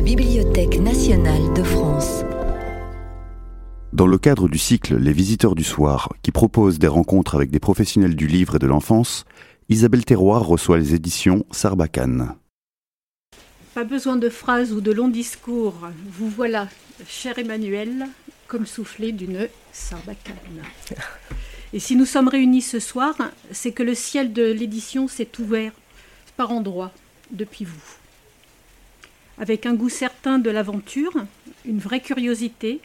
la Bibliothèque nationale de France. Dans le cadre du cycle Les visiteurs du soir, qui propose des rencontres avec des professionnels du livre et de l'enfance, Isabelle Terroir reçoit les éditions Sarbacane. Pas besoin de phrases ou de longs discours. Vous voilà, cher Emmanuel, comme soufflé d'une sarbacane. Et si nous sommes réunis ce soir, c'est que le ciel de l'édition s'est ouvert par endroits depuis vous. Avec un goût certain de l'aventure, une vraie curiosité,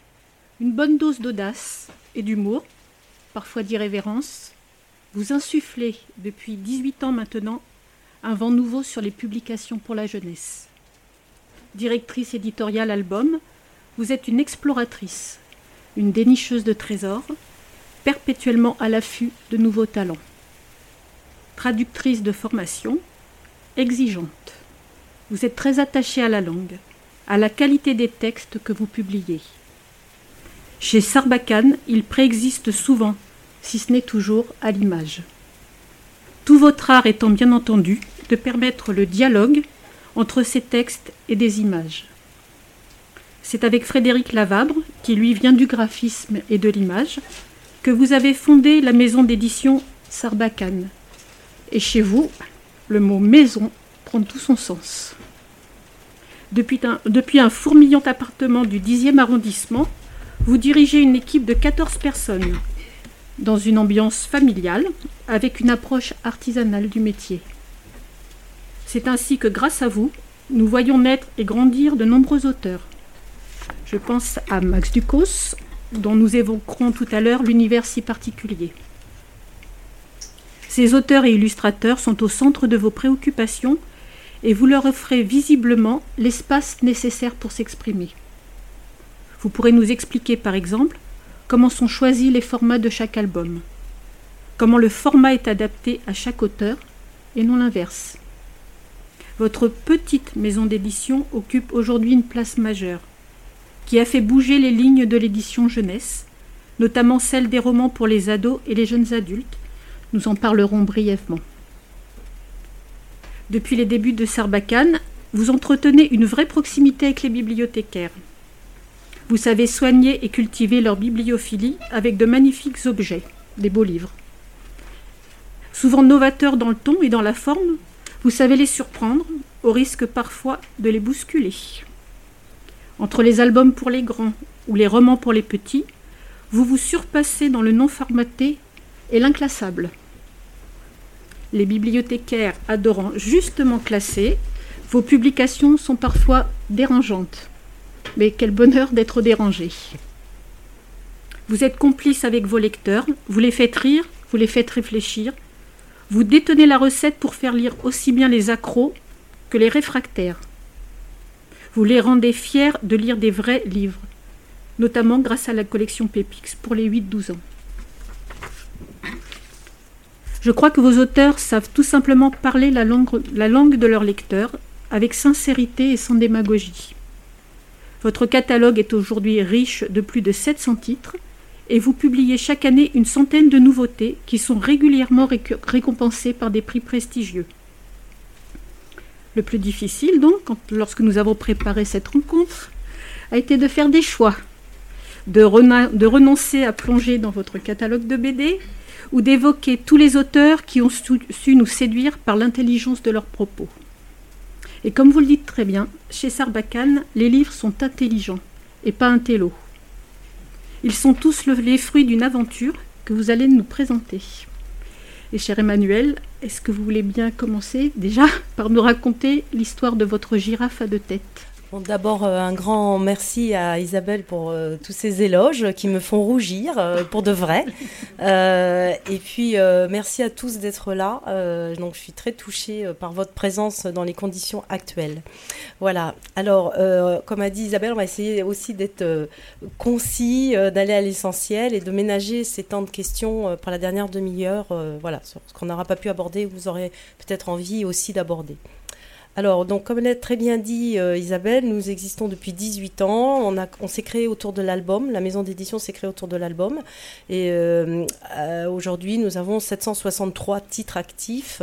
une bonne dose d'audace et d'humour, parfois d'irrévérence, vous insufflez depuis 18 ans maintenant un vent nouveau sur les publications pour la jeunesse. Directrice éditoriale album, vous êtes une exploratrice, une dénicheuse de trésors, perpétuellement à l'affût de nouveaux talents. Traductrice de formation, exigeante. Vous êtes très attachée à la langue, à la qualité des textes que vous publiez. Chez Sarbacane, il préexiste souvent, si ce n'est toujours, à l'image. Tout votre art étant bien entendu de permettre le dialogue entre ces textes et des images. C'est avec Frédéric Lavabre, qui lui vient du graphisme et de l'image, que vous avez fondé la maison d'édition Sarbacane. Et chez vous, le mot maison prend tout son sens. Depuis un, fourmillant appartement du 10e arrondissement, vous dirigez une équipe de 14 personnes, dans une ambiance familiale, avec une approche artisanale du métier. C'est ainsi que grâce à vous, nous voyons naître et grandir de nombreux auteurs. Je pense à Max Ducos, dont nous évoquerons tout à l'heure l'univers si particulier. Ces auteurs et illustrateurs sont au centre de vos préoccupations et vous leur offrez visiblement l'espace nécessaire pour s'exprimer. Vous pourrez nous expliquer par exemple comment sont choisis les formats de chaque album, comment le format est adapté à chaque auteur et non l'inverse. Votre petite maison d'édition occupe aujourd'hui une place majeure qui a fait bouger les lignes de l'édition jeunesse, notamment celle des romans pour les ados et les jeunes adultes. Nous en parlerons brièvement. Depuis les débuts de Sarbacane, vous entretenez une vraie proximité avec les bibliothécaires. Vous savez soigner et cultiver leur bibliophilie avec de magnifiques objets, des beaux livres. Souvent novateurs dans le ton et dans la forme, vous savez les surprendre, au risque parfois de les bousculer. Entre les albums pour les grands ou les romans pour les petits, vous vous surpassez dans le non formaté et l'inclassable. Les bibliothécaires adorant justement classer, vos publications sont parfois dérangeantes. Mais quel bonheur d'être dérangé. Vous êtes complice avec vos lecteurs, vous les faites rire, vous les faites réfléchir, vous détenez la recette pour faire lire aussi bien les accros que les réfractaires. Vous les rendez fiers de lire des vrais livres, notamment grâce à la collection Pépix pour les 8-12 ans. Je crois que vos auteurs savent tout simplement parler la langue, la langue de leurs lecteurs avec sincérité et sans démagogie. Votre catalogue est aujourd'hui riche de plus de 700 titres et vous publiez chaque année une centaine de nouveautés qui sont régulièrement récompensées par des prix prestigieux. Le plus difficile, donc, lorsque nous avons préparé cette rencontre, a été de faire des choix, de, renoncer à plonger dans votre catalogue de BD ou d'évoquer tous les auteurs qui ont su, nous séduire par l'intelligence de leurs propos. Et comme vous le dites très bien, chez Sarbacane, les livres sont intelligents et pas un télo. Ils sont tous les fruits d'une aventure que vous allez nous présenter. Et cher Emmanuel, est-ce que vous voulez bien commencer déjà par nous raconter l'histoire de votre girafe à deux têtes? D'abord, euh, un grand merci à Isabelle pour euh, tous ces éloges qui me font rougir euh, pour de vrai. et puis, merci à tous d'être là. donc, je suis très touchée par votre présence dans les conditions actuelles. Voilà. Alors, comme a dit Isabelle, on va essayer aussi d'être concis, d'aller à l'essentiel et de ménager ces temps de questions pour la dernière demi-heure. voilà, sur ce qu'on n'aura pas pu aborder, vous aurez peut-être envie aussi d'aborder. Alors, donc, comme l'a très bien dit euh, Isabelle, nous existons depuis 18 ans. On, s'est créé autour de l'album. La maison d'édition s'est créée autour de l'album. Et euh, euh, aujourd'hui, nous avons 763 titres actifs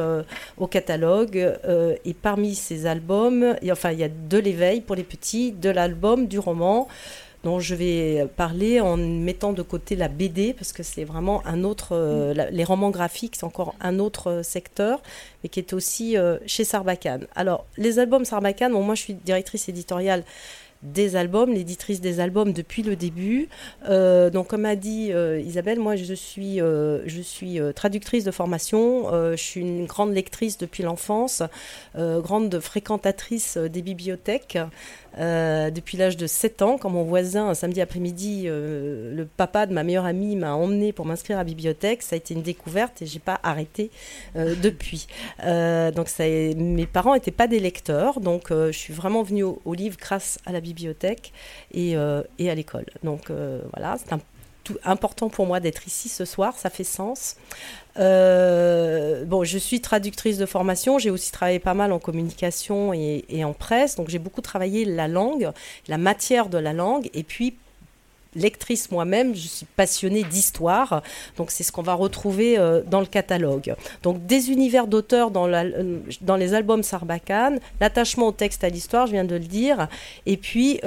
au catalogue. et parmi ces albums, enfin, il y a de l'éveil pour les petits, de l'album, du roman dont je vais parler en mettant de côté la BD, parce que c'est vraiment un autre. Euh, les romans graphiques, c'est encore un autre euh, secteur, mais qui est aussi euh, chez Sarbacane. Alors, les albums Sarbacane, bon, moi je suis directrice éditoriale des albums, l'éditrice des albums depuis le début. donc, comme a dit Isabelle, moi je suis, je suis traductrice de formation. je suis une grande lectrice depuis l'enfance, grande fréquentatrice des bibliothèques. Euh, depuis l'âge de 7 ans, quand mon voisin, un samedi après-midi, euh, le papa de ma meilleure amie m'a emmené pour m'inscrire à la bibliothèque, ça a été une découverte et j'ai pas arrêté euh, depuis. donc mes parents n'étaient pas des lecteurs, donc je suis vraiment venue au, au, livre grâce à la bibliothèque et, et à l'école. Donc voilà, c'est un important pour moi d'être ici ce soir, ça fait sens. Euh, bon, je suis traductrice de formation, j'ai aussi travaillé pas mal en communication et, en presse, donc j'ai beaucoup travaillé la langue, la matière de la langue, et puis lectrice moi-même, je suis passionnée d'histoire, donc c'est ce qu'on va retrouver euh, dans le catalogue. Donc des univers d'auteurs dans, euh, les albums Sarbacane, l'attachement au texte, à l'histoire, je viens de le dire, et puis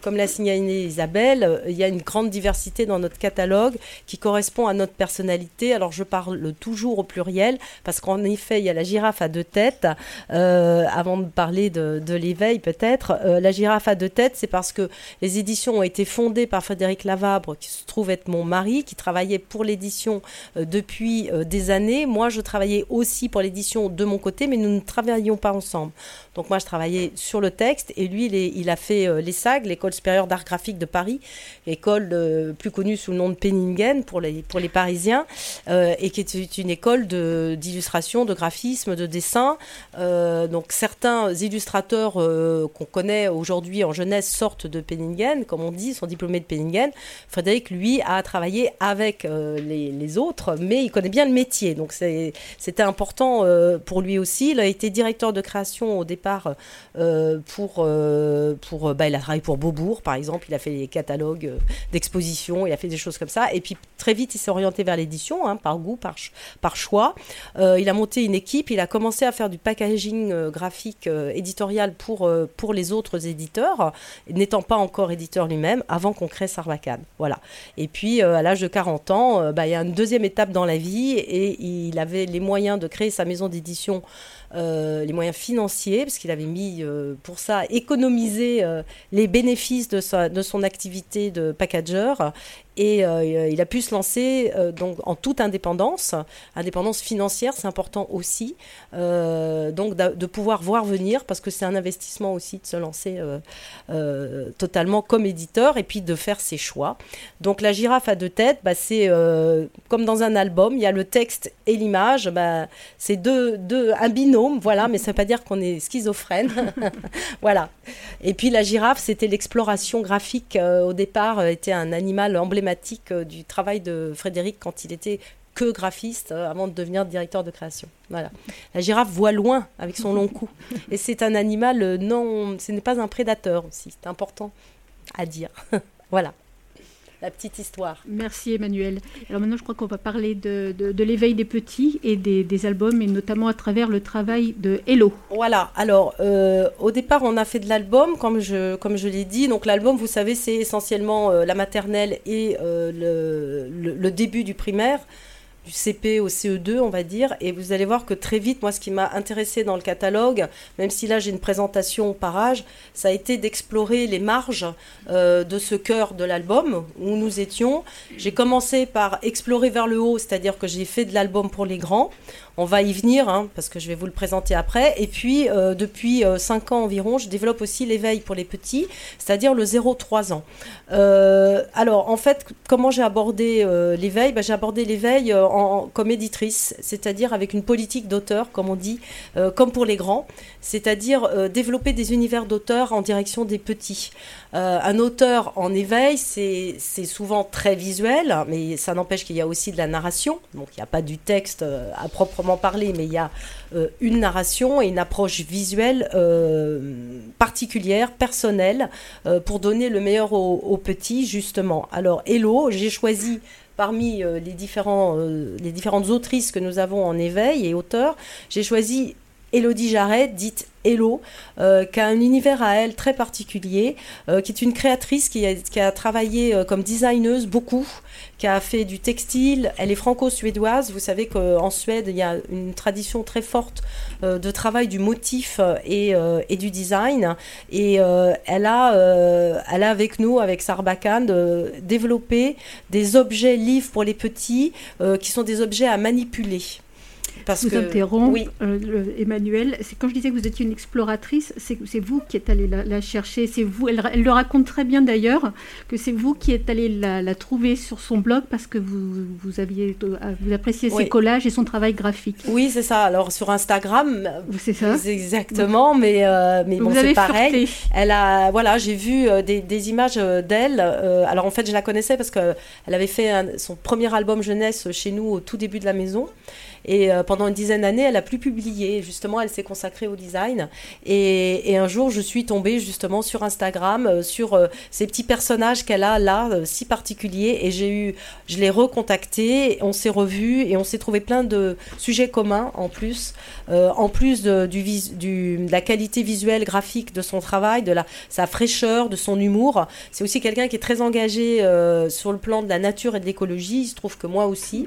comme l'a signalé Isabelle, euh, il y a une grande diversité dans notre catalogue qui correspond à notre personnalité. Alors je parle toujours au pluriel parce qu'en effet, il y a la girafe à deux têtes. Euh, avant de parler de, l'éveil peut-être, euh, la girafe à deux têtes, c'est parce que les éditions ont été fondées par Frédéric Lavabre, qui se trouve être mon mari, qui travaillait pour l'édition depuis des années. Moi, je travaillais aussi pour l'édition de mon côté, mais nous ne travaillions pas ensemble. Donc moi, je travaillais sur le texte et lui, il, a fait euh, l'école supérieure d'art graphique de Paris, école euh, plus connue sous le nom de Penningen pour les, pour les Parisiens, euh, et qui est une école d'illustration, de, graphisme, de dessin. donc certains illustrateurs qu'on connaît aujourd'hui en jeunesse sortent de Penningen, comme on dit, sont diplômés de Penningen. Frédéric, lui, a travaillé avec les, les, autres, mais il connaît bien le métier. Donc c'était important pour lui aussi. Il a été directeur de création au départ euh, pour, euh, pour bah, il a travaillé pour Beaubourg par exemple, il a fait des catalogues euh, d'exposition, il a fait des choses comme ça. Et puis très vite, il s'est orienté vers l'édition, hein, par goût, par, par choix. il a monté une équipe, il a commencé à faire du packaging graphique éditorial pour, pour les autres éditeurs, n'étant pas encore éditeur lui-même, avant qu'on crée Sarbacane. Voilà. Et puis à l'âge de 40 ans, bah, il y a une deuxième étape dans la vie et il avait les moyens de créer sa maison d'édition euh, les moyens financiers, parce qu'il avait mis euh, pour ça économiser euh, les bénéfices de, de son activité de packager et euh, il a pu se lancer euh, donc en toute indépendance, indépendance financière, c'est important aussi, euh, donc de pouvoir voir venir parce que c'est un investissement aussi de se lancer totalement comme éditeur et puis de faire ses choix. Donc la girafe à deux têtes, bah, c'est comme dans un album, il y a le texte et l'image, bah, c'est deux, un binôme, voilà, mais ça ne veut pas dire qu'on est schizophrène, voilà. Et puis la girafe, c'était l'exploration graphique au départ, était un animal emblématique euh, du travail de Frédéric quand il était que graphiste euh, avant de devenir directeur de création. Voilà. La girafe voit loin avec son long cou. Et c'est un animal euh, non, ce n'est pas un prédateur aussi. C'est important à dire. voilà la petite histoire. Merci Emmanuel. Alors maintenant, je crois qu'on va parler de, de, l'éveil des petits et des, des, albums, et notamment à travers le travail de Hello. Voilà, alors euh, au départ, on a fait de l'album, comme je, comme je l'ai dit. Donc l'album, vous savez, c'est essentiellement euh, la maternelle et euh, le, le, début du primaire du CP au CE2, on va dire. Et vous allez voir que très vite, moi, ce qui m'a intéressé dans le catalogue, même si là j'ai une présentation par âge, ça a été d'explorer les marges euh, de ce cœur de l'album où nous étions. J'ai commencé par explorer vers le haut, c'est-à-dire que j'ai fait de l'album pour les grands. On va y venir, hein, parce que je vais vous le présenter après. Et puis, euh, depuis 5 euh, ans environ, je développe aussi l'éveil pour les petits, c'est-à-dire le 0-3 ans. Euh, alors, en fait, comment j'ai abordé l'éveil? Ben, J'ai abordé l'éveil comme éditrice, c'est-à-dire avec une politique d'auteur, comme on dit, comme pour les grands, c'est-à-dire développer des univers d'auteurs en direction des petits. un auteur en éveil, c'est souvent très visuel, mais ça n'empêche qu'il y a aussi de la narration, donc il n'y a pas du texte à proprement proprement parler, mais il y a une narration et une approche visuelle particulière, personnelle, pour donner le meilleur aux, petits, justement. Alors, Hello, j'ai choisi parmi les, différents, les différentes autrices que nous avons en éveil et auteurs, j'ai choisi Elodie Jarret, dite Hello, euh, qui a un univers à elle très particulier, euh, qui est une créatrice qui a, travaillé euh, comme designeuse beaucoup, qui a fait du textile. Elle est franco-suédoise. Vous savez qu'en Suède, il y a une tradition très forte de travail du motif et, du design. Et elle, a, elle a avec nous, avec Sarbacane, développé des objets livres pour les petits qui sont des objets à manipuler parce vous interromps, oui. Euh, Emmanuel. C'est quand je disais que vous étiez une exploratrice, c'est vous qui êtes allée la, chercher. C'est vous. Elle, le raconte très bien d'ailleurs que c'est vous qui êtes allée la, trouver sur son blog parce que vous, vous aviez euh, vous appréciez ses collages et son travail graphique. Oui, c'est ça. Alors sur Instagram, c'est ça. Exactement, mais euh, mais bon, c'est pareil. Elle a voilà, j'ai vu des, des, images d'elle. alors en fait, je la connaissais parce que elle avait fait son premier album jeunesse chez nous au tout début de la maison. Et euh, pendant une dizaine d'années, elle a plus publié. Justement, elle s'est consacrée au design. Et, un jour, je suis tombée justement sur Instagram, euh, sur euh, ces petits personnages qu'elle a là, si particuliers. Et j'ai eu, je l'ai recontactée, on s'est revus et on s'est trouvé plein de sujets communs en plus. en plus de, la qualité visuelle, graphique de son travail, de sa fraîcheur, de son humour. C'est aussi quelqu'un qui est très engagé sur le plan de la nature et de l'écologie. Il se trouve que moi aussi.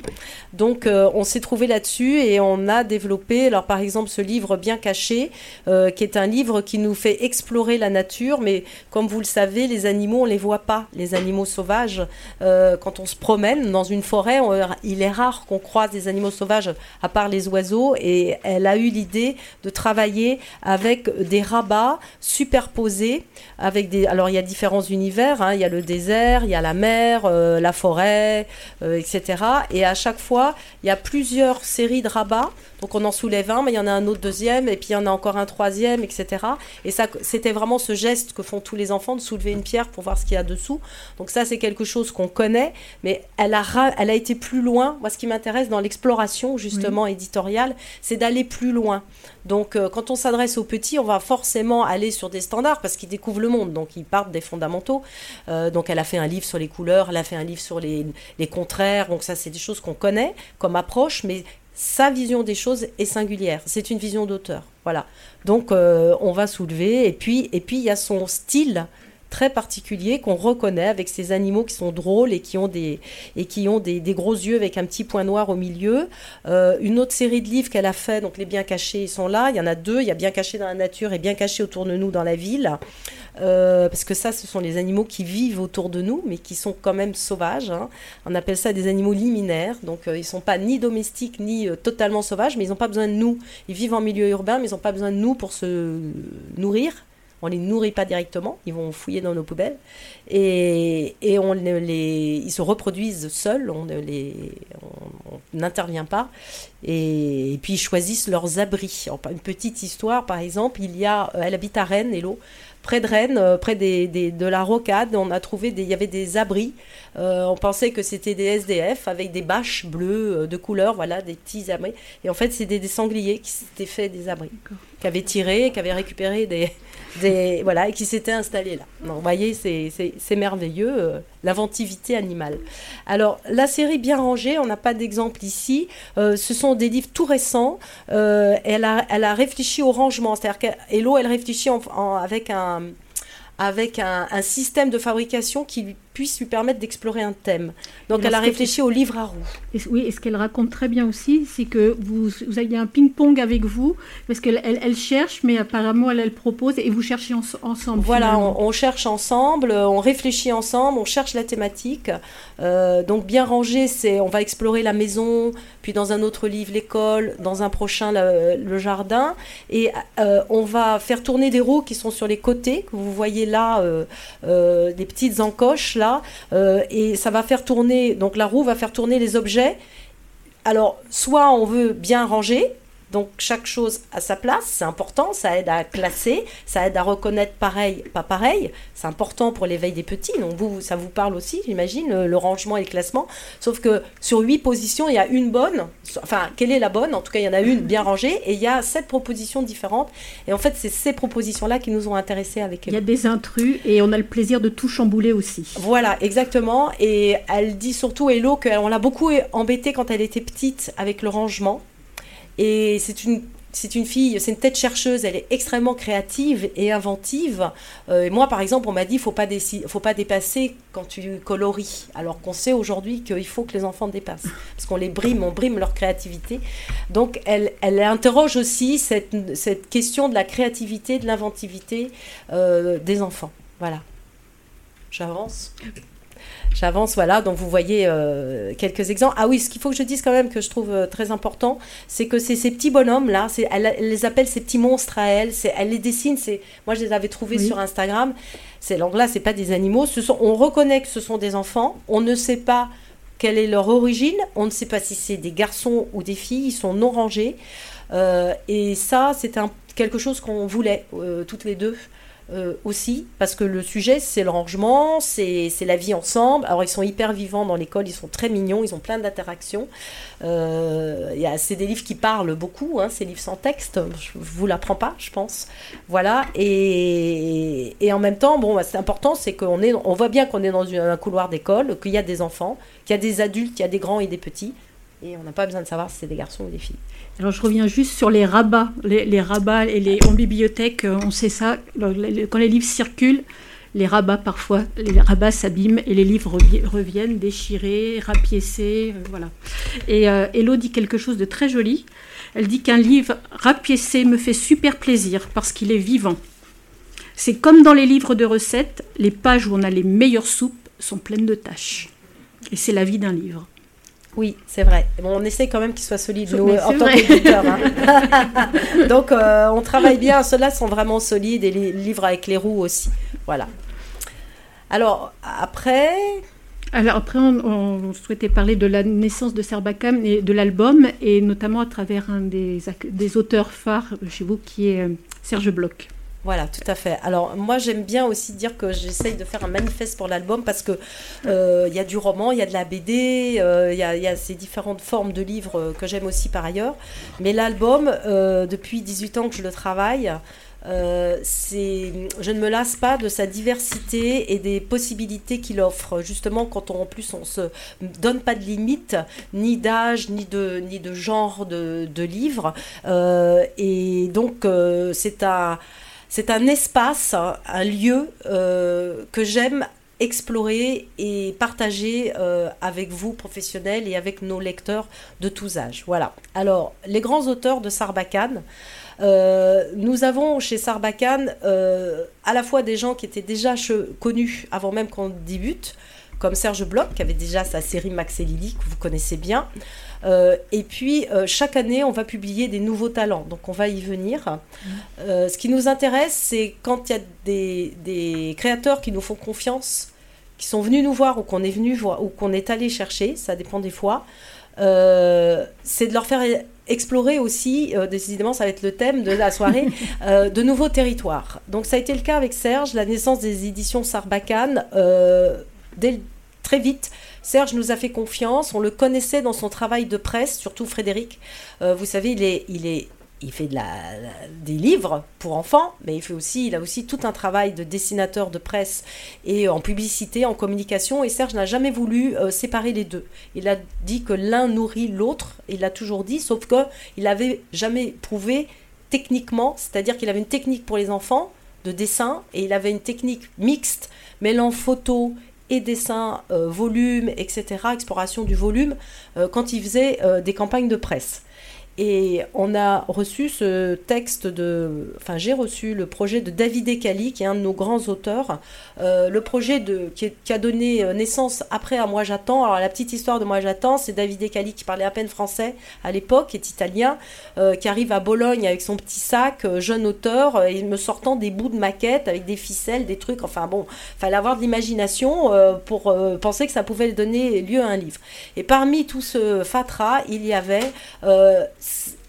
Donc, on s'est trouvé là-dessus et on a développé, alors par exemple, ce livre Bien caché, euh, qui est un livre qui nous fait explorer la nature, mais comme vous le savez, les animaux, on les voit pas, les animaux sauvages. Euh, quand on se promène dans une forêt, il est rare qu'on croise des animaux sauvages, à part les oiseaux, et elle a eu l'idée de travailler avec des rabats superposés, avec des... Alors il y a différents univers, hein. il y a le désert, il y a la mer, euh, la forêt, etc. Et à chaque fois, il y a plusieurs série de rabats. Donc on en soulève un, mais il y en a un autre deuxième, et puis il y en a encore un troisième, etc. Et ça, c'était vraiment ce geste que font tous les enfants de soulever une pierre pour voir ce qu'il y a dessous. Donc ça, c'est quelque chose qu'on connaît, mais elle a, elle a été plus loin. Moi, ce qui m'intéresse dans l'exploration, justement, éditoriale, c'est d'aller plus loin. Donc euh, quand on s'adresse aux petits, on va forcément aller sur des standards parce qu'ils découvrent le monde, donc ils partent des fondamentaux. Euh, donc elle a fait un livre sur les couleurs, elle a fait un livre sur les, les contraires, donc ça c'est des choses qu'on connaît comme approche, mais sa vision des choses est singulière. C'est une vision d'auteur. Voilà. Donc euh, on va soulever et puis et puis il y a son style très particulier qu'on reconnaît avec ces animaux qui sont drôles et qui ont des, et qui ont des, gros yeux avec un petit point noir au milieu. Euh, une autre série de livres qu'elle a fait, donc les bien cachés, ils sont là. Il y en a deux. Il y a bien caché dans la nature et bien caché autour de nous dans la ville. Euh, parce que ça, ce sont les animaux qui vivent autour de nous, mais qui sont quand même sauvages. Hein. On appelle ça des animaux liminaires. Donc euh, ils ne sont pas ni domestiques ni totalement sauvages, mais ils n'ont pas besoin de nous. Ils vivent en milieu urbain, mais ils n'ont pas besoin de nous pour se nourrir on les nourrit pas directement, ils vont fouiller dans nos poubelles et, ils se reproduisent seuls, on n'intervient pas et, puis ils choisissent leurs abris. Une petite histoire, par exemple, il y a, elle habite à Rennes, Hello, près de Rennes, euh, près des, de la rocade, on a trouvé des, il y avait des abris. Euh, on pensait que c'était des SDF avec des bâches bleues euh, de couleur, voilà, des petits abris. Et en fait, c'était des sangliers qui s'étaient fait des abris, qui avaient tiré, qui avaient récupéré des, voilà, et qui s'étaient installés là. vous voyez, c'est merveilleux, l'inventivité animale. Alors, la série Bien rangée, on n'a pas d'exemple ici. ce sont des livres tout récents. elle, a, elle a réfléchi au rangement, c'est-à-dire qu'Hello, elle réfléchit avec un avec un, un, système de fabrication qui puisse lui permettre d'explorer un thème. Donc elle a réfléchi au livre à roue. oui, et ce qu'elle raconte très bien aussi, c'est que vous, vous avez un ping-pong avec vous, parce qu'elle elle, cherche, mais apparemment elle, elle propose, et vous cherchez ensemble. Voilà, on, cherche ensemble, on réfléchit ensemble, on cherche la thématique. Euh, donc bien rangé, c'est on va explorer la maison, puis dans un autre livre l'école, dans un prochain le, jardin, et euh, on va faire tourner des roues qui sont sur les côtés, que vous voyez là, euh, des petites encoches là, euh, et ça va faire tourner, donc la roue va faire tourner les objets. Alors, soit on veut bien ranger, Donc chaque chose à sa place, c'est important, ça aide à classer, ça aide à reconnaître pareil, pas pareil. C'est important pour l'éveil des petits. Donc vous, ça vous parle aussi, j'imagine, le, rangement et le classement. Sauf que sur huit positions, il y a une bonne. Enfin, quelle est la bonne? En tout cas, il y en a une bien rangée et il y a sept propositions différentes. Et en fait, c'est ces propositions-là qui nous ont intéressés avec Il y a des intrus et on a le plaisir de tout chambouler aussi. Voilà, exactement. Et elle dit surtout, Hello, qu'on l'a beaucoup embêtée quand elle était petite avec le rangement. Et c'est une c'est une fille, c'est une tête chercheuse, elle est extrêmement créative et inventive. Euh, et moi, par exemple, on m'a dit faut pas faut pas dépasser quand tu coloris, alors qu'on sait aujourd'hui qu'il faut que les enfants dépassent, parce qu'on les brime, on brime leur créativité. Donc, elle, elle interroge aussi cette, cette question de la créativité, de l'inventivité euh, des enfants. Voilà. J'avance. J'avance, voilà. Donc vous voyez euh, quelques exemples. Ah oui, ce qu'il faut que je dise quand même que je trouve euh, très important, c'est que c'est ces petits bonhommes là, elle, elle, les appelle ces petits monstres à elle. Elle les dessine. C'est moi je les avais trouvés sur Instagram. C'est donc là, c'est pas des animaux. Ce sont, on reconnaît que ce sont des enfants. On ne sait pas quelle est leur origine. On ne sait pas si c'est des garçons ou des filles. Ils sont non rangés. Euh, et ça, c'est quelque chose qu'on voulait toutes les deux. Euh, aussi, parce que le sujet, c'est le rangement, c'est la vie ensemble. Alors, ils sont hyper vivants dans l'école, ils sont très mignons, ils ont plein d'interactions. Euh, c'est des livres qui parlent beaucoup, hein, ces livres sans texte, je vous l'apprends pas, je pense. Voilà, et, et en même temps, bon, bah, c'est important, c'est qu'on on voit bien qu'on est dans un couloir d'école, qu'il y a des enfants, qu'il y a des adultes, qu'il y a des grands et des petits, et on n'a pas besoin de savoir si c'est des garçons ou des filles. Alors je reviens juste sur les rabats. Les, rabats et les, en bibliothèque, euh, on sait ça. Quand les livres circulent, les rabats parfois, les rabats s'abîment et les livres reviennent déchirés, rapiécés, euh, voilà. Et euh, dit quelque chose de très joli. Elle dit qu'un livre rapiécé me fait super plaisir parce qu'il est vivant. C'est comme dans les livres de recettes, les pages où on a les meilleures soupes sont pleines de taches. Et c'est la vie d'un livre. Oui, c'est vrai. Bon, on essaie quand même qu'il soit solide, nous, en tant qu'éditeur. Hein. Donc, euh, on travaille bien. Ceux-là sont vraiment solides et les livres avec les roues aussi. Voilà. Alors, après? Alors après, on, souhaitait parler de la naissance de Serbacam et de l'album, et notamment à travers un des, des auteurs phares chez vous, qui est euh, Serge Bloch. Voilà, tout à fait. Alors moi j'aime bien aussi dire que j'essaye de faire un manifeste pour l'album parce que euh, il y a du roman, il y a de la BD, euh, il y, a ces différentes formes de livres euh, que j'aime aussi par ailleurs. Mais l'album, depuis 18 ans que je le travaille, c'est, je ne me lasse pas de sa diversité et des possibilités qu'il offre. Justement, quand on, en plus on se donne pas de limite, ni d'âge, ni de, ni de genre de, de livre. et donc, c'est un c'est un espace, un lieu euh, que j'aime explorer et partager euh, avec vous, professionnels, et avec nos lecteurs de tous âges. Voilà. Alors, les grands auteurs de Sarbacane. Euh, nous avons chez Sarbacane à la fois des gens qui étaient déjà connus avant même qu'on débute, comme Serge Bloch, qui avait déjà sa série Max et Lily, que vous connaissez bien. Euh, et puis, euh, chaque année, on va publier des nouveaux talents. Donc, on va y venir. Mmh. Euh, ce qui nous intéresse, c'est quand il y a des, des, créateurs qui nous font confiance, qui sont venus nous voir ou qu'on est venu voir ou qu'on est allé chercher, ça dépend des fois. c'est de leur faire explorer aussi, décidément ça va être le thème de la soirée, de nouveaux territoires. Donc ça a été le cas avec Serge, la naissance des éditions Sarbacane, dès, très vite, Serge nous a fait confiance, on le connaissait dans son travail de presse, surtout Frédéric. Euh, vous savez, il est, il est il fait des livres pour enfants, mais il fait aussi, il a aussi tout un travail de dessinateur de presse et en publicité, en communication. Et Serge n'a jamais voulu euh, séparer les deux. Il a dit que l'un nourrit l'autre. Il l'a toujours dit, sauf que il n'avait jamais prouvé techniquement, c'est-à-dire qu'il avait une technique pour les enfants de dessin et il avait une technique mixte mêlant photo et dessin, euh, volume, etc., exploration du volume, euh, quand il faisait euh, des campagnes de presse. Et on a reçu ce texte de. Enfin, j'ai reçu le projet de David Ekali, qui est un de nos grands auteurs. Euh, le projet de, qui, a donné euh, naissance après à Moi J'attends. Alors, la petite histoire de Moi J'attends, c'est David Ekali qui parlait à peine français à l'époque, est italien, euh, qui arrive à Bologne avec son petit sac, jeune auteur, et me sortant des bouts de maquettes avec des ficelles, des trucs. Enfin, bon, fallait avoir de l'imagination pour penser que ça pouvait donner lieu à un livre. Et parmi tout ce fatras, il y avait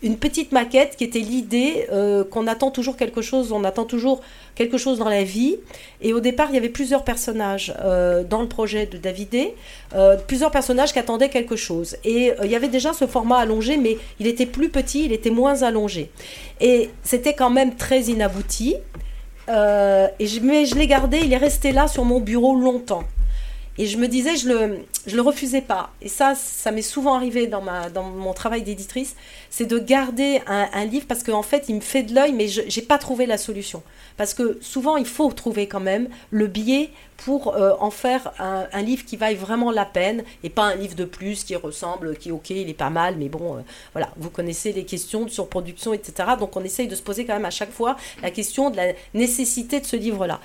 une petite maquette qui était l'idée euh, qu'on attend toujours quelque chose, on attend toujours quelque chose dans la vie. Et au départ, il y avait plusieurs personnages euh, dans le projet de Davidé, euh, plusieurs personnages qui attendaient quelque chose. Et il y avait déjà ce format allongé, mais il était plus petit, il était moins allongé. Et c'était quand même très inabouti. et je, mais je l'ai gardé, il est resté là sur mon bureau longtemps. Et je me disais, je le, le refusais pas. Et ça, ça m'est souvent arrivé dans mon travail d'éditrice, c'est de garder un, livre parce qu'en fait, il me fait de l'œil, mais je n'ai pas trouvé la solution. Parce que souvent, il faut trouver quand même le biais pour euh, en faire un, livre qui vaille vraiment la peine et pas un livre de plus qui ressemble, qui, ok, il est pas mal, mais bon, euh, voilà, vous connaissez les questions de surproduction, etc. Donc, on essaye de se poser quand même à chaque fois la question de la nécessité de ce livre-là.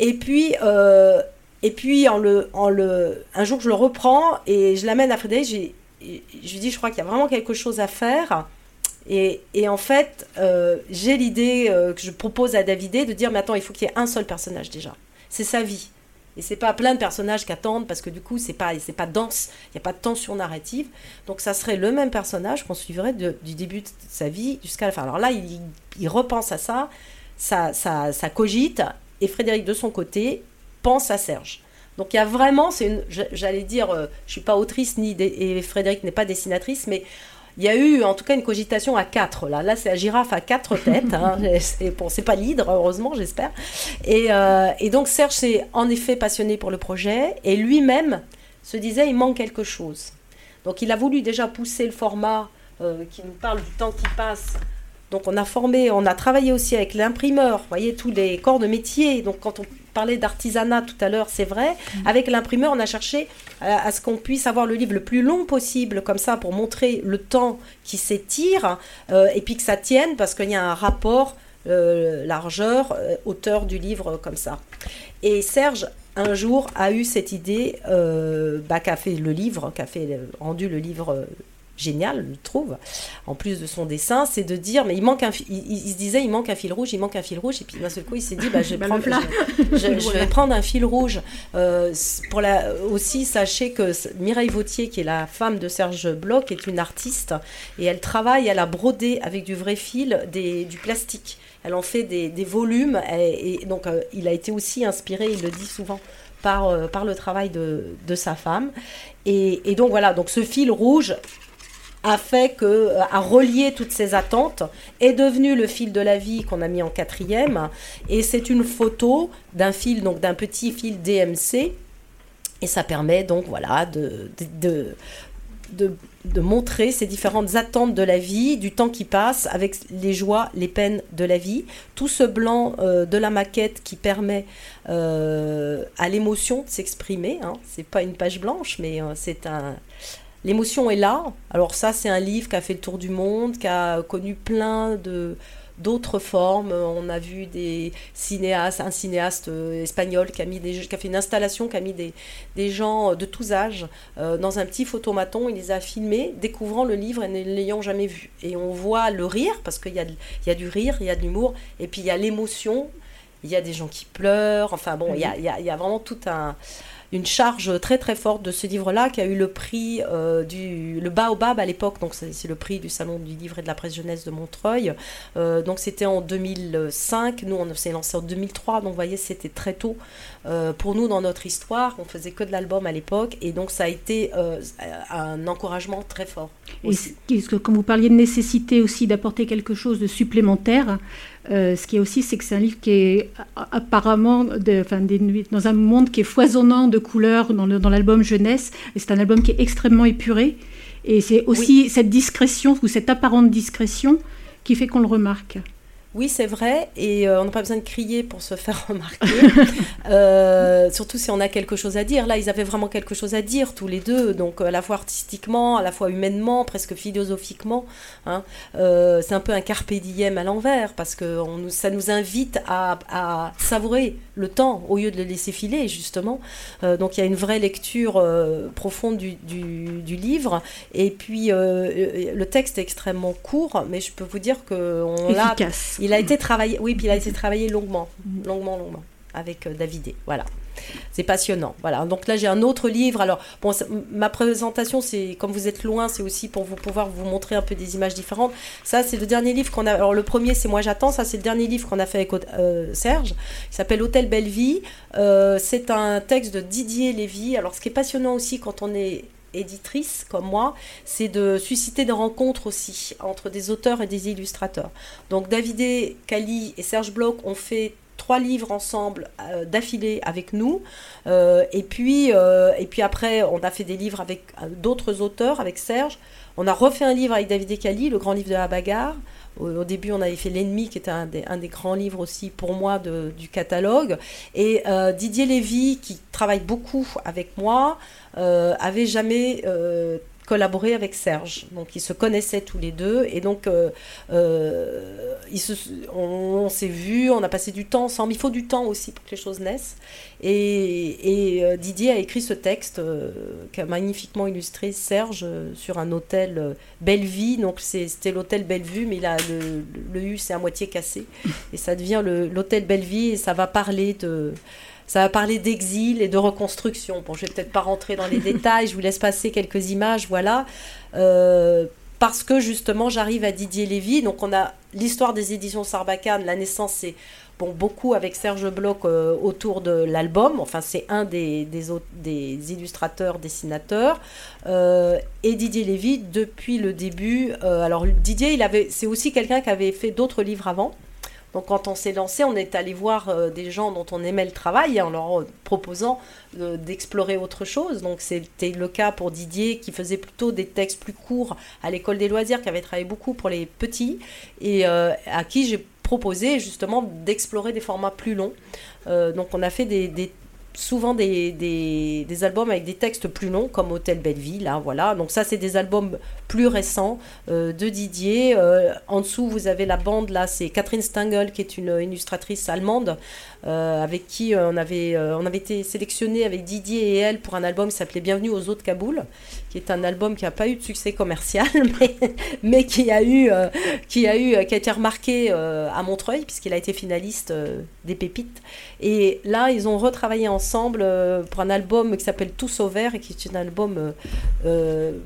Et puis, euh, et puis, un jour, je le reprends et je l'amène à Frédéric. Je lui dis, je crois qu'il y a vraiment quelque chose à faire. Et, en fait, euh, j'ai l'idée euh, que je propose à Davidé de dire, mais attends, il faut qu'il y ait un seul personnage déjà. C'est sa vie. Et c'est pas plein de personnages qui attendent parce que du coup, c'est pas, pas dense, il n'y a pas de tension narrative. Donc, ça serait le même personnage qu'on suivrait du début de sa vie jusqu'à la fin. Alors là, il, il repense à ça, ça, ça, ça cogite. Et Frédéric, de son côté, pense à Serge. Donc il y a vraiment, c'est j'allais dire, euh, je suis pas autrice ni et Frédéric n'est pas dessinatrice, mais il y a eu en tout cas une cogitation à quatre. Là, là c'est la girafe à quatre têtes. Hein. c'est bon, c'est pas l'hydre, heureusement, j'espère. Et, euh, et, donc Serge s'est en effet passionné pour le projet et lui-même se disait il manque quelque chose. Donc il a voulu déjà pousser le format euh, qui nous parle du temps qui passe donc on a formé, on a travaillé aussi avec l'imprimeur, vous voyez, tous les corps de métier. Donc quand on d'artisanat tout à l'heure, c'est vrai. Mhm. Avec l'imprimeur, on a cherché à, ce qu'on puisse avoir le livre le plus long possible, comme ça, pour montrer le temps qui s'étire, euh, et puis que ça tienne, parce qu'il y a un rapport euh, largeur, euh, hauteur du livre, comme ça. Et Serge, un jour, a eu cette idée, bah, qu'a fait le livre, qu'a fait rendu le livre génial, je trouve, en plus de son dessin, c'est de dire, mais il manque un, il, se disait, il manque un fil rouge, il manque un fil rouge, et puis d'un seul coup, il s'est dit, bah, je, vais prendre, je, vais prendre un fil rouge. Euh, pour la, aussi, sachez que Mireille Vautier, qui est la femme de Serge Bloch, est une artiste, et elle travaille, elle a brodé avec du vrai fil des, du plastique. Elle en fait des, des volumes, et, donc euh, il a été aussi inspiré, il le dit souvent, par, euh, par le travail de, de sa femme. Et, et, donc voilà, donc ce fil rouge, a fait que, euh, a relié toutes ces attentes, est devenu le fil de la vie qu'on a mis en quatrième. Et c'est une photo d'un fil, donc d'un petit fil DMC. Et ça permet donc, voilà, de, de, de, de, montrer ces différentes attentes de la vie, du temps qui passe, avec les joies, les peines de la vie. Tout ce blanc euh, de la maquette qui permet euh, à l'émotion de s'exprimer. Hein. C'est pas une page blanche, mais c'est un l'émotion est là. Alors ça, c'est un livre qui a fait le tour du monde, qui a connu plein de d'autres formes. On a vu des cinéastes, un cinéaste euh, espagnol qui a, mis des, qui a fait une installation, qui a mis des, des gens de tous âges euh, dans un petit photomaton. Il les a filmés, découvrant le livre et ne l'ayant jamais vu. Et on voit le rire, parce qu'il y a, y a du rire, il y a de l'humour, et puis il y a l'émotion, il y a des gens qui pleurent. Enfin bon, il y a, y a, y a vraiment tout un une charge très très forte de ce livre-là qui a eu le prix euh, du le Baobab à l'époque, donc c'est le prix du Salon du livre et de la presse jeunesse de Montreuil. Euh, donc c'était en 2005, nous on s'est lancé en 2003, donc vous voyez c'était très tôt euh, pour nous dans notre histoire. On faisait que de l'album à l'époque et donc ça a été un encouragement très fort. Et que, quand vous parliez de nécessité aussi d'apporter quelque chose de supplémentaire, euh, ce qui est aussi, c'est que c'est un livre qui est apparemment de, enfin, dans un monde qui est foisonnant de couleurs dans, dans l'album jeunesse. Et c'est un album qui est extrêmement épuré. Et c'est aussi cette discrétion ou cette apparente discrétion qui fait qu'on le remarque. Oui, c'est vrai, et euh, on n'a pas besoin de crier pour se faire remarquer, euh, surtout si on a quelque chose à dire. Là, ils avaient vraiment quelque chose à dire tous les deux, donc à la fois artistiquement, à la fois humainement, presque philosophiquement. Hein. Euh, c'est un peu un carpe diem à l'envers, parce que ça nous invite à, savourer le temps au lieu de le laisser filer, justement. donc il y a une vraie lecture profonde du, livre, et puis le texte est extrêmement court, mais je peux vous dire qu'on l'a... a été travaillé, oui, il a été travaillé longuement, longuement, longuement, avec euh, Davidé. Voilà. c'est passionnant. Voilà. Donc là, j'ai un autre livre. Alors, ma présentation, c'est comme vous êtes loin, c'est aussi pour vous pouvoir vous montrer un peu des images différentes. Ça, c'est le dernier livre qu'on a. Alors, le premier, c'est Moi j'attends. Ça, c'est le dernier livre qu'on a fait avec euh, Serge. Il s'appelle Hôtel Belle Vie. Euh, c'est un texte de Didier Lévy. Alors, ce qui est passionnant aussi quand on est éditrice comme moi, c'est de susciter des rencontres aussi entre des auteurs et des illustrateurs. Donc David Cali et Serge Bloch ont fait trois livres ensemble euh, d'affilée avec nous. Euh, et, puis, euh, et puis après, on a fait des livres avec d'autres auteurs, avec Serge. On a refait un livre avec David Cali, le grand livre de la bagarre. Au, début, on avait fait L'ennemi, qui était un des, grands livres aussi pour moi du catalogue. Et Didier Lévy, qui travaille beaucoup avec moi, avait jamais collaboré avec Serge. Donc ils se connaissaient tous les deux et donc euh, euh, on, s'est vu, on a passé du temps ensemble. Il faut du temps aussi pour que les choses naissent. Et, euh, Didier a écrit ce texte qu'a magnifiquement illustré Serge sur un hôtel Bellevue. Donc c'était l'hôtel Bellevue, mais là le, le U c'est à moitié cassé et ça devient l'hôtel Bellevue et ça va parler de ça va parler d'exil et de reconstruction. Bon, je vais peut-être pas rentrer dans les détails, je vous laisse passer quelques images, voilà. Euh, parce que justement, j'arrive à Didier Lévy. Donc, on a l'histoire des éditions Sarbacane. La naissance, c'est bon, beaucoup avec Serge Bloch euh, autour de l'album. Enfin, c'est un des, des, des, illustrateurs, dessinateurs. Euh, et Didier Lévy, depuis le début. alors, Didier, il avait, c'est aussi quelqu'un qui avait fait d'autres livres avant. Donc quand on s'est lancé, on est allé voir euh, des gens dont on aimait le travail en leur proposant euh, d'explorer autre chose. Donc c'était le cas pour Didier qui faisait plutôt des textes plus courts à l'école des loisirs, qui avait travaillé beaucoup pour les petits et euh, à qui j'ai proposé justement d'explorer des formats plus longs. donc on a fait souvent des, albums avec des textes plus longs, comme Hôtel Belleville. Là, voilà. Donc ça, c'est des albums plus récents euh, de Didier. Euh, en dessous, vous avez la bande, là, c'est Catherine Stengel, qui est une illustratrice allemande, euh, avec qui on, avait, on avait été sélectionné avec Didier et elle pour un album qui s'appelait Bienvenue aux eaux de Kaboul, qui est un album qui n'a pas eu de succès commercial, mais, mais qui, a eu, qui, a eu, qui a été remarqué à Montreuil, puisqu'il a été finaliste des Pépites. Et là, ils ont retravaillé ensemble pour un album qui s'appelle Tous au vert, et qui est un album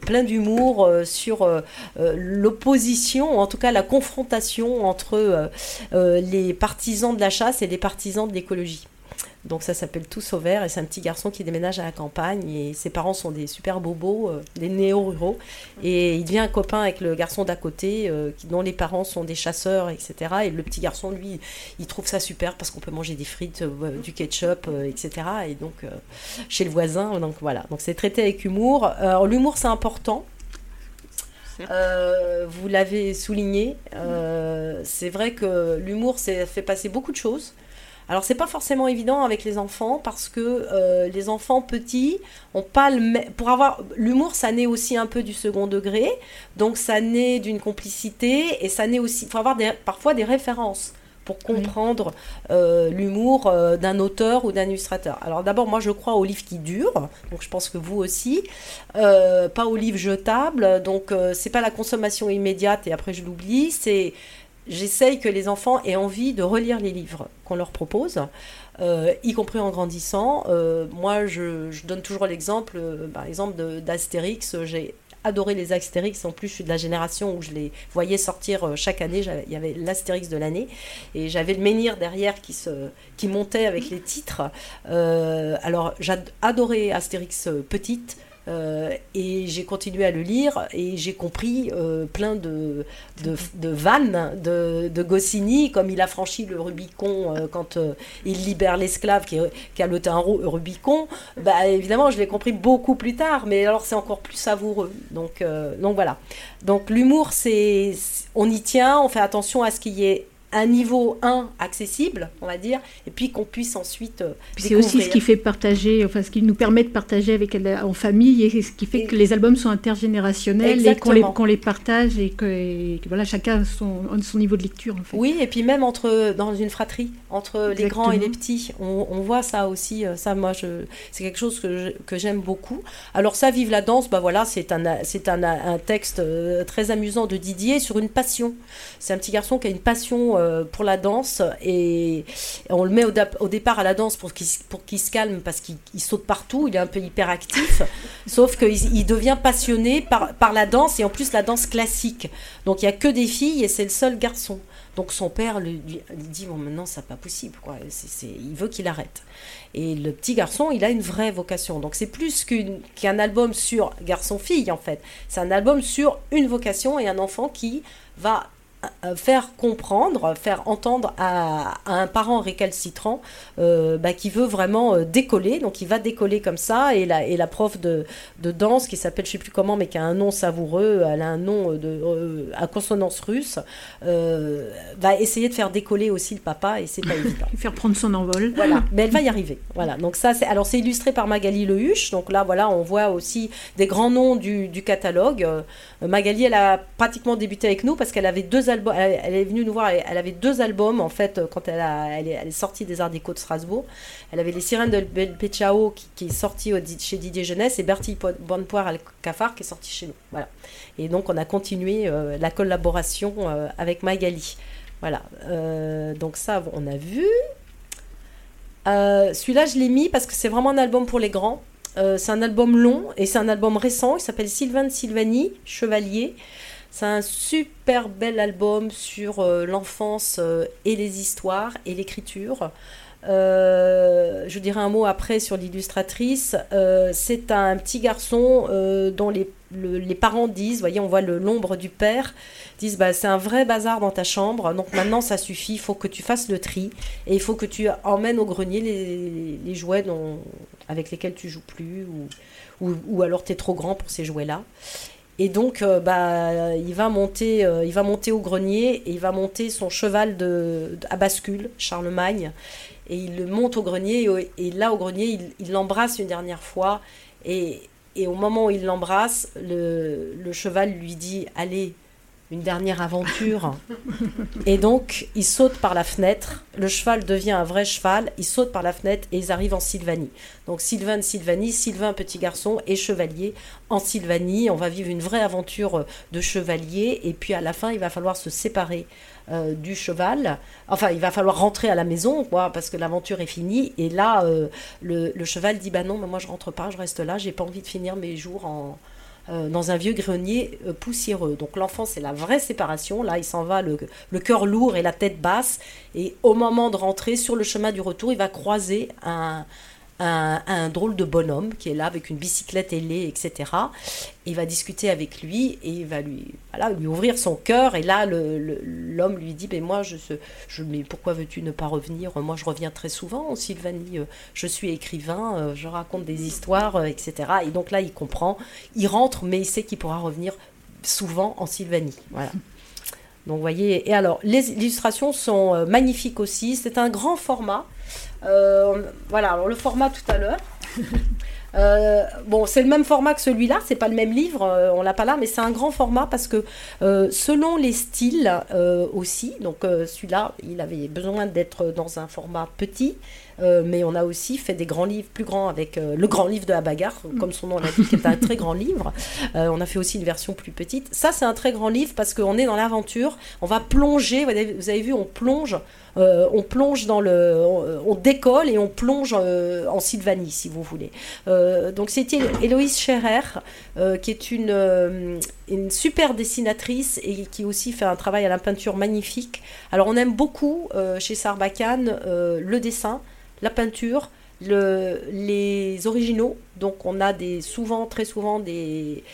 plein d'humour sur l'opposition, en tout cas la confrontation entre les partisans de la chasse et les partisans de l'écologie. Donc ça s'appelle Tout Sauvert et c'est un petit garçon qui déménage à la campagne et ses parents sont des super bobos, euh, des néo-ruraux. Et il devient un copain avec le garçon d'à côté euh, dont les parents sont des chasseurs, etc. Et le petit garçon, lui, il trouve ça super parce qu'on peut manger des frites, euh, du ketchup, etc. Et donc chez le voisin, donc voilà. Donc c'est traité avec humour. Alors l'humour c'est important. Vous l'avez souligné. c'est vrai que l'humour, fait passer beaucoup de choses. Alors c'est pas forcément évident avec les enfants parce que euh, les enfants petits ont pas le pour avoir l'humour ça naît aussi un peu du second degré donc ça naît d'une complicité et ça naît aussi faut avoir parfois des références pour comprendre euh, l'humour euh, d'un auteur ou d'un illustrateur. Alors d'abord, moi je crois aux livres qui durent, donc je pense que vous aussi, pas aux livres jetables, donc c'est pas la consommation immédiate et après je l'oublie, c'est j'essaye que les enfants aient envie de relire les livres qu'on leur propose, euh, y compris en grandissant. Euh, moi, je, donne toujours l'exemple, euh, par exemple, d'Astérix. J'ai adoré les Astérix. En plus, je suis de la génération où je les voyais sortir chaque année. Il y avait l'Astérix de l'année. Et j'avais le menhir derrière qui, se, qui montait avec les titres. alors, j'ai adoré Astérix petite. Euh, et j'ai continué à le lire et j'ai compris euh, plein de, de, vannes de, de, Goscinny, comme il a franchi le Rubicon euh, quand il libère l'esclave qui, qui, a le teint Rubicon. Bah, évidemment, je l'ai compris beaucoup plus tard, mais alors c'est encore plus savoureux. Donc, donc voilà. Donc l'humour, c'est on y tient, on fait attention à ce qu'il y ait un niveau 1 accessible, on va dire, et puis qu'on puisse ensuite euh, C'est aussi ce qui fait partager, enfin ce qui nous permet de partager avec en famille, et ce qui fait que les albums sont intergénérationnels et qu'on les, les, partage et que, voilà, chacun a son, son niveau de lecture. En fait. Oui, et puis même entre, dans une fratrie, entre les grands et les petits, on, on voit ça aussi, euh, ça moi c'est quelque chose que, que j'aime beaucoup. Alors ça, Vive la danse, bah voilà, c'est un, c'est un, un, texte euh, très amusant de Didier sur une passion. C'est un petit garçon qui a une passion pour la danse et, on le met au, départ à la danse pour qu'il pour qu'il se calme parce qu'il saute partout, il est un peu hyperactif, sauf qu'il il devient passionné par, par la danse et en plus la danse classique. Donc il n'y a que des filles et c'est le seul garçon. Donc son père lui, dit bon maintenant c'est pas possible quoi, il veut qu'il arrête. Et le petit garçon il a une vraie vocation. Donc c'est plus qu'un album sur garçon-fille en fait. C'est un album sur une vocation et un enfant qui va faire comprendre, faire entendre à, un parent récalcitrant euh, bah, qui veut vraiment euh, décoller. Donc il va décoller comme ça et la, et la prof de, de danse qui s'appelle je sais plus comment mais qui a un nom savoureux, elle a un nom de, euh, à consonance russe, va essayer de faire décoller aussi le papa et c'est pas évident. faire prendre son envol. Voilà, mais elle va y arriver. Voilà, donc ça c'est alors c'est illustré par Magali Lehuche. Donc là voilà on voit aussi des grands noms du, du catalogue. Magali elle a pratiquement débuté avec nous parce qu'elle avait deux elle, est venue nous voir. Elle, avait deux albums en fait quand elle, est, sortie des Arts de Strasbourg. Elle avait Les Sirènes de Pechao qui, est sorti chez Didier Jeunesse et Bertie Bonnepoire à Cafard qui est sorti chez nous. Voilà. Et donc on a continué euh, la collaboration euh, avec Magali. Voilà. Euh, donc ça on a vu. Celui-là je l'ai mis parce que c'est vraiment un album pour les grands. c'est un album long et c'est un album récent. Il s'appelle Sylvain de Sylvanie, Chevalier. C'est un super bel album sur euh, l'enfance euh, et les histoires et l'écriture. Euh, je dirais un mot après sur l'illustratrice. c'est un petit garçon dont les, parents disent, voyez, on voit l'ombre du père, disent bah, c'est un vrai bazar dans ta chambre, donc maintenant ça suffit, il faut que tu fasses le tri et il faut que tu emmènes au grenier les, jouets dont, avec lesquels tu joues plus ou, ou, ou alors tu es trop grand pour ces jouets-là. Et donc, euh, bah, il, va monter, euh, il va monter au grenier et il va monter son cheval de, à bascule, Charlemagne. Et il le monte au grenier et, là, au grenier, il l'embrasse une dernière fois. Et, au moment où il l'embrasse, le, le, cheval lui dit Allez, une dernière aventure. et donc, ils sautent par la fenêtre. Le cheval devient un vrai cheval. Ils sautent par la fenêtre et ils arrivent en Sylvanie. Donc, Sylvain de Sylvanie, Sylvain, petit garçon, et chevalier en Sylvanie. On va vivre une vraie aventure de chevalier. Et puis, à la fin, il va falloir se séparer euh, du cheval. Enfin, il va falloir rentrer à la maison, quoi, parce que l'aventure est finie. Et là, euh, le, cheval dit Bah non, mais moi, je rentre pas, je reste là. J'ai pas envie de finir mes jours en euh, dans un vieux grenier euh, poussiéreux. Donc l'enfant, c'est la vraie séparation. Là, il s'en va le, le cœur lourd et la tête basse. Et au moment de rentrer sur le chemin du retour, il va croiser un, un, drôle de bonhomme qui est là avec une bicyclette ailée, etc. il va discuter avec lui et il va lui, voilà, lui ouvrir son cœur. Et là, l'homme lui dit, mais moi, je, mais pourquoi veux-tu ne pas revenir? Moi, je reviens très souvent, Sylvanie. Euh, je suis écrivain, euh, je raconte des histoires, euh, etc. Et donc là, il comprend, il rentre, mais il sait qu'il pourra revenir souvent en Sylvanie. Voilà. Donc, vous voyez, et alors, les illustrations sont magnifiques aussi. C'est un grand format. Euh, voilà, alors le format tout à l'heure. Euh, bon, c'est le même format que celui-là, c'est pas le même livre, euh, on l'a pas là, mais c'est un grand format parce que selon les styles aussi, donc celui-là, il avait besoin d'être dans un format petit, mais on a aussi fait des grands livres plus grands avec le grand livre de la bagarre, mm. comme son nom l'indique, qui est un très grand livre. On a fait aussi une version plus petite. Ça, c'est un très grand livre parce qu'on est dans l'aventure. On va plonger. Vous avez, vu, on plonge. On plonge dans le. On, décolle et on plonge en Sylvanie, si vous voulez. donc, c'était Héloïse Scherer, qui est une, une super dessinatrice et qui aussi fait un travail à la peinture magnifique. Alors, on aime beaucoup chez Sarbacane le dessin la peinture, les originaux. Donc on a des, souvent, très souvent des,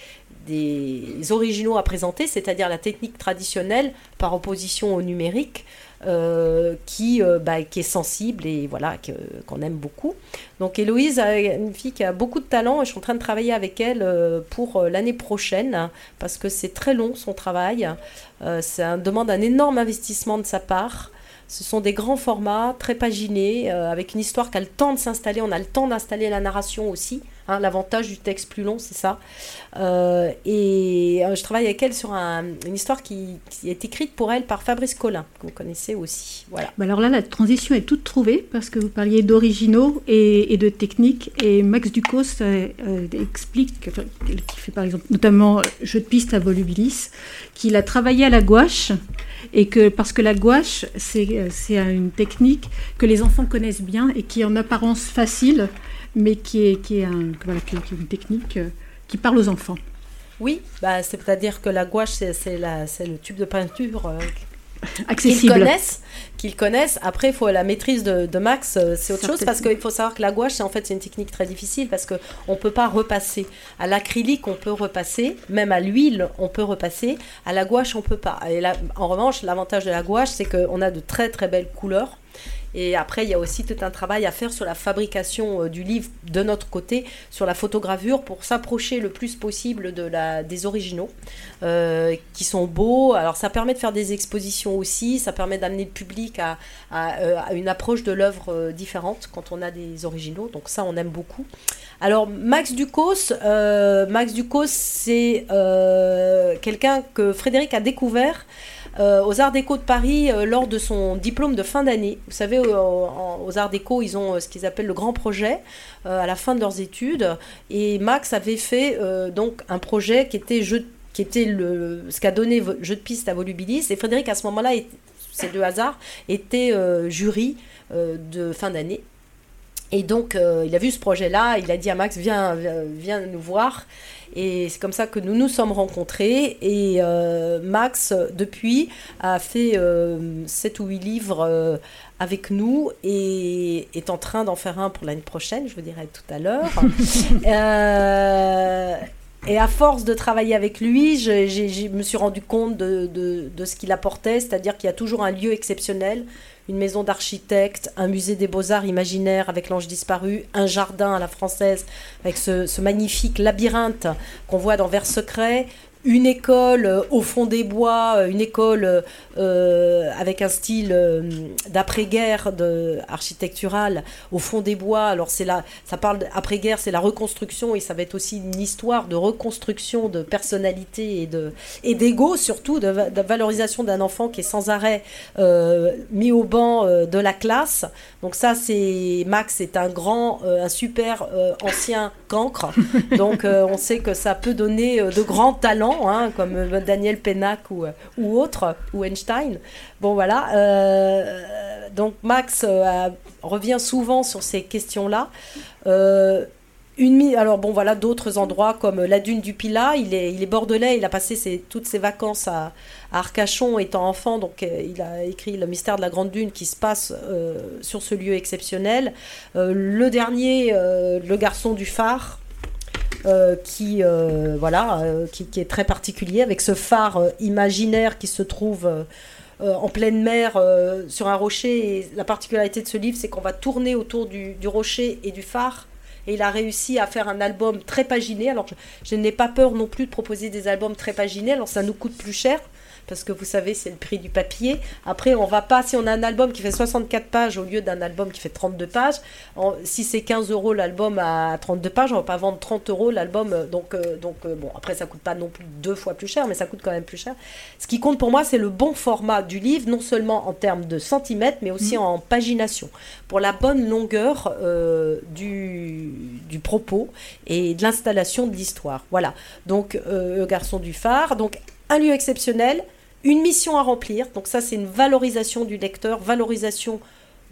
des originaux à présenter, c'est-à-dire la technique traditionnelle par opposition au numérique. Euh, qui, euh, bah, qui est sensible et voilà qu'on aime beaucoup. Donc Héloïse une fille qui a beaucoup de talent et je suis en train de travailler avec elle euh, pour l'année prochaine parce que c'est très long son travail. ça demande un énorme investissement de sa part. Ce sont des grands formats, très paginés, avec une histoire qui a le temps de s'installer. On a le temps d'installer la narration aussi Hein, L'avantage du texte plus long, c'est ça. Euh, et euh, je travaille avec elle sur une histoire qui, est écrite pour elle par Fabrice Collin, que vous connaissez aussi. Voilà. Bah alors là, la transition est toute trouvée parce que vous parliez d'originaux et, de techniques. Et Max Ducos euh, explique, qui fait par exemple notamment Jeu de piste à Volubilis, qu'il a travaillé à la gouache et que parce que la gouache, c'est une technique que les enfants connaissent bien et qui est en apparence facile, mais qui est, qui est, un, voilà, qui est une technique qui parle aux enfants. Oui, bah, c'est-à-dire que la gouache, c'est le tube de peinture euh, accessible. Qu'ils connaissent, qu'ils connaissent. Après, il faut la maîtrise de, Max, euh, c'est autre chose parce qu'il faut savoir que la gouache, en fait, c'est une technique très difficile parce qu'on ne peut pas repasser. À l'acrylique, on peut repasser, même à l'huile, on peut repasser. À la gouache, on peut pas. Et là, en revanche, l'avantage de la gouache, c'est qu'on a de très très belles couleurs. Et après, il y a aussi tout un travail à faire sur la fabrication euh, du livre de notre côté, sur la photogravure, pour s'approcher le plus possible des originaux, euh, qui sont beaux. Alors, ça permet de faire des expositions aussi, ça permet d'amener le public à, euh, une approche de l'œuvre différente quand on a des originaux. Donc ça, on aime beaucoup. Alors, Max Ducos, Max Ducos, c'est quelqu'un que Frédéric a découvert. Euh, aux Arts Déco de Paris euh, lors de son diplôme de fin d'année. Vous savez, aux Arts Déco, ils ont euh, ce qu'ils appellent le grand projet à la fin de leurs études. Et Max avait fait donc un projet qui était qui était le, ce qu'a donné jeu de piste à Volubilis. Et Frédéric, à ce moment-là, c'est de hasard, était jury de fin d'année. Et donc, il a vu ce projet-là, il a dit à Max, viens, viens nous voir. Et c'est comme ça que nous nous sommes rencontrés. Et euh, Max, depuis, a fait euh, 7 ou 8 livres euh, avec nous et est en train d'en faire un pour l'année prochaine, je vous dirai tout à l'heure. Euh, et à force de travailler avec lui, je, me suis rendu compte de, de, de ce qu'il apportait, c'est-à-dire qu'il y a toujours un lieu exceptionnel, une maison d'architecte, un musée des beaux-arts imaginaires avec l'ange disparu, un jardin à la française avec ce, magnifique labyrinthe qu'on voit dans Vers secret, une école euh, au fond des bois, euh, une école euh, avec un style d'après-guerre architectural au fond des bois. Alors c'est là, ça parle d'après-guerre, c'est la reconstruction et ça va être aussi une histoire de reconstruction de personnalité et de et d'ego surtout, de, valorisation d'un enfant qui est sans arrêt mis au banc de la classe. Donc ça c'est Max c'est un grand, un super ancien cancre. Donc on sait que ça peut donner de grands talents Hein, comme euh, Daniel Pennac ou, euh, ou autre, ou Einstein. Bon, voilà. Euh, donc, Max revient souvent sur ces questions-là. Une, alors bon voilà d'autres endroits comme la dune du Pilat, il est, il est bordelais, il a passé toutes ses vacances à, Arcachon étant enfant, donc il a écrit Le mystère de la Grande Dune qui se passe sur ce lieu exceptionnel. le dernier, Le garçon du phare, euh, qui, euh, voilà, euh, qui, est très particulier, avec ce phare imaginaire qui se trouve en pleine mer sur un rocher. Et la particularité de ce livre, c'est qu'on va tourner autour du, rocher et du phare. Et il a réussi à faire un album très paginé. Alors, je, je n'ai pas peur non plus de proposer des albums très paginés. Alors, ça nous coûte plus cher parce que vous savez, c'est le prix du papier. Après, on va pas, si on a un album qui fait 64 pages au lieu d'un album qui fait 32 pages, si c'est 15 euros l'album à 32 pages, on va pas vendre 30 euros l'album. Euh, donc, euh, donc euh, bon, après, ça coûte pas non plus deux fois plus cher, mais ça coûte quand même plus cher. Ce qui compte pour moi, c'est le bon format du livre, non seulement en termes de centimètres, mais aussi mmh. en pagination, pour la bonne longueur du, du propos et de l'installation de l'histoire. Voilà. Donc, le garçon du phare. Donc, un lieu exceptionnel, une mission à remplir. Donc ça, c'est une valorisation du lecteur, valorisation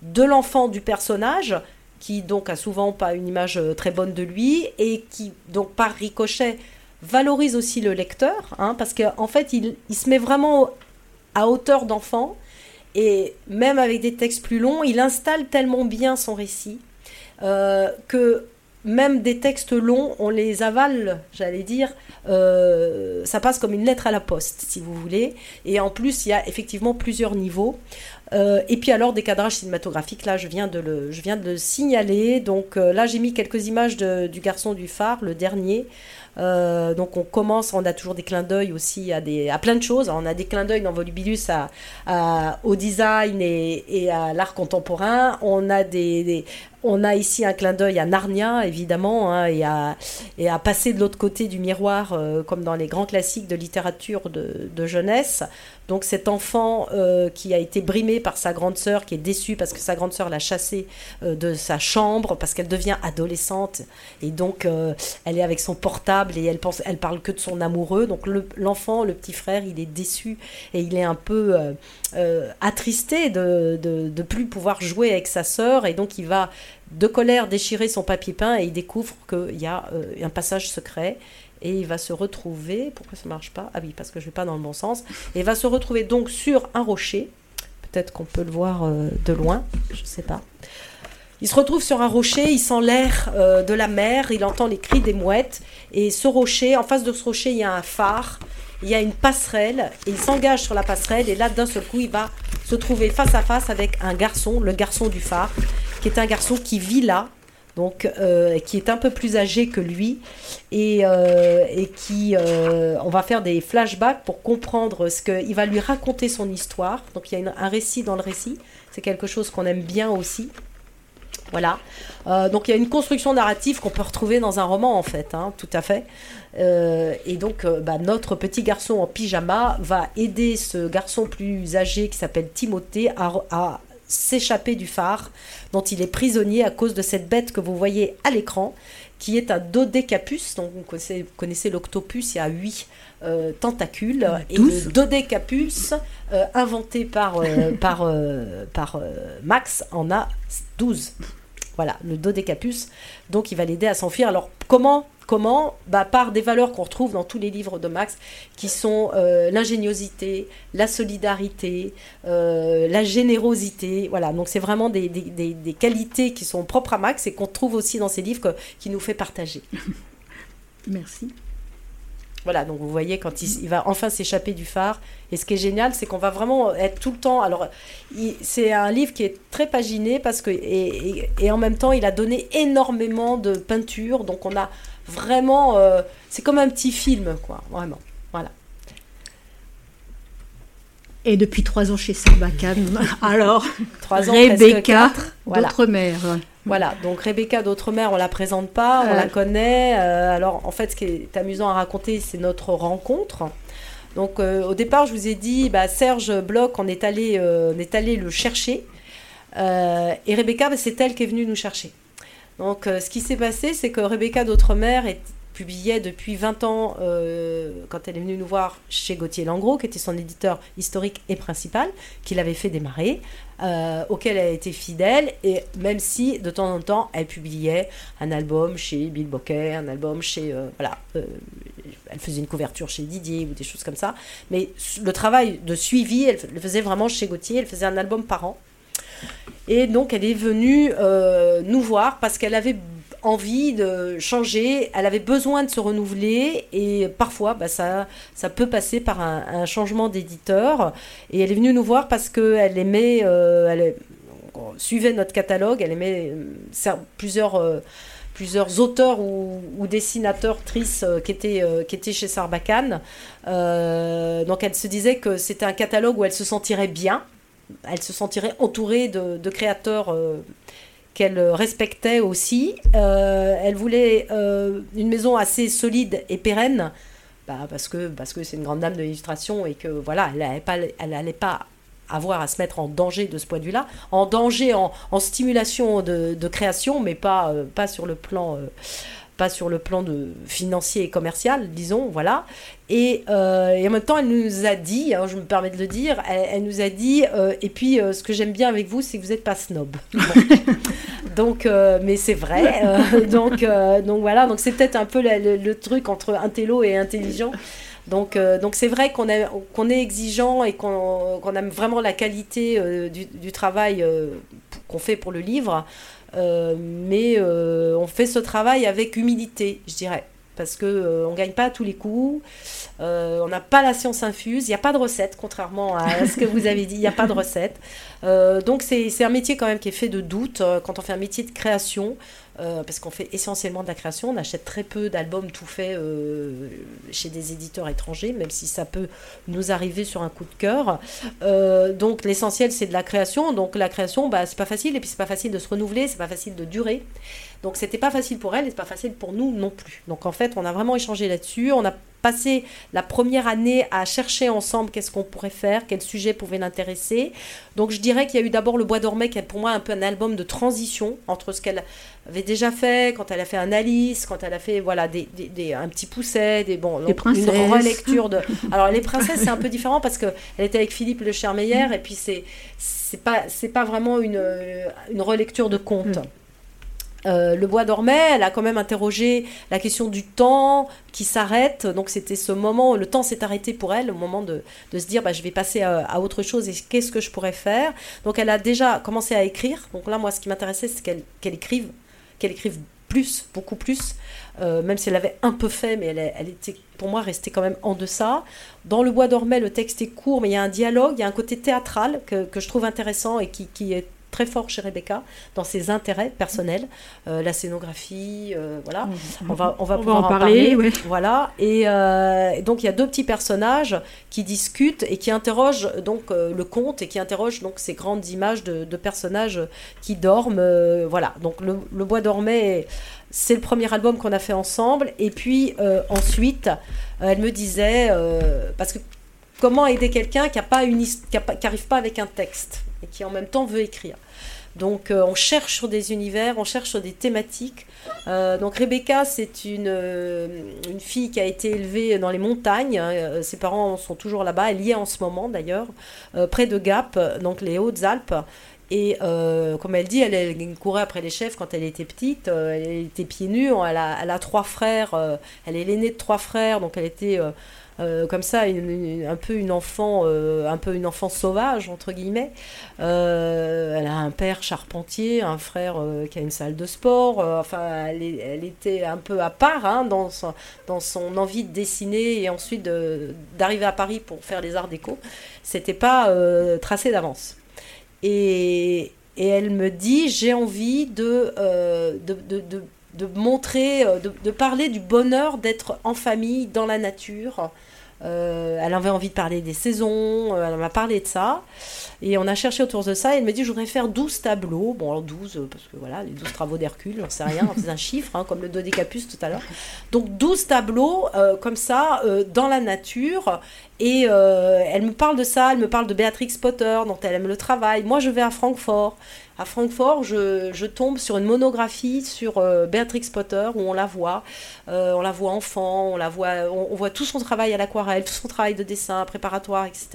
de l'enfant, du personnage, qui donc a souvent pas une image euh, très bonne de lui, et qui, donc par ricochet, valorise aussi le lecteur, hein, parce qu'en fait, il, se met vraiment à hauteur d'enfant, et même avec des textes plus longs, il installe tellement bien son récit euh, que même des textes longs, on les avale, j'allais dire, euh, ça passe comme une lettre à la poste, si vous voulez. Et en plus, il y a effectivement plusieurs niveaux. Euh, et puis alors, des cadrages cinématographiques, là, je viens de le, je viens de le signaler. Donc euh, là, j'ai mis quelques images du garçon du phare, le dernier. donc on commence, on a toujours des clins d'œil aussi à, des, à plein de choses. On a des clins d'œil dans Volubilus à, au design et, à l'art contemporain. On a des, on a ici un clin d'œil à Narnia, évidemment, hein, et, à, et, à, passer de l'autre côté du miroir, euh, comme dans les grands classiques de littérature de, jeunesse. Donc cet enfant euh, qui a été brimé par sa grande sœur, qui est déçue parce que sa grande sœur l'a chassé euh, de sa chambre, parce qu'elle devient adolescente, et donc elle est avec son portable et elle, pense, elle parle que de son amoureux. Donc l'enfant, le, petit frère, il est déçu et il est un peu attristé de ne plus pouvoir jouer avec sa sœur, et donc il va de colère déchirer son papier peint et il découvre qu'il y a euh, un passage secret et il va se retrouver, pourquoi ça marche pas? Ah oui, parce que je vais pas dans le bon sens. Et il va se retrouver donc sur un rocher. Peut-être qu'on peut le voir euh, de loin, je sais pas. Il se retrouve sur un rocher, il sent l'air euh, de la mer, il entend les cris des mouettes. Et ce rocher, en face de ce rocher, il y a un phare, il y a une passerelle, et il s'engage sur la passerelle. Et là, d'un seul coup, il va se trouver face à face avec un garçon, le garçon du phare, qui est un garçon qui vit là, donc euh, qui est un peu plus âgé que lui et, euh, et qui euh, on va faire des flashbacks pour comprendre ce qu'il va lui raconter son histoire. Donc il y a un récit dans le récit. C'est quelque chose qu'on aime bien aussi. Voilà. Donc il y a une construction narrative qu'on peut retrouver dans un roman en fait hein, tout à fait. Et donc bah, notre petit garçon en pyjama va aider ce garçon plus âgé qui s'appelle Timothée à s'échapper du phare dont il est prisonnier à cause de cette bête que vous voyez à l'écran, qui est un dodécapus. Donc vous connaissez, l'octopus, il y a huit euh, tentacules. Et le dodécapus, euh, inventé par, euh, par, par Max, en a 12. Voilà, le dodécapus. Donc il va l'aider à s'enfuir. Alors comment Comment bah, Par des valeurs qu'on retrouve dans tous les livres de Max, qui sont euh, l'ingéniosité, la solidarité, euh, la générosité. Voilà, donc c'est vraiment des, qualités qui sont propres à Max et qu'on trouve aussi dans ses livres qui nous fait partager. Merci. Voilà, donc vous voyez quand il, va enfin s'échapper du phare. Et ce qui est génial, c'est qu'on va vraiment être tout le temps. Alors, c'est un livre qui est très paginé parce que et, et, en même temps, il a donné énormément de peinture. Donc, on a vraiment, euh, c'est comme un petit film, quoi, vraiment. Voilà. Et depuis trois ans chez Sarbacane, alors, trois ans, Rebecca d'Outremer. Voilà, donc Rebecca d'Outremer, on la présente pas, on la connaît. Euh, alors, en fait, ce qui est amusant à raconter, c'est notre rencontre. Donc, euh, au départ, je vous ai dit, bah, Serge Bloch, on est allé, on est allé le chercher. et Rebecca, bah, c'est elle qui est venue nous chercher. Donc, euh, ce qui s'est passé, c'est que Rebecca d'Outremer publiait depuis 20 ans, euh, quand elle est venue nous voir chez Gauthier Langros, qui était son éditeur historique et principal, qui l'avait fait démarrer, euh, auquel elle était fidèle, et même si de temps en temps, elle publiait un album chez Bill Bocquet, un album chez... voilà, elle faisait une couverture chez Didier ou des choses comme ça, mais le travail de suivi, elle le faisait vraiment chez Gauthier, elle faisait un album par an. Et donc, elle est venue euh, nous voir parce qu'elle avait envie de changer, elle avait besoin de se renouveler et parfois bah, ça, ça peut passer par un, changement d'éditeur. Et elle est venue nous voir parce qu'elle aimait, euh, elle suivait notre catalogue, elle aimait euh, plusieurs, plusieurs auteurs ou, dessinateurs tristes qui, étaient, qui étaient chez Sarbacane. donc elle se disait que c'était un catalogue où elle se sentirait bien elle se sentirait entourée de, créateurs euh, qu'elle respectait aussi. Euh, elle voulait euh, une maison assez solide et pérenne, bah, parce que parce que c'est une grande dame de l'illustration et que voilà, elle n'allait pas, pas avoir à se mettre en danger de ce point de vue-là, en danger, en, stimulation de, création, mais pas, pas sur le plan pas sur le plan de financier et commercial, disons, voilà. Et, euh, et en même temps, elle nous a dit, hein, je me permets de le dire, elle, nous a dit, euh, et puis euh, ce que j'aime bien avec vous, c'est que vous n'êtes pas snob. donc, mais c'est vrai. donc, donc voilà, donc c'est peut-être un peu le, truc entre intello et intelligent. Donc, donc c'est vrai qu'on est, exigeant et qu'on, aime vraiment la qualité du, du, travail qu'on fait pour le livre. Euh, mais euh, on fait ce travail avec humilité, je dirais parce que euh, on gagne pas à tous les coups, on n'a pas la science infuse, il n'y a pas de recette, contrairement à ce que vous avez dit, il n'y a pas de recette. donc c'est un métier quand même qui est fait de doute. Quand on fait un métier de création, euh, parce qu'on fait essentiellement de la création. On achète très peu d'albums tout faits euh, chez des éditeurs étrangers, même si ça peut nous arriver sur un coup de cœur. Euh, donc l'essentiel, c'est de la création. Donc la création, bah, c'est pas facile, et puis c'est pas facile de se renouveler, c'est pas facile de durer. Donc c'était pas facile pour elle, et c'est pas facile pour nous non plus. Donc en fait, on a vraiment échangé là-dessus. On a passé la première année à chercher ensemble qu'est-ce qu'on pourrait faire, quel sujet pouvait l'intéresser. Donc je dirais qu'il y a eu d'abord Le Bois dormait, qui est pour moi un peu un album de transition entre ce qu'elle avait déjà fait, quand elle a fait un Alice, quand elle a fait voilà des, des, un petit pousset, des bon, une relecture de. Alors les princesses c'est un peu différent parce que elle était avec Philippe le Chermeyer et puis c'est c'est pas c'est pas vraiment une, une relecture de conte. Mm. Euh, le bois dormait, elle a quand même interrogé la question du temps qui s'arrête. Donc c'était ce moment, le temps s'est arrêté pour elle, au moment de, de se dire bah, je vais passer à, autre chose et qu'est-ce que je pourrais faire. Donc elle a déjà commencé à écrire. Donc là, moi, ce qui m'intéressait, c'est qu'elle écrive, qu'elle écrive plus, beaucoup plus, euh, même si elle avait un peu fait, mais elle, elle, était pour moi restée quand même en deçà. Dans Le Bois dormait, le texte est court, mais il y a un dialogue, il y a un côté théâtral que, que je trouve intéressant et qui, qui est très fort chez Rebecca dans ses intérêts personnels, euh, la scénographie, euh, voilà. On va, on va pouvoir en parler. Voilà. Euh, et, donc il y a deux petits personnages qui discutent et qui interrogent donc le conte et qui interrogent donc ces grandes images de, personnages qui dorment. voilà. Donc le, le Bois dormait c'est le premier album qu'on a fait ensemble. Et puis ensuite, elle me disait, parce que comment aider quelqu'un qui n'arrive pas avec un texte et qui en même temps veut écrire? Donc euh, on cherche sur des univers, on cherche sur des thématiques. Euh, donc Rebecca, c'est une, euh, une, fille qui a été élevée dans les montagnes. ses parents sont toujours là-bas. Elle y est en ce moment d'ailleurs, près de Gap, donc les Hautes-Alpes. Et comme elle dit, elle, courait après les chefs quand elle était petite. elle était pieds nus. Elle a, elle a trois frères. elle est l'aînée de trois frères, donc elle était euh, comme ça, un peu une enfant, euh, un peu une enfant sauvage entre guillemets. Euh, elle a un père charpentier, un frère qui a une salle de sport. enfin, elle, était un peu à part hein, dans, son, envie de dessiner et ensuite d'arriver à Paris pour faire les arts déco. C'était pas tracé d'avance. Et, elle me dit j'ai envie de, montrer, de, parler du bonheur d'être en famille, dans la nature, euh, elle avait envie de parler des saisons, euh, elle m'a parlé de ça. Et on a cherché autour de ça. Et elle m'a dit Je voudrais faire 12 tableaux. Bon, alors 12, euh, parce que voilà, les 12 travaux d'Hercule, j'en sais rien, c'est un chiffre, hein, comme le dodécapus tout à l'heure. Donc 12 tableaux, comme ça, dans la nature. Et elle me parle de ça, elle me parle de Béatrix Potter, dont elle aime le travail. Moi, je vais à Francfort à Francfort, je, tombe sur une monographie sur euh, Béatrix Potter où on la voit. Euh, on la voit enfant, on la voit, tout son travail à l'aquarelle, tout son travail de dessin préparatoire, etc.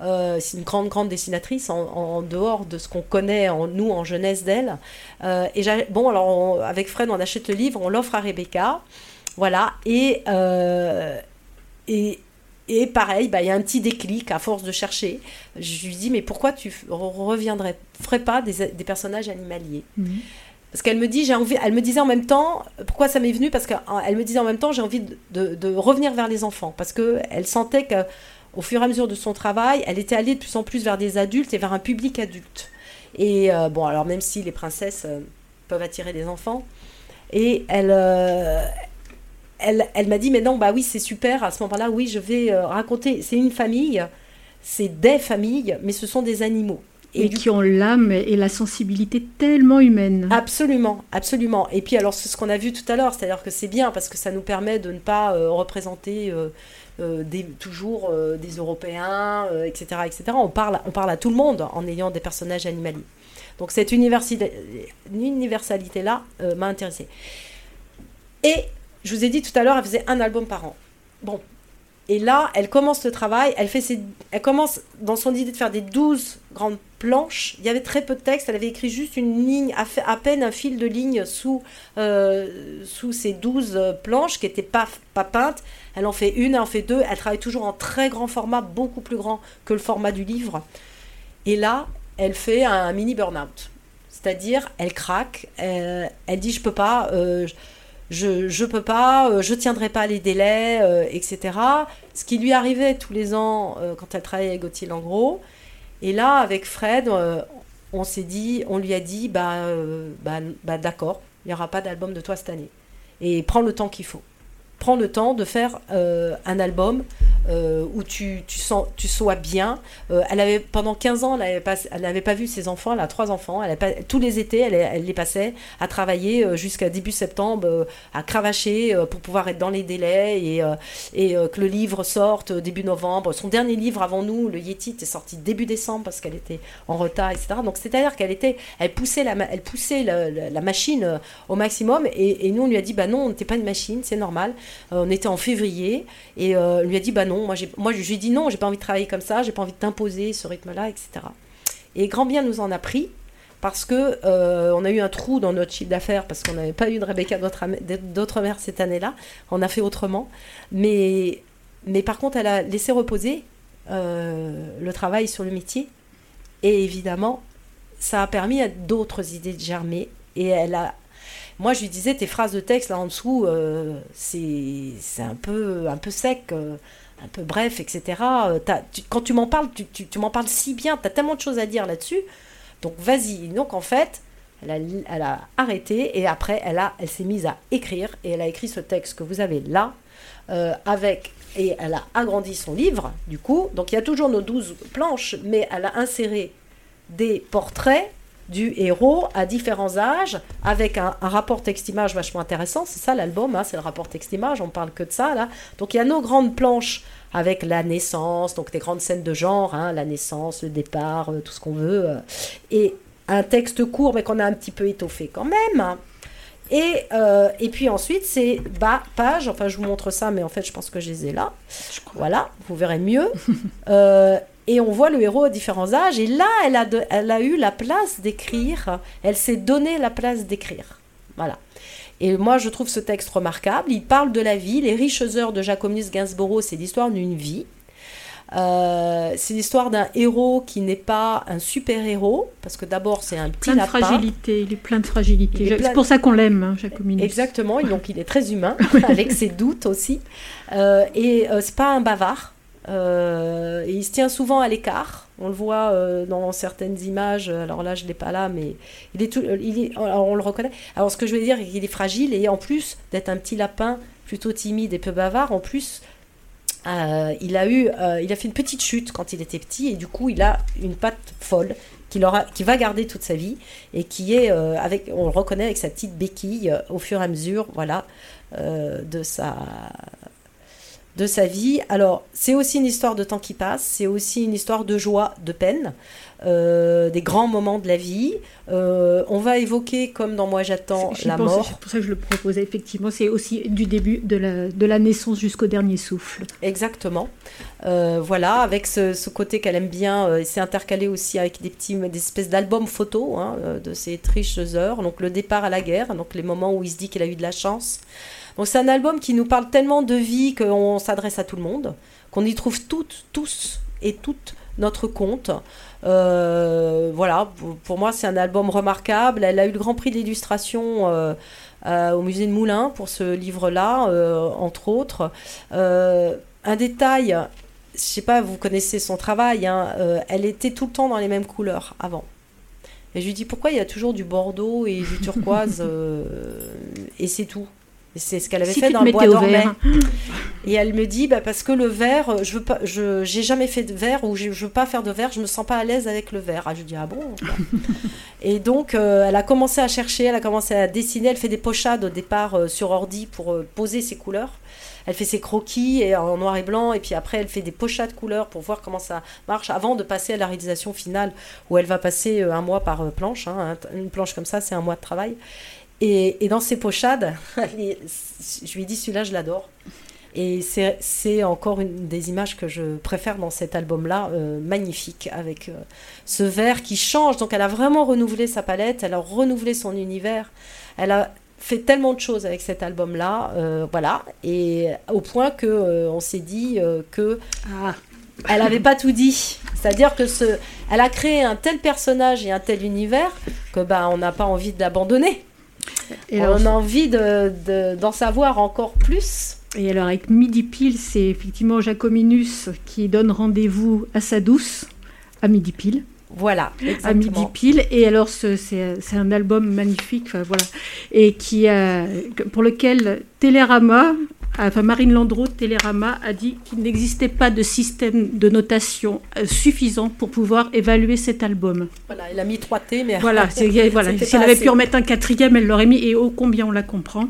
Euh, c'est une grande, grande dessinatrice en, dehors de ce qu'on connaît en nous en jeunesse d'elle. et bon, alors avec Fred, on achète le livre, on l'offre à Rebecca. Voilà. Et et pareil, bah, il y a un petit déclic à force de chercher. Je lui dis, mais pourquoi tu reviendrais, ferais pas des, des personnages animaliers mhm. Parce qu'elle me dit, j'ai envie, elle me disait en même temps, pourquoi ça m'est venu? Parce qu'elle me disait en même temps, j'ai envie de, de, revenir vers les enfants. Parce qu'elle sentait que au fur et à mesure de son travail, elle était allée de plus en plus vers des adultes et vers un public adulte. Et euh, bon, alors même si les princesses euh, peuvent attirer des enfants, et elle, euh, elle, m'a dit, mais non, bah oui, c'est super, à ce moment-là, oui, je vais euh, raconter, c'est une famille, c'est des familles, mais ce sont des animaux. Et, qui ont l'âme et la sensibilité tellement humaine. Absolument, absolument. Et puis alors, c'est ce qu'on a vu tout à l'heure, c'est-à-dire que c'est bien parce que ça nous permet de ne pas euh, représenter euh, des, toujours des Européens, etc., etc. On parle, on parle à tout le monde en ayant des personnages animaliers. Donc cette universalité-là m'a intéressée. Et je vous ai dit tout à l'heure, elle faisait un album par an. Bon. Et là, elle commence le travail, elle, fait elle commence dans son idée de faire des 12 grandes planches. Il y avait très peu de texte, elle avait écrit juste une ligne, à, peine un fil de ligne sous, euh, sous ces 12 planches qui n'étaient pas, pas peintes. Elle en fait une, elle en fait deux. Elle travaille toujours en très grand format, beaucoup plus grand que le format du livre. Et là, elle fait un mini burn-out. C'est-à-dire, elle craque, elle, dit Je peux pas. Euh, ne peux pas, euh, je tiendrai pas les délais, euh, etc. Ce qui lui arrivait tous les ans euh, quand elle travaillait avec Gauthier Langros. Et là, avec Fred, on s'est dit, on lui a dit, bah, bah, bah d'accord, il n'y aura pas d'album de toi cette année. Et prends le temps qu'il faut prends le temps de faire un album euh, où tu, tu, sens, tu sois bien. Euh, elle avait, pendant 15 ans, elle n'avait pas, vu ses enfants, elle a trois enfants. Elle tous les étés, elle, les passait à travailler jusqu'à début septembre, à cravacher pour pouvoir être dans les délais et, et que le livre sorte début novembre. Son dernier livre avant nous, le Yeti, est sorti début décembre parce qu'elle était en retard, etc. Donc c'est-à-dire qu'elle elle poussait la, elle poussait la, machine au maximum et, nous on lui a dit bah non, on n'était pas une machine, c'est normal. Euh, on était en février et euh, lui a dit bah non, moi, je lui dit non, j'ai pas envie de travailler comme ça, j'ai pas envie de t'imposer ce rythme-là, etc. Et grand bien nous en a pris parce que euh, on a eu un trou dans notre chiffre d'affaires parce qu'on n'avait pas eu de Rebecca d'autres mères cette année-là. On a fait autrement, mais mais par contre elle a laissé reposer le travail sur le métier et évidemment ça a permis à d'autres idées de germer et elle a moi, je lui disais, tes phrases de texte là en dessous, euh, c'est un peu, un peu sec, euh, un peu bref, etc. Euh, quand tu m'en parles, tu, tu, m'en parles si bien, tu as tellement de choses à dire là-dessus. Donc, vas-y. Donc, en fait, elle a, elle a, arrêté et après, elle, a, elle s'est mise à écrire et elle a écrit ce texte que vous avez là, avec. Et elle a agrandi son livre, du coup. Donc, il y a toujours nos douze planches, mais elle a inséré des portraits du héros à différents âges, avec un, rapport texte-image vachement intéressant. C'est ça l'album, hein, c'est le rapport texte-image, on parle que de ça là. Donc il y a nos grandes planches avec la naissance, donc des grandes scènes de genre, hein, la naissance, le départ, euh, tout ce qu'on veut, euh, et un texte court mais qu'on a un petit peu étoffé quand même. Et, euh, et puis ensuite, c'est bas, page, enfin je vous montre ça, mais en fait je pense que je les ai là. Voilà, vous verrez mieux. Et on voit le héros à différents âges. Et là, elle a, elle a eu la place d'écrire. Elle s'est donné la place d'écrire. Voilà. Et moi, je trouve ce texte remarquable. Il parle de la vie. Les riches heures de Jacobus Gainsborough, c'est l'histoire d'une vie. Euh, c'est l'histoire d'un héros qui n'est pas un super-héros, parce que d'abord c'est un petit plein de fragilité, il est plein de fragilité. C'est pour ça qu'on l'aime, hein, Jacobinus. Exactement, donc il est très humain, avec ses doutes aussi. Euh, et euh, c'est pas un bavard, euh, il se tient souvent à l'écart. On le voit euh, dans certaines images. Alors là, je ne l'ai pas là, mais il est tout, il est, on le reconnaît. Alors ce que je veux dire, c'est qu'il est fragile et en plus d'être un petit lapin plutôt timide et peu bavard, en plus, euh, il a eu, il a fait une petite chute quand il était petit et du coup, il a une patte folle qu'il va garder toute sa vie et qui est avec, on le reconnaît avec sa petite béquille au fur et à mesure, voilà, de sa de sa vie. Alors, c'est aussi une histoire de temps qui passe, c'est aussi une histoire de joie, de peine, euh, des grands moments de la vie. Euh, on va évoquer, comme dans Moi j'attends, la mort. C'est pour ça que je le proposais, effectivement. C'est aussi du début de la, de la naissance jusqu'au dernier souffle. Exactement. Euh, voilà, avec ce, côté qu'elle aime bien, c'est intercalé aussi avec des petits, des espèces d'albums photos hein, de ces triches heures. Donc, le départ à la guerre, donc les moments où il se dit qu'il a eu de la chance. Donc c'est un album qui nous parle tellement de vie qu'on s'adresse à tout le monde, qu'on y trouve toutes, tous et toutes notre compte. Euh, voilà, pour moi c'est un album remarquable. Elle a eu le Grand Prix de l'illustration euh, euh, au musée de Moulins pour ce livre-là, entre autres. un détail, je sais pas, vous connaissez son travail, hein, elle était tout le temps dans les mêmes couleurs avant. Et je lui dis pourquoi il y a toujours du bordeaux et du turquoise et c'est tout? C'est ce qu'elle avait fait dans le bois dormait. Et elle me dit, bah, parce que le verre, je veux pas, je, j'ai jamais fait de verre ou je, veux pas faire de verre, je me sens pas à l'aise avec le verre. Ah, je dis, ah bon Et donc, euh, elle a commencé à chercher, elle a commencé à dessiner, elle fait des pochades au départ euh, sur ordi pour euh, poser ses couleurs. Elle fait ses croquis et, en noir et blanc, et puis après, elle fait des pochades couleurs pour voir comment ça marche avant de passer à la réalisation finale où elle va passer un mois par planche. Hein. Une planche comme ça, c'est un mois de travail. Et, dans ces pochades, je lui dis celui-là, je l'adore. Et c'est encore une des images que je préfère dans cet album-là, euh, magnifique, avec euh, ce vert qui change. Donc elle a vraiment renouvelé sa palette, elle a renouvelé son univers, elle a fait tellement de choses avec cet album-là, euh, voilà, et au point que on s'est dit que ah. elle n'avait pas tout dit. C'est-à-dire que ce, elle a créé un tel personnage et un tel univers que bah on n'a pas envie de l'abandonner. Et on a envie d'en savoir encore plus. Et alors avec Midi Pile, c'est effectivement Jacominus qui donne rendez-vous à sa douce à Midi Pile. Voilà, à midi pile. Et alors, c'est un album magnifique, voilà, et qui a, pour lequel Télérama Enfin, Marine Landreau de Télérama a dit qu'il n'existait pas de système de notation euh, suffisant pour pouvoir évaluer cet album. Voilà, elle a mis 3T, mais voilà, voilà. si elle avait pu en mettre un quatrième, elle l'aurait mis, et ô combien on la comprend.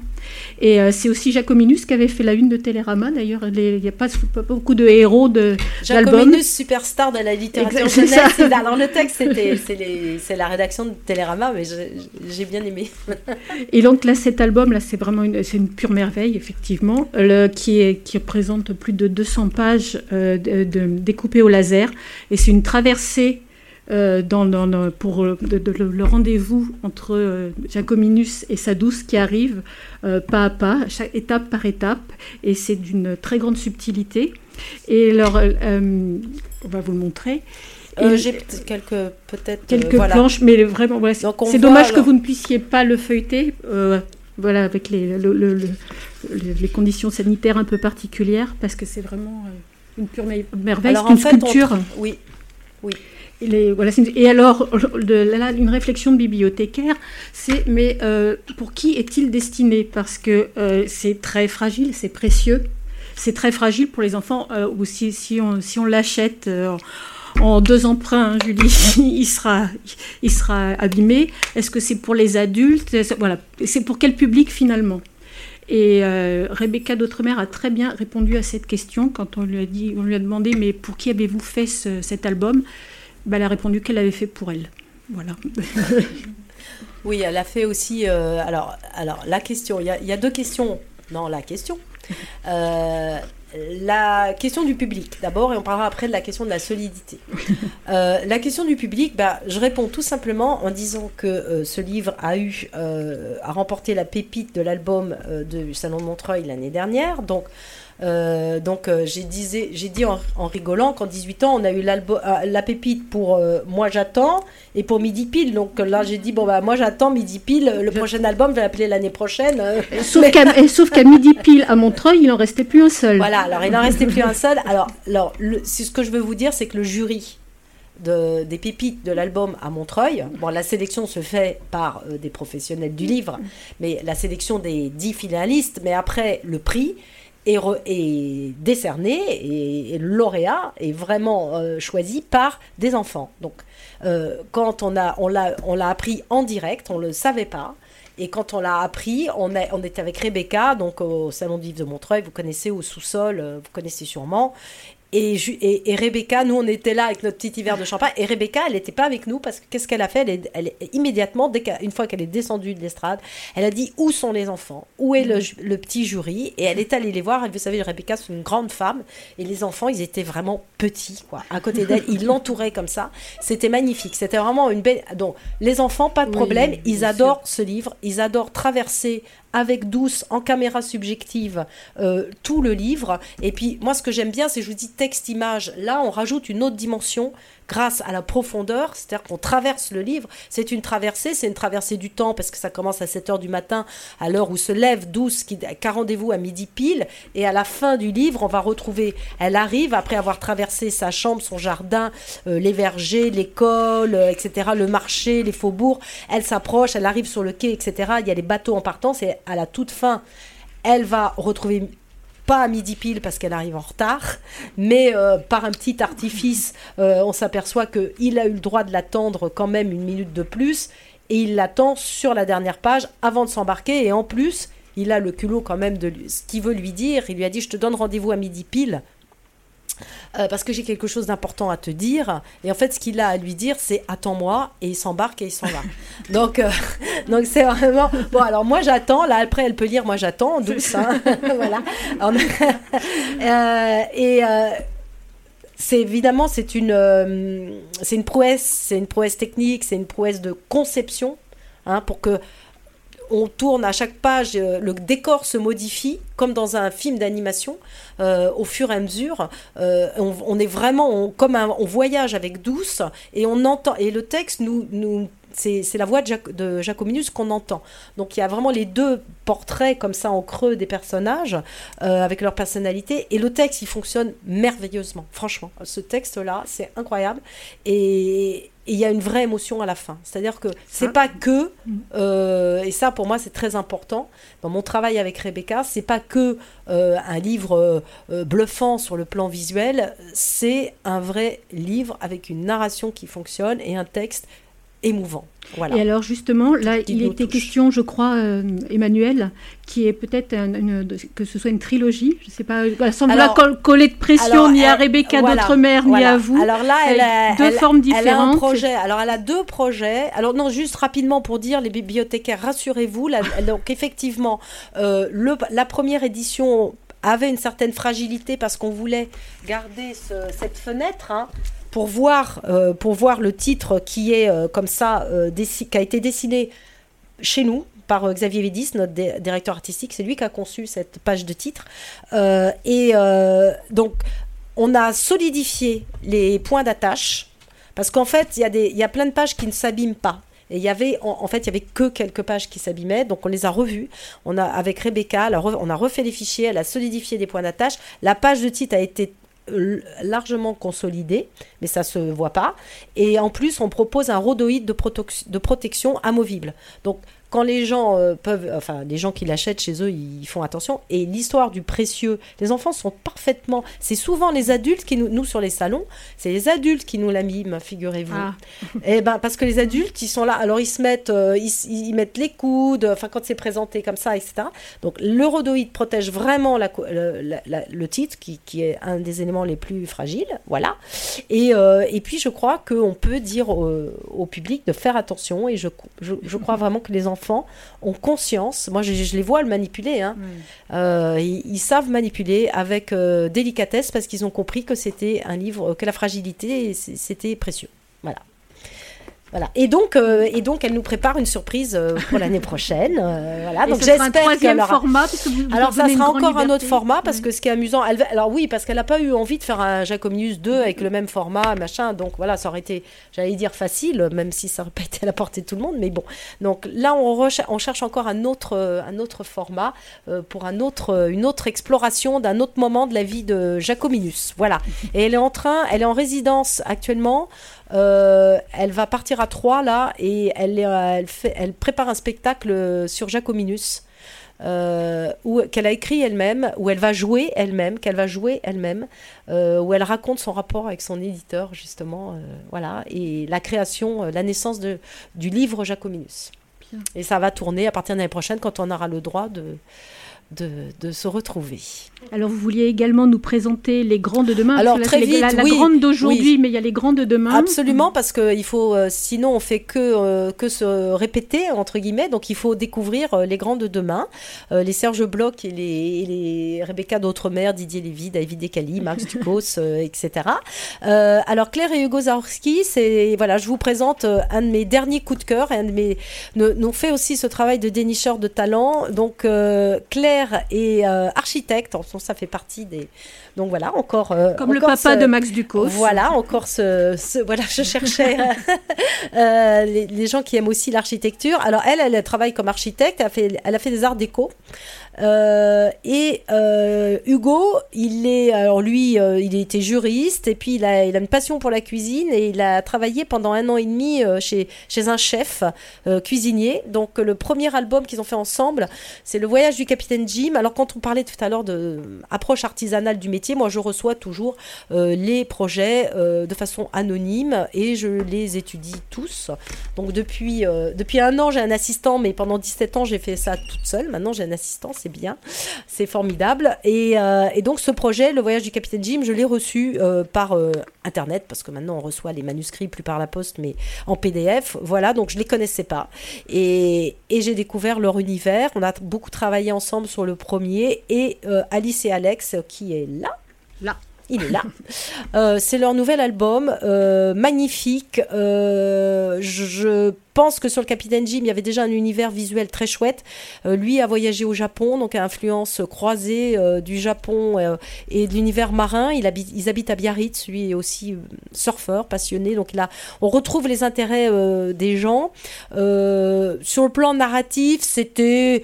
Et euh, c'est aussi Jacominus qui avait fait la une de Télérama. D'ailleurs, il n'y a pas, beaucoup de héros de Jacominus, superstar de la littérature jeunesse. Dans le texte, c'est la rédaction de Télérama, mais j'ai bien aimé. et donc là, cet album, là, c'est vraiment une, une pure merveille, effectivement, le, qui, est, qui représente plus de 200 pages euh, de, découpées au laser. Et c'est une traversée euh, dans, pour le rendez-vous entre euh, Jacominus et sa douce qui arrive euh, pas à pas, chaque, étape par étape, et c'est d'une très grande subtilité. Et alors, on va vous le montrer. J'ai quelques peut-être quelques planches, mais vraiment, c'est dommage que vous ne puissiez pas le feuilleter. voilà, avec les, les conditions sanitaires un peu particulières, parce que c'est vraiment une pure merveille, c'est une sculpture. Oui, oui et alors, de, une réflexion de bibliothécaire, c'est mais euh, pour qui est-il destiné? Parce que euh, c'est très fragile, c'est précieux, c'est très fragile pour les enfants, euh, ou si, on, l'achète en deux emprunts, hein, Julie, il sera, il sera abîmé. Est-ce que c'est pour les adultes? Voilà, c'est pour quel public finalement? Et Rebecca d'Outremer a très bien répondu à cette question quand on lui a, dit, on lui a demandé mais pour qui avez-vous fait cet album? Bah, elle a répondu qu'elle l'avait fait pour elle. Voilà. oui, elle a fait aussi. Euh, alors, alors, la question, il y, a deux questions. Non, la question. Euh, la question du public, d'abord, et on parlera après de la question de la solidité. Euh, la question du public, bah, je réponds tout simplement en disant que ce livre a eu, a remporté la pépite de l'album du Salon de Montreuil l'année dernière. Donc, euh, donc euh, j'ai dit en, rigolant qu'en 18 ans, on a eu euh, la pépite pour Moi j'attends et pour Midi Pile. Donc là, j'ai dit, bon, bah, moi j'attends Midi Pile. Le prochain album, je vais l'appeler l'année prochaine. sauf qu'à Midi Pile, à Montreuil, il n'en restait plus un seul. Voilà, alors il n'en restait plus un seul. Alors, alors ce que je veux vous dire, c'est que le jury de, des pépites de l'album à Montreuil. Bon, la sélection se fait par des professionnels du livre, mais la sélection des dix finalistes, mais après le prix, est, décerné et, lauréat est vraiment euh, choisi par des enfants. Donc, euh, quand on a, on l'a, on l'a appris en direct, on le savait pas. Et quand on l'a appris, on, est, on était avec Rebecca, donc au Salon de Vivre de Montreuil, vous connaissez au sous-sol, euh, vous connaissez sûrement. Et, et, Rebecca, nous, on était là avec notre petit hiver de champagne. Et Rebecca, elle n'était pas avec nous parce que qu'est-ce qu'elle a fait? Elle, elle, immédiatement, dès une fois qu'elle est descendue de l'estrade, elle a dit où sont les enfants? Où est le, le, petit jury? Et elle est allée les voir. Et vous savez, Rebecca, c'est une grande femme. Et les enfants, ils étaient vraiment petits, quoi. À côté d'elle, ils l'entouraient comme ça. C'était magnifique. C'était vraiment une belle. Donc, les enfants, pas de problème. ils adorent ce livre. Ils adorent traverser avec douce, en caméra subjective, euh, tout le livre. Et puis, moi, ce que j'aime bien, c'est, je vous dis, texte-image. Là, on rajoute une autre dimension grâce à la profondeur, c'est-à-dire qu'on traverse le livre. C'est une traversée, c'est une traversée du temps, parce que ça commence à 7 heures du matin, à l'heure où se lève douce, qui, a rendez-vous à midi pile. Et à la fin du livre, on va retrouver, elle arrive, après avoir traversé sa chambre, son jardin, euh, les vergers, l'école, euh, etc., le marché, les faubourgs. Elle s'approche, elle arrive sur le quai, etc. Il y a les bateaux en partance, et à la toute fin, elle va retrouver pas à midi pile parce qu'elle arrive en retard, mais euh, par un petit artifice, euh, on s'aperçoit qu'il a eu le droit de l'attendre quand même une minute de plus, et il l'attend sur la dernière page avant de s'embarquer, et en plus, il a le culot quand même de ce qu'il veut lui dire. Il lui a dit, je te donne rendez-vous à midi pile. Euh, parce que j'ai quelque chose d'important à te dire. Et en fait, ce qu'il a à lui dire, c'est attends-moi, et il s'embarque et il s'en va. donc, euh, donc c'est vraiment. Bon, alors moi j'attends, là après elle peut lire, moi j'attends, douce, hein. voilà. Euh, et. c'est évidemment c'est une c'est une prouesse c'est une prouesse technique c'est une prouesse de conception hein, pour que on tourne à chaque page, euh, le décor se modifie comme dans un film d'animation euh, au fur et à mesure. Euh, on, est vraiment voyage avec douce et on entend et le texte nous, c'est la voix de, de Jacominus qu'on entend. Donc il y a vraiment les deux portraits comme ça en creux des personnages avec leur personnalité et le texte il fonctionne merveilleusement. Franchement, ce texte là c'est incroyable et il y a une vraie émotion à la fin. C'est-à-dire que c'est pas que, mm. euh, et ça pour moi c'est très important dans mon travail avec Rebecca, c'est pas que euh, un livre euh, bluffant sur le plan visuel, c'est un vrai livre avec une narration qui fonctionne et un texte émouvant. Et alors justement, là, il était question, je crois, euh, Emmanuel, qui est peut-être que ce soit une trilogie. Je ne sais pas, elle semble pas coller de pression ni à Rebecca d'Outre-mer, ni à vous. Alors là, elle a deux formes différentes. Elle a un projet. Alors elle a deux projets. Alors non, juste rapidement pour dire, les bibliothécaires, rassurez-vous. donc effectivement, euh, le, la première édition avait une certaine fragilité parce qu'on voulait garder cette fenêtre. Hein, pour voir, euh, pour voir le titre qui est euh, comme ça, euh, qui a été dessiné chez nous par Xavier Védis, notre directeur artistique. C'est lui qui a conçu cette page de titre. et donc, on a solidifié les points d'attache parce qu'en fait, il y, y, a plein de pages qui ne s'abîment pas. Et il y avait, en, fait, il y avait que quelques pages qui s'abîmaient, donc on les a revues. On a, avec Rebecca, on a refait les fichiers, elle a solidifié des points d'attache. La page de titre a été largement consolidé, mais ça se voit pas. Et en plus, on propose un rhodoïde de, de protection amovible. Donc, quand les gens euh, peuvent, enfin, les gens qui l'achètent chez eux, ils font attention. Et l'histoire du précieux, les enfants sont parfaitement. C'est souvent les adultes qui nous, nous sur les salons, c'est les adultes qui nous la miment, figurez-vous. Ah. Et eh ben parce que les adultes, ils sont là, alors ils se mettent, euh, ils, mettent les coudes, enfin quand c'est présenté comme ça, etc. Donc l'eurodoïde protège vraiment la, le, titre, qui, qui, est un des éléments les plus fragiles, voilà. Et, euh, et puis je crois qu'on peut dire au, public de faire attention, et je, je, je crois vraiment que les enfants ont conscience, moi je, les vois le manipuler, hein. euh, ils, savent manipuler avec euh, délicatesse parce qu'ils ont compris que c'était un livre, que la fragilité, c'était précieux. Voilà. Voilà. Et donc, euh, et donc, elle nous prépare une surprise euh, pour l'année prochaine. Euh, voilà. donc, j'espère qu'elle aura. Format, alors, ça sera encore un autre format parce que ce qui est amusant, elle... alors oui, parce qu'elle n'a pas eu envie de faire un Jacominus 2 avec le même format, machin. Donc voilà, ça aurait été, j'allais dire facile, même si ça n'aurait pas été à la portée de tout le monde. Mais bon. Donc là, on, on cherche encore un autre, un autre format pour un autre, une autre exploration d'un autre moment de la vie de Jacominus. Voilà. Et elle est en train, elle est en résidence actuellement. Euh, elle va partir à Troyes là et elle, elle, fait, elle prépare un spectacle sur Jacominus. Euh, qu'elle a écrit elle-même, où elle va jouer elle-même, qu'elle va jouer elle-même, euh, où elle raconte son rapport avec son éditeur justement, voilà, et la création, la naissance de, du livre Jacominus. Et ça va tourner à partir de l'année prochaine quand on aura le droit de, de, se retrouver. Alors vous vouliez également nous présenter les grandes de demain. Alors très vite, la, grande d'aujourd'hui, mais il y a les grandes de demain. Absolument, parce que il faut, euh, sinon on fait que euh, que se répéter entre guillemets. Donc il faut découvrir euh, les grandes de demain, les Serge Bloch et les, les Rebecca d'Outremer, Didier Lévy, David Decali, Max Ducos, etc. alors Claire et Hugo Zaorski, c'est voilà, je vous présente un de mes derniers coups de cœur, et un de mes, nous fait aussi ce travail de dénicheur de talent. Donc Claire et euh, architecte. Ça fait partie des. Donc voilà, encore. Euh, Comme le papa de Max Ducos. Voilà, encore ce. Voilà, je cherchais euh, les, gens qui aiment aussi l'architecture. Alors elle, elle travaille comme architecte. Elle a fait, elle a fait des arts déco. Euh, et euh, Hugo, il est, alors lui, euh, il était juriste et puis il a, il a, une passion pour la cuisine et il a travaillé pendant un an et demi chez, chez un chef cuisinier. Donc le premier album qu'ils ont fait ensemble, c'est Le Voyage du Capitaine Alors quand on parlait tout à l'heure de approche artisanale du métier, moi je reçois toujours les projets de façon anonyme et je les étudie tous. Donc depuis, depuis un an, j'ai un assistant, mais pendant 17 ans, j'ai fait ça toute seule. Maintenant, j'ai un assistant c'est bien, c'est formidable. Euh, et, donc ce projet, le voyage du capitaine Jim, je l'ai reçu euh, par euh, internet parce que maintenant on reçoit les manuscrits plus par la poste, mais en PDF. Voilà, donc je les connaissais pas et, j'ai découvert leur univers. On a beaucoup travaillé ensemble sur le premier et Alice et Alex qui est là. Là il est là. c'est leur nouvel album, magnifique. je pense que sur le Capitaine Jim, il y avait déjà un univers visuel très chouette. Euh, lui a voyagé au Japon, donc influence croisée euh, du Japon euh, et de l'univers marin. Il habite, ils habitent à Biarritz, lui est aussi surfeur, passionné. Donc là, on retrouve les intérêts des gens. sur le plan narratif, c'était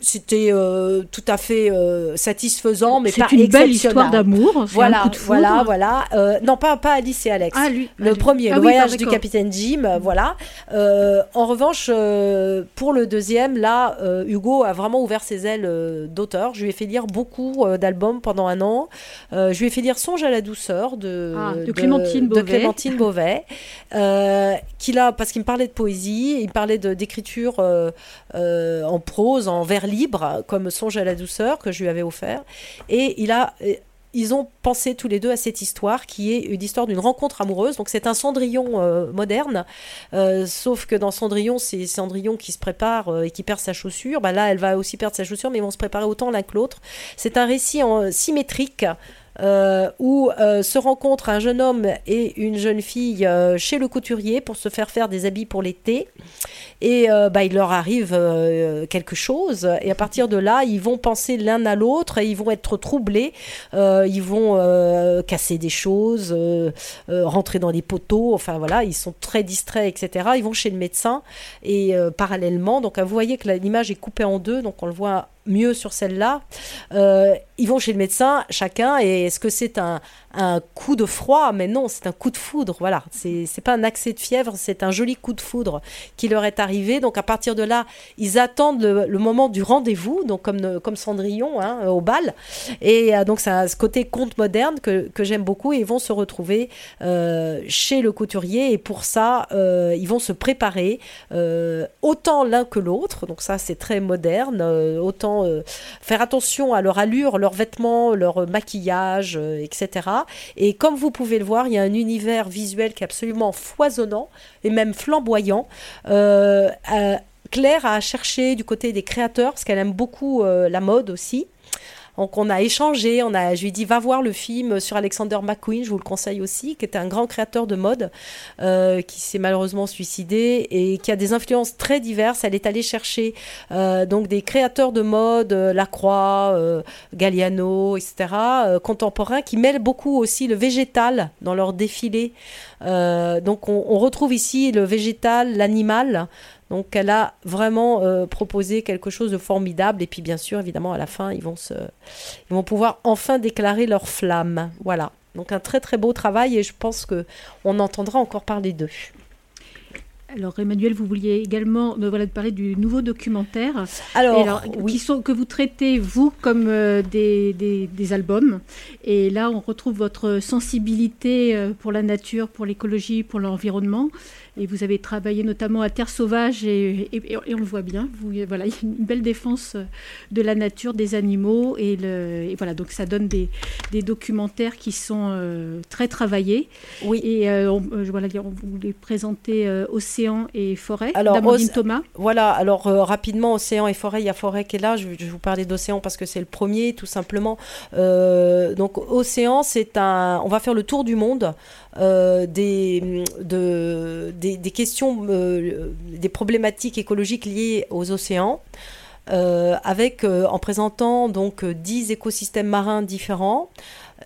c'était euh, tout à fait euh, satisfaisant, mais pas C'est une belle histoire d'amour. Voilà, de voilà, voilà. Euh, non, pas, pas Alice et Alex. Ah, lui. Le ah, premier, Ah le oui, voyage du capitaine Jim, voilà. En revanche, pour le deuxième, là, Hugo a vraiment ouvert ses ailes d'auteur. Je lui ai fait lire beaucoup d'albums pendant un an. Je lui ai fait lire Songe à la douceur de, Ah, de Clémentine de Beauvais. Clémentine Beauvais, qu'il a, parce qu'il me parlait de poésie, il me parlait de- d'écriture en prose, en vers libre, comme Songe à la douceur que je lui avais offert. Et il a. euh, Ils ont pensé tous les deux à cette histoire qui est une histoire d'une rencontre amoureuse. Donc c'est un Cendrillon euh, moderne, Euh, sauf que dans Cendrillon, c'est Cendrillon qui se prépare et qui perd sa chaussure. Bah là, elle va aussi perdre sa chaussure, mais ils vont se préparer autant l'un que l'autre. C'est un récit en, symétrique. Euh, où euh, se rencontrent un jeune homme et une jeune fille euh, chez le couturier pour se faire faire des habits pour l'été. Et bah, il leur arrive quelque chose. Et à partir de là, ils vont penser l'un à l'autre et ils vont être troublés. Ils vont casser des choses, rentrer dans des poteaux. Enfin voilà, ils sont très distraits, etc. Ils vont chez le médecin et parallèlement, donc vous voyez que l'image est coupée en deux, donc on le voit mieux sur celle-là. Euh, ils vont chez le médecin, chacun, et est-ce que c'est un, un coup de froid Mais non, c'est un coup de foudre. Voilà, c'est pas un accès de fièvre, c'est un joli coup de foudre qui leur est arrivé. Donc à partir de là, ils attendent le, moment du rendez-vous, comme, Cendrillon hein, au bal. Et euh, donc c'est un- ce côté conte moderne que, j'aime beaucoup. Et ils vont se retrouver euh, chez le couturier. Et pour ça, euh, ils vont se préparer euh, autant l'un que l'autre. Donc ça, c'est très moderne. euh, autant euh, faire attention à leur allure, leurs vêtements, leur maquillage, euh, etc. Et comme vous pouvez le voir, il y a un univers visuel qui est absolument foisonnant et même flamboyant. Euh, euh, Claire a cherché du côté des créateurs, parce qu'elle aime beaucoup euh, la mode aussi. Donc on a échangé, on a, je lui ai dit va voir le film sur Alexander McQueen, je vous le conseille aussi, qui était un grand créateur de mode, euh, qui s'est malheureusement suicidé et qui a des influences très diverses. Elle est allée chercher euh, donc des créateurs de mode, euh, Lacroix, Galliano, etc., contemporains, qui mêlent beaucoup aussi le végétal dans leur défilé. Donc on, on retrouve ici le végétal, l'animal. Donc elle a vraiment euh, proposé quelque chose de formidable. Et puis bien sûr, évidemment, à la fin, ils vont, se, ils vont pouvoir enfin déclarer leur flamme. Voilà. Donc un très très beau travail et je pense que on entendra encore parler d'eux. Alors Emmanuel, vous vouliez également me voilà, parler du nouveau documentaire Alors, Et alors, oui. qui sont, que vous traitez, vous, comme euh, des, des- des albums. Et là, on retrouve votre sensibilité euh, pour la nature, pour l'écologie, pour l'environnement. Et vous avez travaillé notamment à Terre Sauvage, et, et- et on le voit bien. Vous, voilà, il y a une belle défense euh, de la nature, des animaux. Et, le, et voilà, donc ça donne des, des documentaires qui sont euh, très travaillés. Oui. Et euh, on, euh, voilà, on voulait présenter euh, Océan et Forêt Alors, d'Amandine Thomas. Voilà, alors euh, rapidement, Océan et Forêt, il y a Forêt qui est là, je, vais- je vous parler d'Océan parce que c'est le premier, tout simplement. Euh, donc Océan, c'est un... On va faire le tour du monde euh, des, de, des, questions, euh, des problématiques écologiques liées aux océans. euh, avec, en présentant donc euh, 10 écosystèmes marins différents.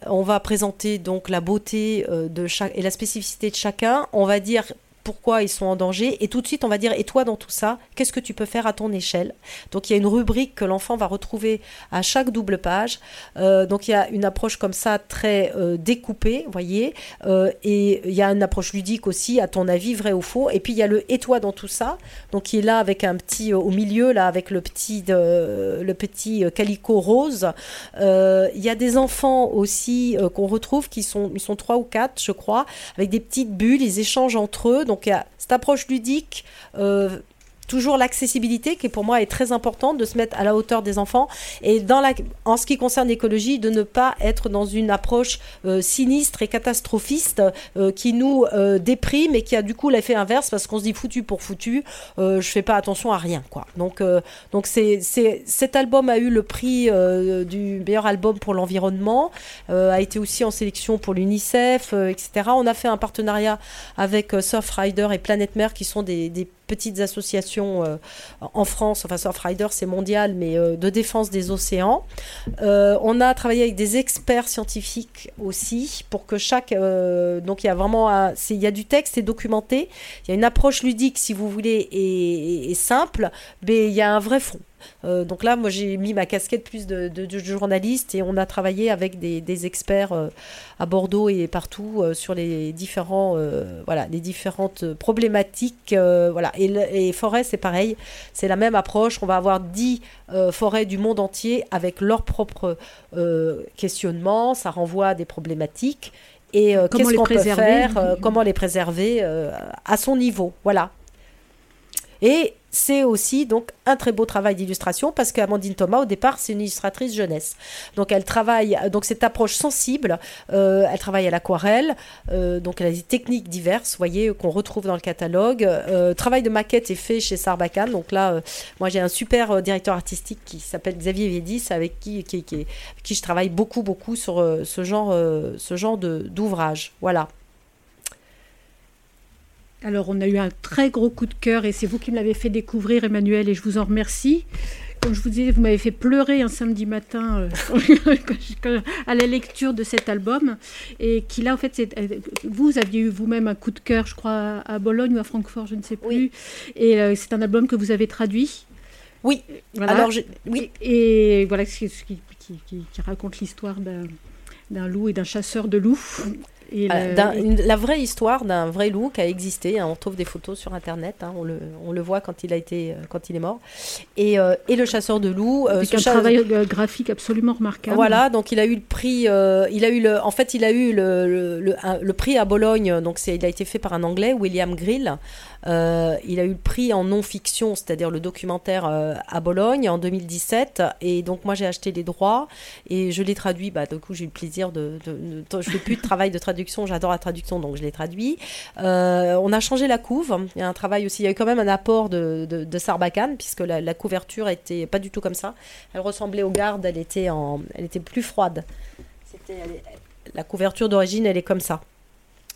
On va présenter donc la beauté de chaque, et la spécificité de chacun. On va dire pourquoi ils sont en danger. Et tout de suite, on va dire, et toi dans tout ça, qu'est-ce que tu peux faire à ton échelle? Donc il y a une rubrique que l'enfant va retrouver à chaque double page. Euh, donc il y a une approche comme ça très euh, découpée, voyez. Euh, et il y a une approche ludique aussi, à ton avis, vrai ou faux. Et puis il y a le et toi dans tout ça, donc qui est là avec un petit euh, au milieu là avec le petit le petit euh, calico rose. Il y a des enfants aussi qu'on retrouve qui sont ils sont trois ou quatre, je crois, avec des petites bulles. Ils échangent entre eux. A cette approche ludique. euh, Toujours l'accessibilité qui pour moi est très importante de se mettre à la hauteur des enfants et dans la, en ce qui concerne l'écologie de ne pas être dans une approche euh, sinistre et catastrophiste euh, qui nous euh, déprime et qui a du coup l'effet inverse parce qu'on se dit foutu pour foutu je fais pas attention à rien quoi. Donc donc c'est c'est cet album a eu le prix du meilleur album pour l'environnement a été aussi en sélection pour l'UNICEF etc on a fait un partenariat avec Surfrider et Planète Mer qui sont des petites associations euh, en France, enfin Surfrider c'est mondial, mais euh, de défense des océans. Euh, on a travaillé avec des experts scientifiques aussi pour que chaque, donc il y a vraiment, il y a du texte, c'est documenté, il y a une approche ludique si vous voulez et- et simple, mais il y a un vrai fond. Euh, donc là, moi, j'ai mis ma casquette plus de, journaliste et on a travaillé avec des, experts euh, à Bordeaux et partout sur les différents, voilà, les différentes problématiques. voilà. Et, et forêt, c'est pareil, c'est la même approche. On va avoir 10 forêts du monde entier avec leurs propres questionnements. Ça renvoie à des problématiques et qu'est-ce qu'on peut faire, comment les préserver à son niveau. Voilà. Et c'est aussi donc un très beau travail d'illustration parce qu'Amandine Thomas au départ c'est une illustratrice jeunesse. Donc elle travaille donc cette approche sensible euh, elle travaille à l'aquarelle euh, donc elle a des techniques diverses voyez qu'on retrouve dans le catalogue. Euh, travail de maquette est fait chez Sarbacane. Donc là moi j'ai un super directeur artistique qui s'appelle Xavier Védis avec qui, qui, qui, qui, je travaille beaucoup beaucoup sur ce genre ce genre d'ouvrage. Voilà alors, on a eu un très gros coup de cœur et c'est vous qui me l'avez fait découvrir, Emmanuel, et je vous en remercie. Comme je vous disais, vous m'avez fait pleurer un samedi matin euh, à la lecture de cet album. Et qui là, en fait, euh, vous aviez eu vous-même un coup de cœur, je crois, à Bologne ou à Francfort, je ne sais plus. Et euh, c'est un album que vous avez traduit. Oui. Alors, oui. Et, voilà, qui, qui, qui raconte l'histoire d'un loup et d'un chasseur de loups. La vraie histoire d'un vrai loup qui a existé. Hein, on trouve des photos sur Internet. Hein, on, le, on, le, voit quand il, a été, euh, quand il est mort. Et, euh, et le chasseur de loups. Euh, un travail graphique absolument remarquable. Voilà, donc il a eu le prix. il a eu le, en fait, il a eu le, le, le, prix à Bologne. Donc il a été fait par un Anglais, William Grill. Euh, il a eu le prix en non-fiction, c'est-à-dire le documentaire euh, à Bologne en 2017. Et donc moi j'ai acheté les droits et je l'ai traduit. Bah, du coup j'ai eu le plaisir de... je fais plus de travail de traduction, j'adore la traduction, donc je l'ai traduit. Euh, on a changé la couve. Il y a un travail aussi, il y a eu quand même un apport de, de, Sarbacane, puisque la, couverture était pas du tout comme ça. Elle ressemblait aux gardes, elle était, en, elle était plus froide. la couverture d'origine, elle est comme ça.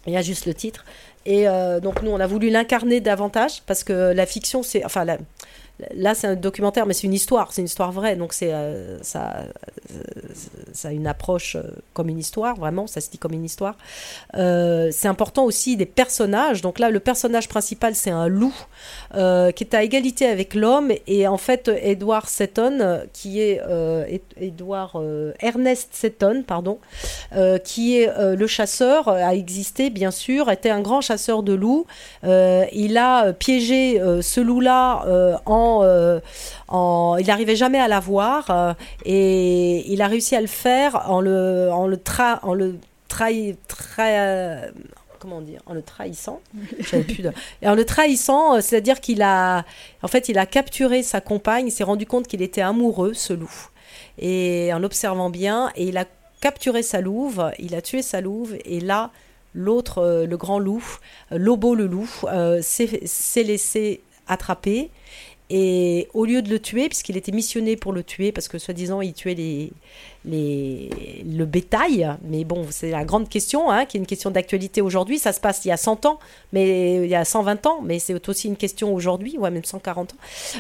Il y a juste le titre. Et euh, donc nous, on a voulu l'incarner davantage parce que la fiction, c'est... Enfin, la, Là, c'est un documentaire, mais c'est une histoire, c'est une histoire vraie, donc c'est euh, ça, euh, a une approche euh, comme une histoire, vraiment, ça se dit comme une histoire. c'est important aussi des personnages. Donc là, le personnage principal, c'est un loup qui est à égalité avec l'homme, et en fait, Edward Seton, qui est Edward Ernest Seton, pardon, qui est le chasseur, a existé bien sûr, était un grand chasseur de loups. il a piégé ce loup-là en euh, il n'arrivait jamais à l'avoir euh, et il a réussi à le faire en le, en le, tra, en le trahi, comment dire, en le trahissant. plus Et en le trahissant, euh, c'est-à-dire qu'il a, en fait, il a capturé sa compagne, il s'est rendu compte qu'il était amoureux, ce loup. Et en l'observant bien, et il a capturé sa louve, il a tué sa louve, et là, l'autre, le grand loup, Lobo le loup, s'est laissé attraper et au lieu de le tuer, puisqu'il était missionné pour le tuer, parce que soi-disant il tuait les, les, le bétail, mais bon, c'est la grande question, hein, qui est une question d'actualité aujourd'hui. Ça se passe il y a 100 ans, mais il y a 120 ans, mais c'est aussi une question aujourd'hui, ouais, même 140 ans.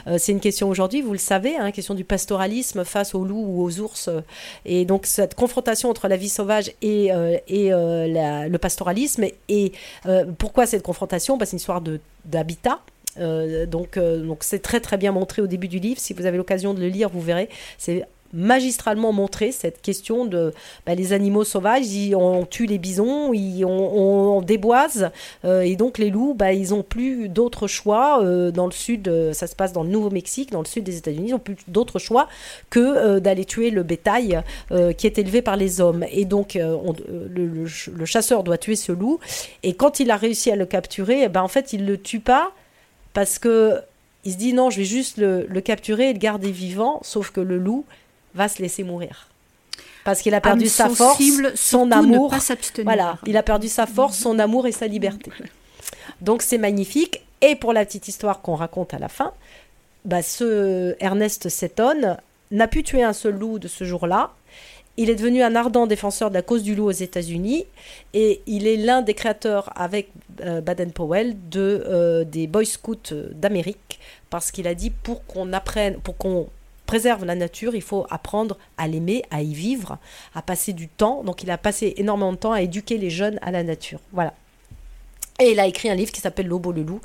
Euh, c'est une question aujourd'hui, vous le savez, hein, question du pastoralisme face aux loups ou aux ours. et donc cette confrontation entre la vie sauvage et, euh, et euh, le pastoralisme. Et pourquoi cette confrontation? Bah, C'est une histoire d'habitat donc, euh, donc c'est très très bien montré au début du livre. Si vous avez l'occasion de le lire, vous verrez. C'est magistralement montré cette question de bah, les animaux sauvages on, tue les bisons ils, on, déboise euh, et donc les loups bah, ils ont plus d'autres choix dans le sud ça se passe dans le Nouveau-Mexique dans le sud des États-Unis ils n'ont plus d'autres choix que d'aller tuer le bétail qui est élevé par les hommes et donc le, chasseur doit tuer ce loup et quand il a réussi à le capturer eh ben, en fait il le tue pas parce que il se dit non, je vais juste le, capturer et le garder vivant, sauf que le loup va se laisser mourir. Parce qu'il a perdu sa force, son amour. Voilà, il a perdu sa force, son amour et sa liberté. Donc c'est magnifique. Et pour la petite histoire qu'on raconte à la fin, bah, ce Ernest Seton n'a pu tuer un seul loup de ce jour-là. Il est devenu un ardent défenseur de la cause du loup aux États-Unis et il est l'un des créateurs avec euh, Baden-Powell de, euh, des Boy Scouts d'Amérique parce qu'il a dit pour qu'on apprenne, pour qu'on préserve la nature, il faut apprendre à l'aimer, à y vivre, à passer du temps. Donc il a passé énormément de temps à éduquer les jeunes à la nature. Voilà. Et il a écrit un livre qui s'appelle L'Obo le loup,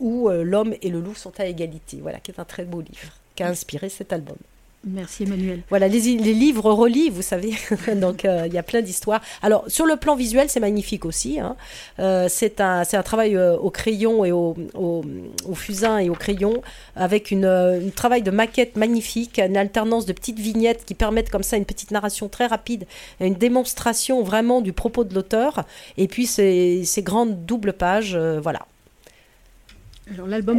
où l'homme et le loup sont à égalité. Voilà, qui est un très beau livre, qui a inspiré cet album. Merci Emmanuel. Voilà, les, livres relis, vous savez, donc euh, il y a plein d'histoires. Alors, sur le plan visuel, c'est magnifique aussi. Hein. Euh, c'est un, travail euh, au crayon et au, fusain et au crayon, avec une, un travail de maquette magnifique, une alternance de petites vignettes qui permettent comme ça une petite narration très rapide, une démonstration vraiment du propos de l'auteur, et puis ces grandes doubles pages, voilà.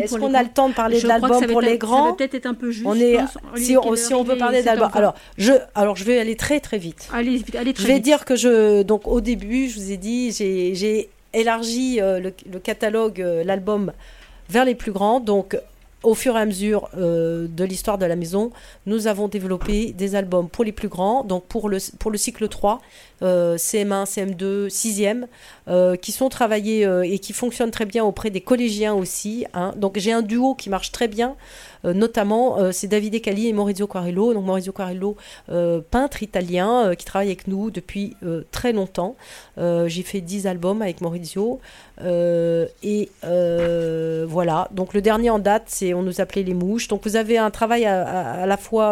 Est-ce qu'on a le temps de parler de l'album pour les grands Ça va peut-être être un peu juste. On est, si, on, si on veut parler d'album. Alors je, alors, je vais aller très très vite. Allez, allez très Je vais dire que je. Donc, au début, je vous ai dit, j'ai élargi euh, le, le, catalogue, euh, l'album vers les plus grands. Donc, au fur et à mesure euh, de l'histoire de la maison, nous avons développé des albums pour les plus grands, donc pour le, pour le cycle 3, CM1, CM2, 6e, qui sont travaillés euh, et qui fonctionnent très bien auprès des collégiens aussi. Hein. Donc j'ai un duo qui marche très bien. Euh, notamment, euh, c'est Davide Cali et Maurizio Quarello. Donc Maurizio Quarello, euh, peintre italien qui travaille avec nous depuis très longtemps. J'ai fait 10 albums avec Maurizio. et voilà. Donc le dernier en date, c'est on nous appelait les mouches. Donc vous avez un travail à, la fois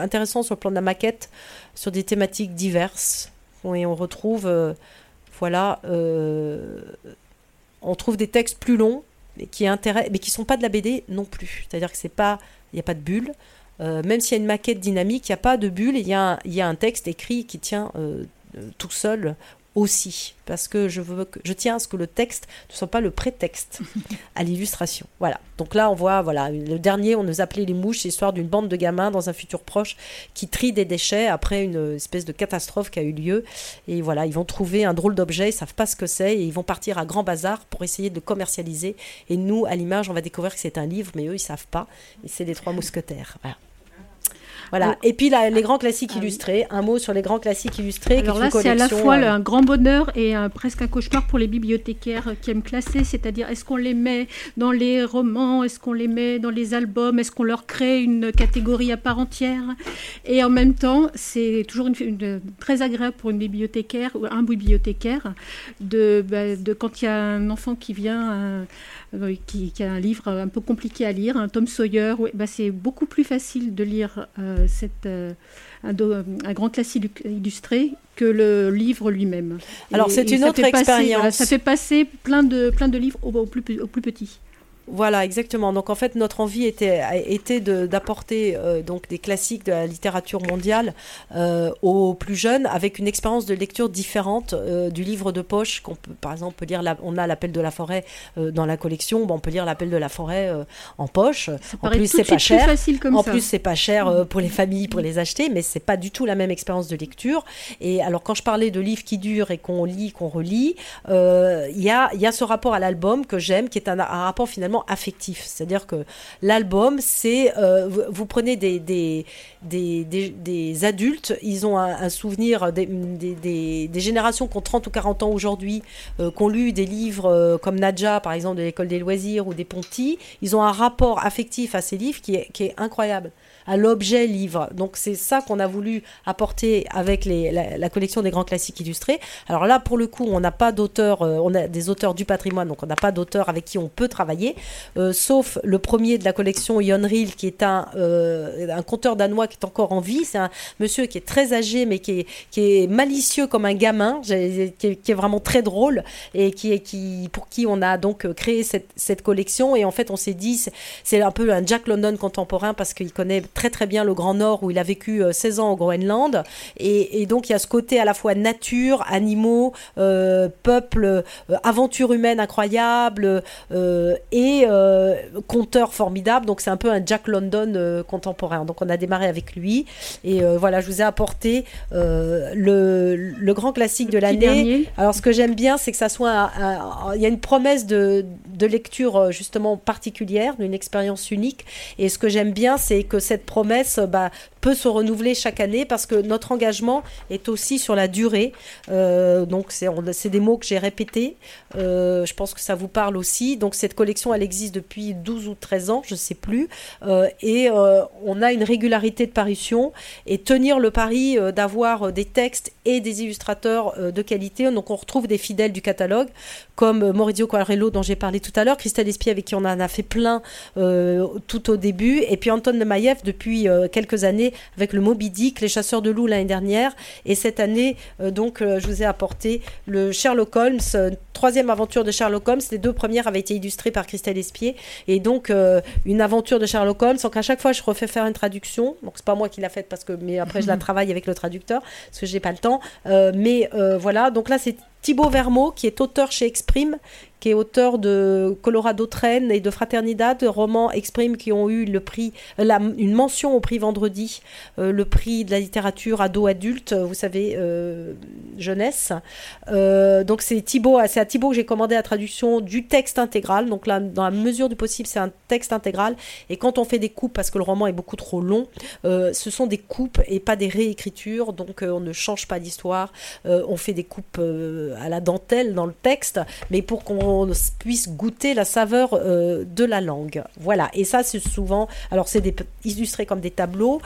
intéressant sur le plan de la maquette, sur des thématiques diverses. Et on retrouve, voilà, on trouve des textes plus longs mais qui intéressent, mais qui sont pas de la BD non plus. C'est-à-dire que pas, il n'y a pas de bulle. Euh, même s'il y a une maquette dynamique, il n'y a pas de bulle. Il y, a un, y a un texte écrit qui tient euh, tout seul aussi, parce que je, veux que, je tiens à ce que le texte ne soit pas le prétexte à l'illustration. Voilà. Donc là, on voit, voilà, le dernier, on nous appelait les mouches, l'histoire d'une bande de gamins dans un futur proche qui trient des déchets après une espèce de catastrophe qui a eu lieu. Et voilà, ils vont trouver un drôle d'objet, ils savent pas ce que c'est, et ils vont partir à grand bazar pour essayer de le commercialiser. Et nous, à l'image, on va découvrir que c'est un livre, mais eux, ils savent pas. Et c'est les trois mousquetaires. Voilà. Voilà. Et puis les grands classiques ah illustrés. Un mot sur les grands classiques illustrés. Alors là, c'est à la fois euh, un grand bonheur et presque un cauchemar pour les bibliothécaires qui aiment classer. C'est-à-dire, est-ce qu'on les met dans les romans Est-ce qu'on les met dans les albums Est-ce qu'on leur crée une catégorie à part entière? Et en même temps, c'est toujours une, très agréable pour une bibliothécaire ou un bibliothécaire de, bah, de quand il y a un enfant qui vient. Euh, euh, qui, a un livre un peu compliqué à lire, Tom Sawyer. bah c'est beaucoup plus facile de lire euh, cette, euh, un, un, grand classique illustré que le livre lui-même. Alors c'est une autre expérience. ça fait passer plein de, plein de livres au, plus, au plus petit. Voilà, exactement. Donc en fait, notre envie était, était d'apporter euh, donc des classiques de la littérature mondiale euh, aux plus jeunes avec une expérience de lecture différente euh, du livre de poche qu'on peut, par exemple, peut lire. on a l'appel de la forêt dans la collection. Bon, on peut lire l'appel de la forêt en poche. En plus, c'est pas cher. en plus, c'est pas cher pour les familles pour les acheter, mais c'est pas du tout la même expérience de lecture. Et alors, quand je parlais de livres qui durent et qu'on lit, qu'on relit, il y a, y a ce rapport à l'album que j'aime, qui est un, un rapport finalement affectif. C'est-à-dire que l'album, c'est. Euh, vous, prenez des des, des, adultes, ils ont un, souvenir des, des, générations qui ont 30 ou 40 ans aujourd'hui, euh, qui ont lu des livres euh, comme Nadja, par exemple, de l'école des loisirs ou des Ponty. Ils ont un rapport affectif à ces livres qui est, qui est incroyable à l'objet livre. Donc c'est ça qu'on a voulu apporter avec la, collection des grands classiques illustrés. Alors là, pour le coup, on n'a pas d'auteur, euh, on a des auteurs du patrimoine, donc on n'a pas d'auteur avec qui on peut travailler, euh, sauf le premier de la collection, Ril, qui est un, euh, un conteur danois qui est encore en vie. C'est un monsieur qui est très âgé, mais qui est, qui est malicieux comme un gamin, qui est, vraiment très drôle, et qui, pour qui on a donc créé cette, cette collection. Et en fait, on s'est dit, c'est un peu un Jack London contemporain parce qu'il connaît très très bien le Grand Nord où il a vécu 16 euh, ans au Groenland. Et, donc il y a ce côté à la fois nature, animaux, euh, peuple, euh, aventure humaine incroyable et conteur formidable. Donc c'est un peu un Jack London contemporain. Donc on a démarré avec lui. Et voilà, je vous ai apporté le, le, grand classique de l'année. Alors ce que j'aime bien, c'est que ça soit... il y a une promesse de, de lecture justement particulière, d'une expérience unique. Et ce que j'aime bien, c'est que cette promesse bah, peut se renouveler chaque année parce que notre engagement est aussi sur la durée. Euh, donc c'est des mots que j'ai répétés. Euh, je pense que ça vous parle aussi. Donc cette collection, elle existe depuis 12 ou 13 ans, je ne sais plus. Euh, et on a une régularité de parution et tenir le pari d'avoir des textes et des illustrateurs de qualité. Donc on retrouve des fidèles du catalogue comme Maurizio Quarello dont j'ai parlé tout à l'heure, Christelle Espier avec qui on en a fait plein tout au début, et puis Anton Lemaïev depuis quelques années avec le Moby Dick, Les Chasseurs de loups l'année dernière. Et cette année, euh, donc, euh, je vous ai apporté le Sherlock Holmes, euh, troisième aventure de Sherlock Holmes. Les deux premières avaient été illustrées par Christelle Espier. Et donc, une aventure de Sherlock Holmes. Donc, à chaque fois, je refais faire une traduction. Donc, c'est pas moi qui l'a faite parce que, mais après, je la travaille avec le traducteur parce que j'ai pas le temps. mais voilà. Donc là, c'est Thibaut Vermeau, qui est auteur chez Exprime, qui est auteur de Colorado Train et de Fraternidad, de romans Exprime qui ont eu euh, une mention au prix vendredi, euh, le prix de la littérature ado-adulte, vous savez, euh, jeunesse. donc c'est Thibaut, c'est à Thibaut que j'ai commandé la traduction du texte intégral. Donc là, dans la mesure du possible, c'est un texte intégral. Et quand on fait des coupes, parce que le roman est beaucoup trop long, ce sont des coupes et pas des réécritures. Donc on ne change pas d'histoire. on fait des coupes à la dentelle dans le texte, mais pour qu'on puisse goûter la saveur euh, de la langue. Voilà, et ça c'est souvent, alors c'est illustré comme des tableaux,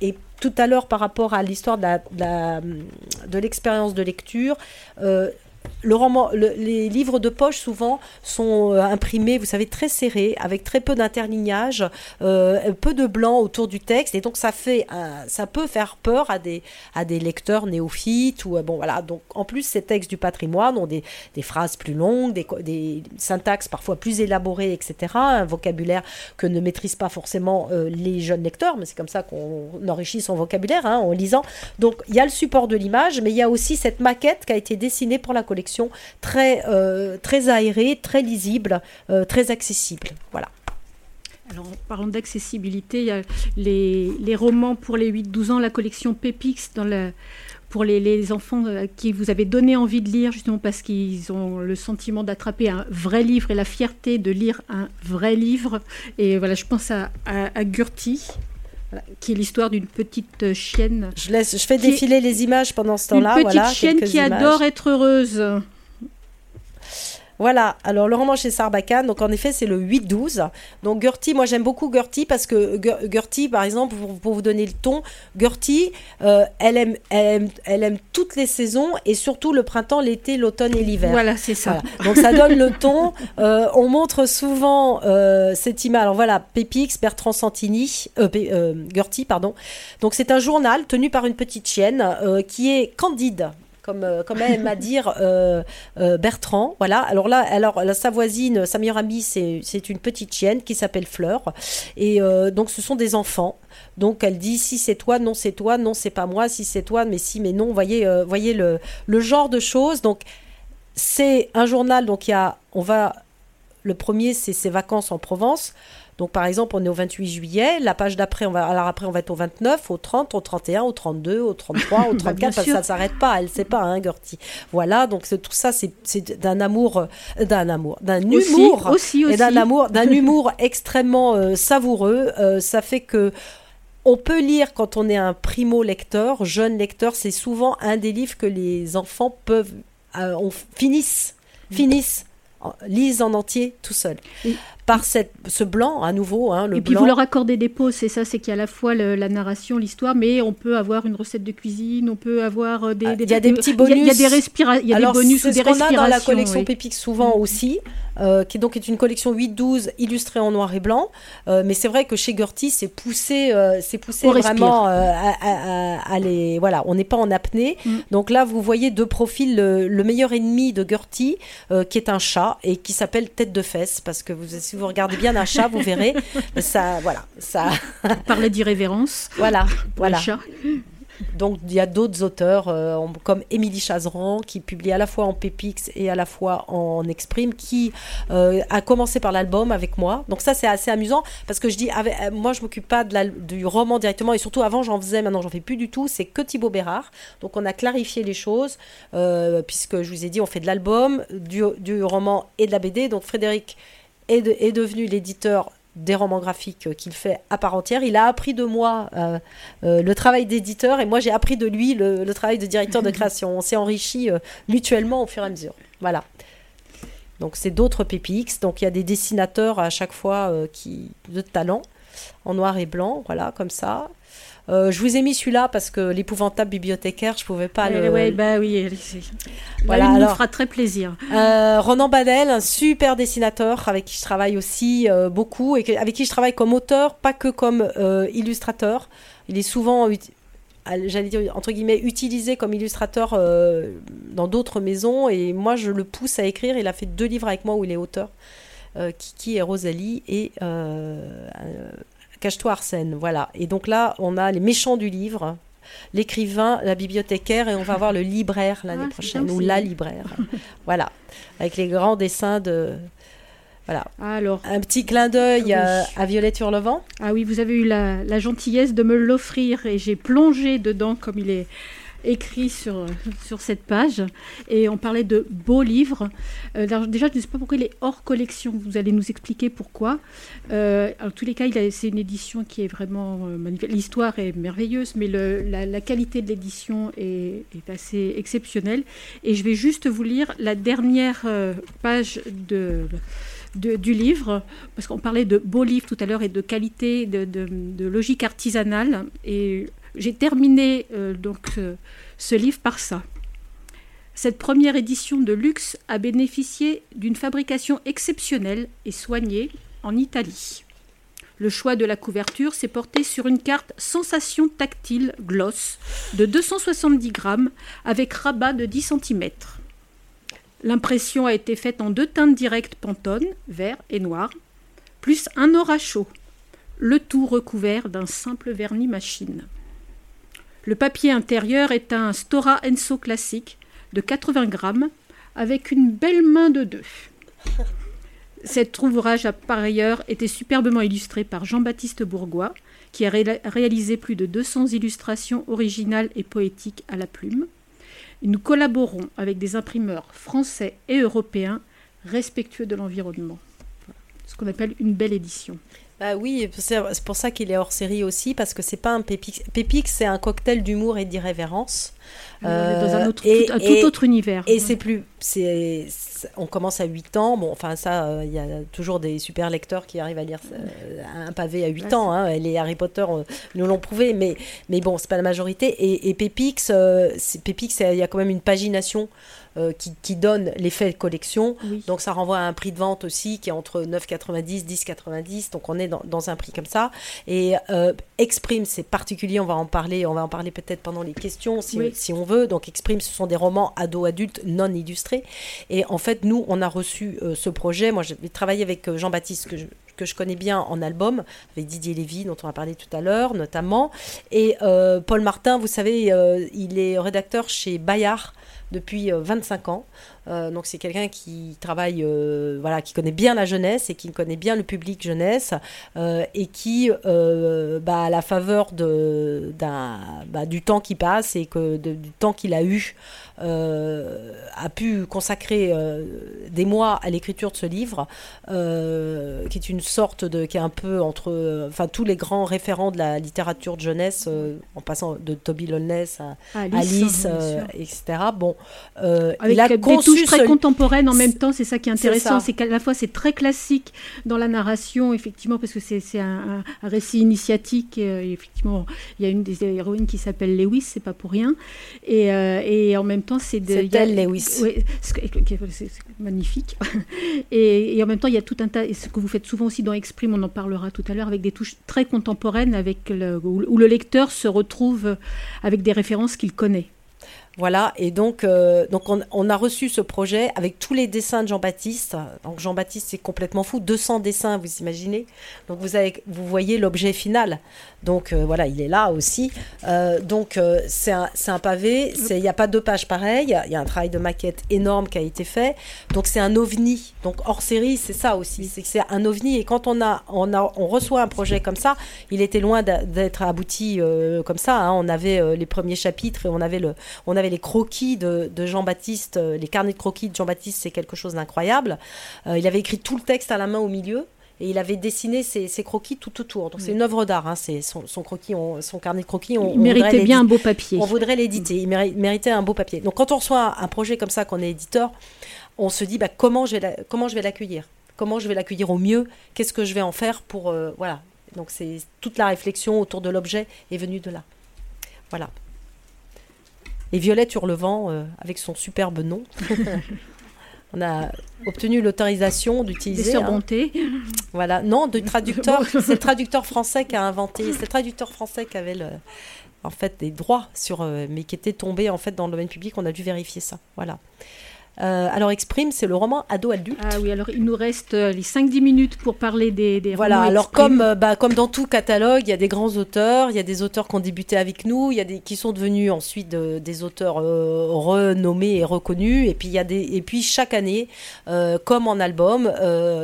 et tout à l'heure par rapport à l'histoire de l'expérience de, lecture, euh, les livres de poche souvent sont euh, imprimés, vous savez, très serrés, avec très peu d'interlignage, euh, peu de blanc autour du texte, et donc ça fait, ça peut faire peur à des, à des lecteurs néophytes ou euh, bon voilà. Donc en plus ces textes du patrimoine ont des, des phrases plus longues, des, des, syntaxes parfois plus élaborées, etc. Un vocabulaire que ne maîtrisent pas forcément les jeunes lecteurs, mais c'est comme ça qu'on enrichit son vocabulaire hein, en lisant. Donc il y a le support de l'image, mais il y a aussi cette maquette qui a été dessinée pour la collection très, euh, très aérée, très lisible, euh, très accessible. Voilà. Alors, parlant d'accessibilité, il y a les, les, romans pour les 8-12 ans, la collection Pépix pour les, les, enfants euh, qui vous avez donné envie de lire, justement parce qu'ils ont le sentiment d'attraper un vrai livre et la fierté de lire un vrai livre. Et voilà, je pense à, à Gurti, qui est l'histoire d'une petite chienne. Je, laisse, je fais défiler les images pendant ce temps-là. Une petite chienne qui adore être heureuse. Voilà, alors le roman chez Sarbacane, donc en effet c'est le 8-12. Donc Gertie, moi j'aime beaucoup Gertie parce que Gertie, par exemple, pour, vous donner le ton, Gertie, euh, elle, aime, elle, aime, toutes les saisons et surtout le printemps, l'été, l'automne et l'hiver. Voilà, c'est ça. Donc ça donne le ton. Euh, on montre souvent euh, cette image. Alors voilà, Pépix, Bertrand Santini, Gertie, pardon. Donc c'est un journal tenu par une petite chienne qui est candide comme, euh, comme aime à dire euh, euh, Bertrand. Voilà. Alors là, alors, sa voisine, sa meilleure amie, c'est une petite chienne qui s'appelle Fleur. Et donc, ce sont des enfants. Donc, elle dit si c'est toi, non, c'est toi, non, c'est pas moi, si c'est toi, mais si, mais non. Voyez, voyez le, le genre de choses. Donc, c'est un journal. Donc, il y a, on va. Le premier, c'est ses vacances en Provence. Donc par exemple, on est au 28 juillet, la page d'après, on va, alors après on va être au 29, au 30, au 31, au 32, au 33, au 34, bah, ça ne s'arrête pas, elle ne sait pas, hein, Gertie. Voilà, donc tout ça, c'est d'un amour, euh, d'un amour, d'un humour, aussi, et d'un amour, d'un humour extrêmement euh, savoureux. Euh, ça fait que on peut lire quand on est un primo lecteur, jeune lecteur, c'est souvent un des livres que les enfants peuvent, on finissent, finissent lisent en entier tout seul par cette, ce blanc à nouveau. Hein, le et puis vous leur accordez des pauses, c'est ça, c'est qu'il y a à la fois la narration, l'histoire, mais on peut avoir une recette de cuisine, on peut avoir euh, des. Ah, il y a des petits bonus. Il y a, des, il y a des bonus ou des respirations. Qu'on a dans la collection Pépix souvent mm. aussi, euh, qui donc est une collection 8-12 illustrée en noir et blanc. Euh, mais c'est vrai que chez Gertie, c'est poussé, c'est poussé vraiment à, à, les. Voilà, on n'est pas en apnée. Mm. Donc là, vous voyez deux profils. Le, meilleur ennemi de Gertie, qui est un chat et qui s'appelle Tête de Fesse, parce que vous, si vous regardez bien un chat, vous verrez. ça, voilà, ça. Parler d'irrévérence. Voilà, voilà. Donc il y a d'autres auteurs euh, comme Émilie Chazeran qui publie à la fois en Pépix et à la fois en Exprime qui euh, a commencé par l'album avec moi. Donc ça c'est assez amusant parce que je dis avec, euh, moi je m'occupe pas de la, du roman directement et surtout avant j'en faisais maintenant j'en fais plus du tout. C'est que Thibaut Bérard. Donc on a clarifié les choses puisque je vous ai dit on fait de l'album, du, du roman et de la BD. Donc Frédéric est, devenu l'éditeur des romans graphiques qu'il fait à part entière. Il a appris de moi le travail d'éditeur et moi j'ai appris de lui le, travail de directeur de création. On s'est enrichi mutuellement au fur et à mesure. Voilà. Donc c'est d'autres PPX. Donc il y a des dessinateurs à chaque fois qui de talent en noir et blanc, voilà, comme ça. Euh, je vous ai mis celui-là parce que l'épouvantable bibliothécaire, je pouvais pas le. Oui, bah oui, voilà, il nous fera très plaisir. Euh, Ronan Badel, un super dessinateur avec qui je travaille aussi euh, beaucoup et avec qui je travaille comme auteur, pas que comme illustrateur. Il est souvent, j'allais dire entre guillemets, utilisé comme illustrateur dans d'autres maisons et moi je le pousse à écrire. Il a fait deux livres avec moi où il est auteur. Kiki et Rosalie et Cache-toi Arsène, voilà. Et donc là, on a les méchants du livre, l'écrivain, la bibliothécaire, et on va voir le libraire l'année ah, prochaine, ou la libraire. voilà, avec les grands dessins de... Voilà. Alors, un petit clin d'œil à, Violette Hurlevent. Ah oui, vous avez eu la gentillesse de me l'offrir et j'ai plongé dedans comme il est écrit sur, sur cette page. Et on parlait de beaux livres. Euh, déjà, je ne sais pas pourquoi il est hors collection. Vous allez nous expliquer pourquoi. Euh, en tous les cas, c'est une édition qui est vraiment euh, magnifique. L'histoire est merveilleuse, mais la, qualité de l'édition est, assez exceptionnelle. Et je vais juste vous lire la dernière page de... du livre, parce qu'on parlait de beaux livres tout à l'heure et de qualité, de, de, de logique artisanale. Et j'ai terminé euh, donc ce livre par ça. Cette première édition de luxe a bénéficié d'une fabrication exceptionnelle et soignée en Italie. Le choix de la couverture s'est porté sur une carte sensation tactile gloss de 270 grammes avec rabat de 10 cm. L'impression a été faite en deux teintes directes Pantone, vert et noir, plus un aura le tout recouvert d'un simple vernis machine. Le papier intérieur est un Stora Enso classique de 80 grammes avec une belle main de deux. Cet ouvrage a par ailleurs été superbement illustré par Jean-Baptiste Bourgois, qui a réalisé plus de 200 illustrations originales et poétiques à la plume. nous collaborons avec des imprimeurs français et européens respectueux de l'environnement. Ce qu'on appelle une belle édition. Bah oui, c'est pour ça qu'il est hors série aussi, parce que c'est pas un Pépix. Pépix, c'est un cocktail d'humour et d'irrévérence. dans un, euh, tout, tout, autre univers. Et c'est plus. c'est on commence à 8 ans. Bon, enfin, ça, euh, il y a toujours des super lecteurs qui arrivent à lire euh, un pavé à 8 ans. Hein. Les Harry Potter nous l'ont prouvé, mais, mais bon, c'est pas la majorité. Et, et Pépix, il y a quand même une pagination euh, qui, donne l'effet collection. Donc ça renvoie à un prix de vente aussi qui est entre 9,90, 10,90. Donc on est dans, un prix comme ça. Et euh, Exprime, c'est particulier, on va en parler, on va en parler peut-être pendant les questions si, si, on veut. Donc Exprime, ce sont des romans ados-adultes non illustrés. Et en fait, nous, on a reçu euh, ce projet. Moi, j'ai travaillé avec Jean-Baptiste, que je, que je connais bien en album, avec Didier Lévy, dont on a parlé tout à l'heure, notamment. Et Paul Martin, vous savez, il est rédacteur chez Bayard depuis 25 euh, ans. Euh, donc c'est quelqu'un qui travaille, euh, voilà, qui connaît bien la jeunesse et qui connaît bien le public jeunesse et qui, bah, à la faveur de, bah, du temps qui passe et que du temps qu'il a eu, a pu consacrer des mois à l'écriture de ce livre, qui est une sorte de, qui est un peu entre, enfin tous les grands référents de la littérature de jeunesse, en passant de Toby Lowness à Alice, etc. Bon, euh, il a des très contemporaines en même temps, c'est ça qui est intéressant, c'est qu'à la fois c'est très classique dans la narration, effectivement, parce que c'est un, récit initiatique. Euh, effectivement, il y a une des héroïnes qui s'appelle Lewis, c'est pas pour rien, et, euh, et en même temps c'est de. elle, Lewis. c'est magnifique. et, et, en même temps, il y a tout un tas, et ce que vous faites souvent aussi dans Exprime, on en parlera tout à l'heure, avec des touches très contemporaines, avec le, où le lecteur se retrouve avec des références qu'il connaît. Voilà, et donc, euh, donc on, a reçu ce projet avec tous les dessins de Jean-Baptiste. Donc Jean-Baptiste, c'est complètement fou, 200 dessins, vous imaginez. Donc vous, avez, vous voyez l'objet final. Donc euh, voilà, il est là aussi. Euh, donc c'est un, un, pavé, il n'y a pas deux pages pareilles, il y a un travail de maquette énorme qui a été fait. Donc c'est un ovni. Donc hors série, c'est ça aussi, c'est que c'est un ovni. Et quand on, a, on, a, on reçoit un projet comme ça, il était loin d'être abouti comme ça. Hein. On avait les premiers chapitres et on avait, le, on avait les croquis de, Jean-Baptiste, euh, les carnets de croquis de Jean-Baptiste, c'est quelque chose d'incroyable. Euh, il avait écrit tout le texte à la main au milieu. Et il avait dessiné ses, croquis tout autour. Donc c'est une œuvre d'art. Hein. C'est son, croquis, son carnet de croquis. On, il méritait bien un beau papier. On voudrait l'éditer. Il méritait un beau papier. Donc quand on reçoit un projet comme ça, qu'on est éditeur, on se dit bah, comment je vais comment je vais l'accueillir? Comment je vais l'accueillir au mieux? Qu'est-ce que je vais en faire pour euh, voilà. Donc c'est toute la réflexion autour de l'objet est venue de là. Voilà. Et Violette Hurlevent, euh, avec son superbe nom, on a obtenu l'autorisation d'utiliser. Des hein. Voilà, non, de traducteur. c'est le traducteur français qui a inventé. C'est le traducteur français qui avait en fait des droits sur, euh, mais qui était tombé en fait dans le domaine public. On a dû vérifier ça. Voilà. Euh, alors Exprime, c'est le roman ado-adulte. Ah oui, alors il nous reste euh, les 5-10 minutes pour parler des, des voilà, alors comme, euh, bah, comme dans tout catalogue, il y a des grands auteurs, il y a des auteurs qui ont débuté avec nous, il y a des qui sont devenus ensuite des auteurs renommés et reconnus, et puis, il y a des, et puis chaque année, comme en album,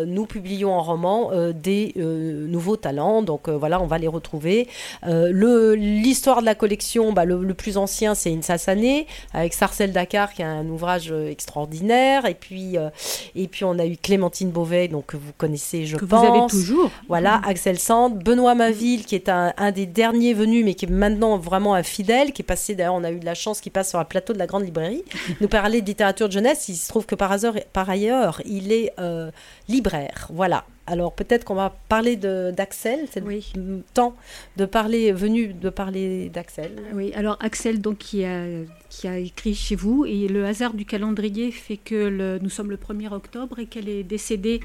nous publions en roman des nouveaux talents, donc voilà, on va les retrouver. L'histoire de la collection, bah, le, le, plus ancien, c'est Insa Sané, avec Sarcelle Dakar, qui a un ouvrage extraordinaire et puis, euh, et puis on a eu Clémentine Beauvais, donc que vous connaissez, je que pense. Vous avez toujours. Voilà, Axel Sand, Benoît Maville, qui est un, des derniers venus, mais qui est maintenant vraiment un fidèle, qui est passé, d'ailleurs, on a eu de la chance qu'il passe sur un plateau de la Grande Librairie, nous parler de littérature de jeunesse. Il se trouve que par, hasard, par ailleurs, il est euh, libraire. Voilà. Alors peut-être qu'on va parler d'Axel, c'est le temps de parler, venu de parler d'Axel. Oui, alors Axel donc qui a, qui a écrit chez vous et le hasard du calendrier fait que le, nous sommes le 1er octobre et qu'elle est décédée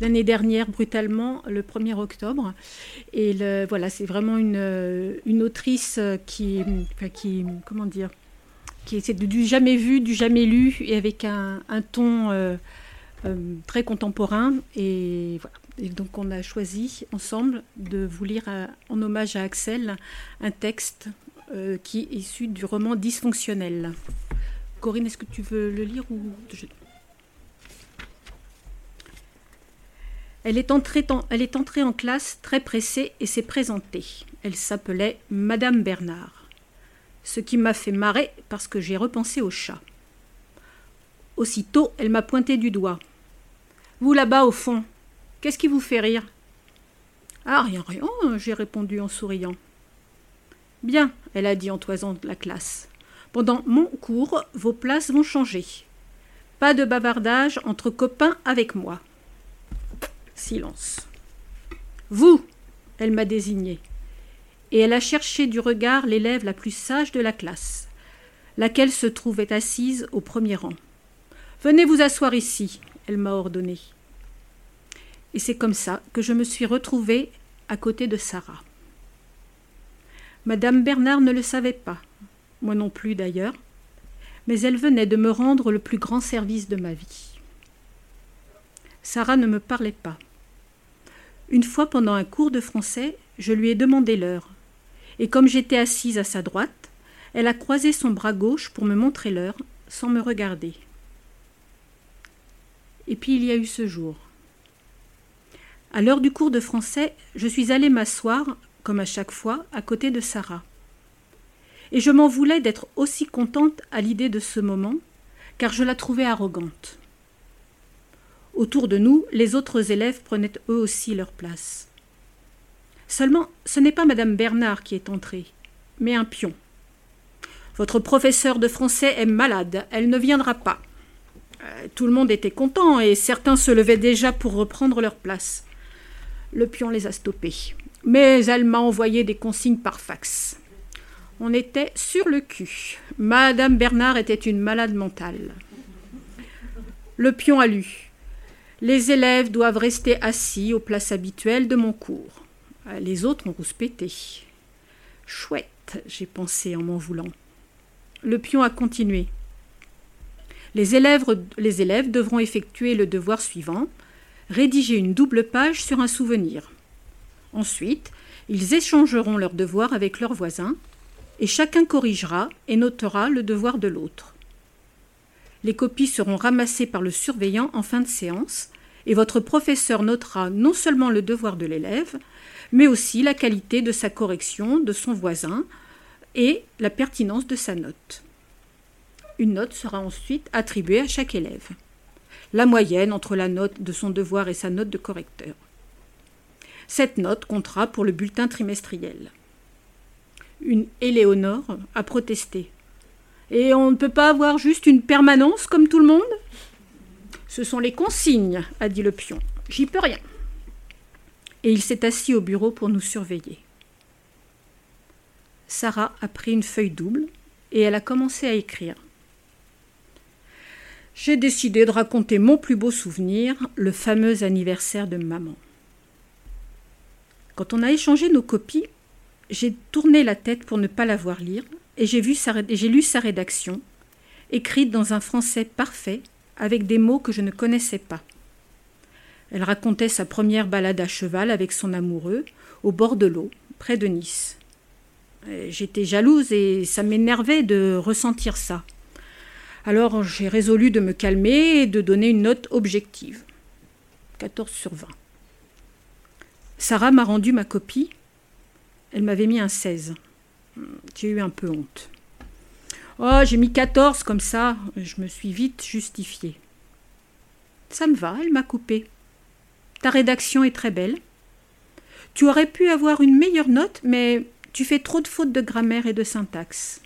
l'année dernière brutalement le 1er octobre. Et le, voilà, c'est vraiment une, une autrice qui, qui, comment dire, qui est du jamais vu, du jamais lu et avec un, un ton... Euh, euh, très contemporain. Et donc on a choisi ensemble de vous lire euh, en hommage à Axel un texte euh, qui est issu du roman Dysfonctionnel. Corinne, est-ce que tu veux le lire ou elle est entrée en classe très pressée et s'est présentée. Elle s'appelait Madame Bernard. Ce qui m'a fait marrer parce que j'ai repensé au chat. Aussitôt, elle m'a pointé du doigt. Vous là-bas au fond, qu'est-ce qui vous fait rire Ah, rien, rien, j'ai répondu en souriant. Bien, elle a dit en toisant la classe. Pendant mon cours, vos places vont changer. Pas de bavardage entre copains avec moi. Silence. Vous elle m'a désigné. Et elle a cherché du regard l'élève la plus sage de la classe, laquelle se trouvait assise au premier rang. Venez vous asseoir ici, elle m'a ordonné. Et c'est comme ça que je me suis retrouvée à côté de Sarah. Madame Bernard ne le savait pas, moi non plus d'ailleurs, mais elle venait de me rendre le plus grand service de ma vie. Sarah ne me parlait pas. Une fois pendant un cours de français, je lui ai demandé l'heure, et comme j'étais assise à sa droite, elle a croisé son bras gauche pour me montrer l'heure sans me regarder. Et puis il y a eu ce jour. À l'heure du cours de français, je suis allée m'asseoir, comme à chaque fois, à côté de Sarah. Et je m'en voulais d'être aussi contente à l'idée de ce moment, car je la trouvais arrogante. Autour de nous, les autres élèves prenaient eux aussi leur place. Seulement, ce n'est pas madame Bernard qui est entrée, mais un pion. Votre professeur de français est malade, elle ne viendra pas. Euh, tout le monde était content et certains se levaient déjà pour reprendre leur place. Le pion les a stoppés. Mais elle m'a envoyé des consignes par fax. On était sur le cul. Madame Bernard était une malade mentale. Le pion a lu. Les élèves doivent rester assis aux places habituelles de mon cours. Euh, les autres ont rouspété. Chouette, j'ai pensé en m'en voulant. Le pion a continué. Les élèves, devront effectuer le devoir suivant rédiger une double page sur un souvenir. Ensuite, ils échangeront leurs devoirs avec leurs voisins et chacun corrigera et notera le devoir de l'autre. Les copies seront ramassées par le surveillant en fin de séance et votre professeur notera non seulement le devoir de l'élève, mais aussi la qualité de sa correction de son voisin et la pertinence de sa note. Une note sera ensuite attribuée à chaque élève. La moyenne entre la note de son devoir et sa note de correcteur. Cette note comptera pour le bulletin trimestriel. Une Éléonore a protesté. Et on ne peut pas avoir juste une permanence comme tout le monde? Ce sont les consignes, a dit le pion. J'y peux rien. Et il s'est assis au bureau pour nous surveiller. Sarah a pris une feuille double et elle a commencé à écrire. J'ai décidé de raconter mon plus beau souvenir, le fameux anniversaire de maman. Quand on a échangé nos copies, j'ai tourné la tête pour ne pas la voir lire et j'ai, j'ai lu sa rédaction, écrite dans un français parfait, avec des mots que je ne connaissais pas. Elle racontait sa première balade à cheval avec son amoureux, au bord de l'eau, près de Nice. J'étais jalouse et ça m'énervait de ressentir ça. Alors j'ai résolu de me calmer et de donner une note objective. 14 sur 20. Sarah m'a rendu ma copie. Elle m'avait mis un 16. J'ai eu un peu honte. Oh, j'ai mis 14 comme ça. Je me suis vite justifiée. Ça me va, elle m'a coupé. Ta rédaction est très belle. Tu aurais pu avoir une meilleure note, mais tu fais trop de fautes de grammaire et de syntaxe.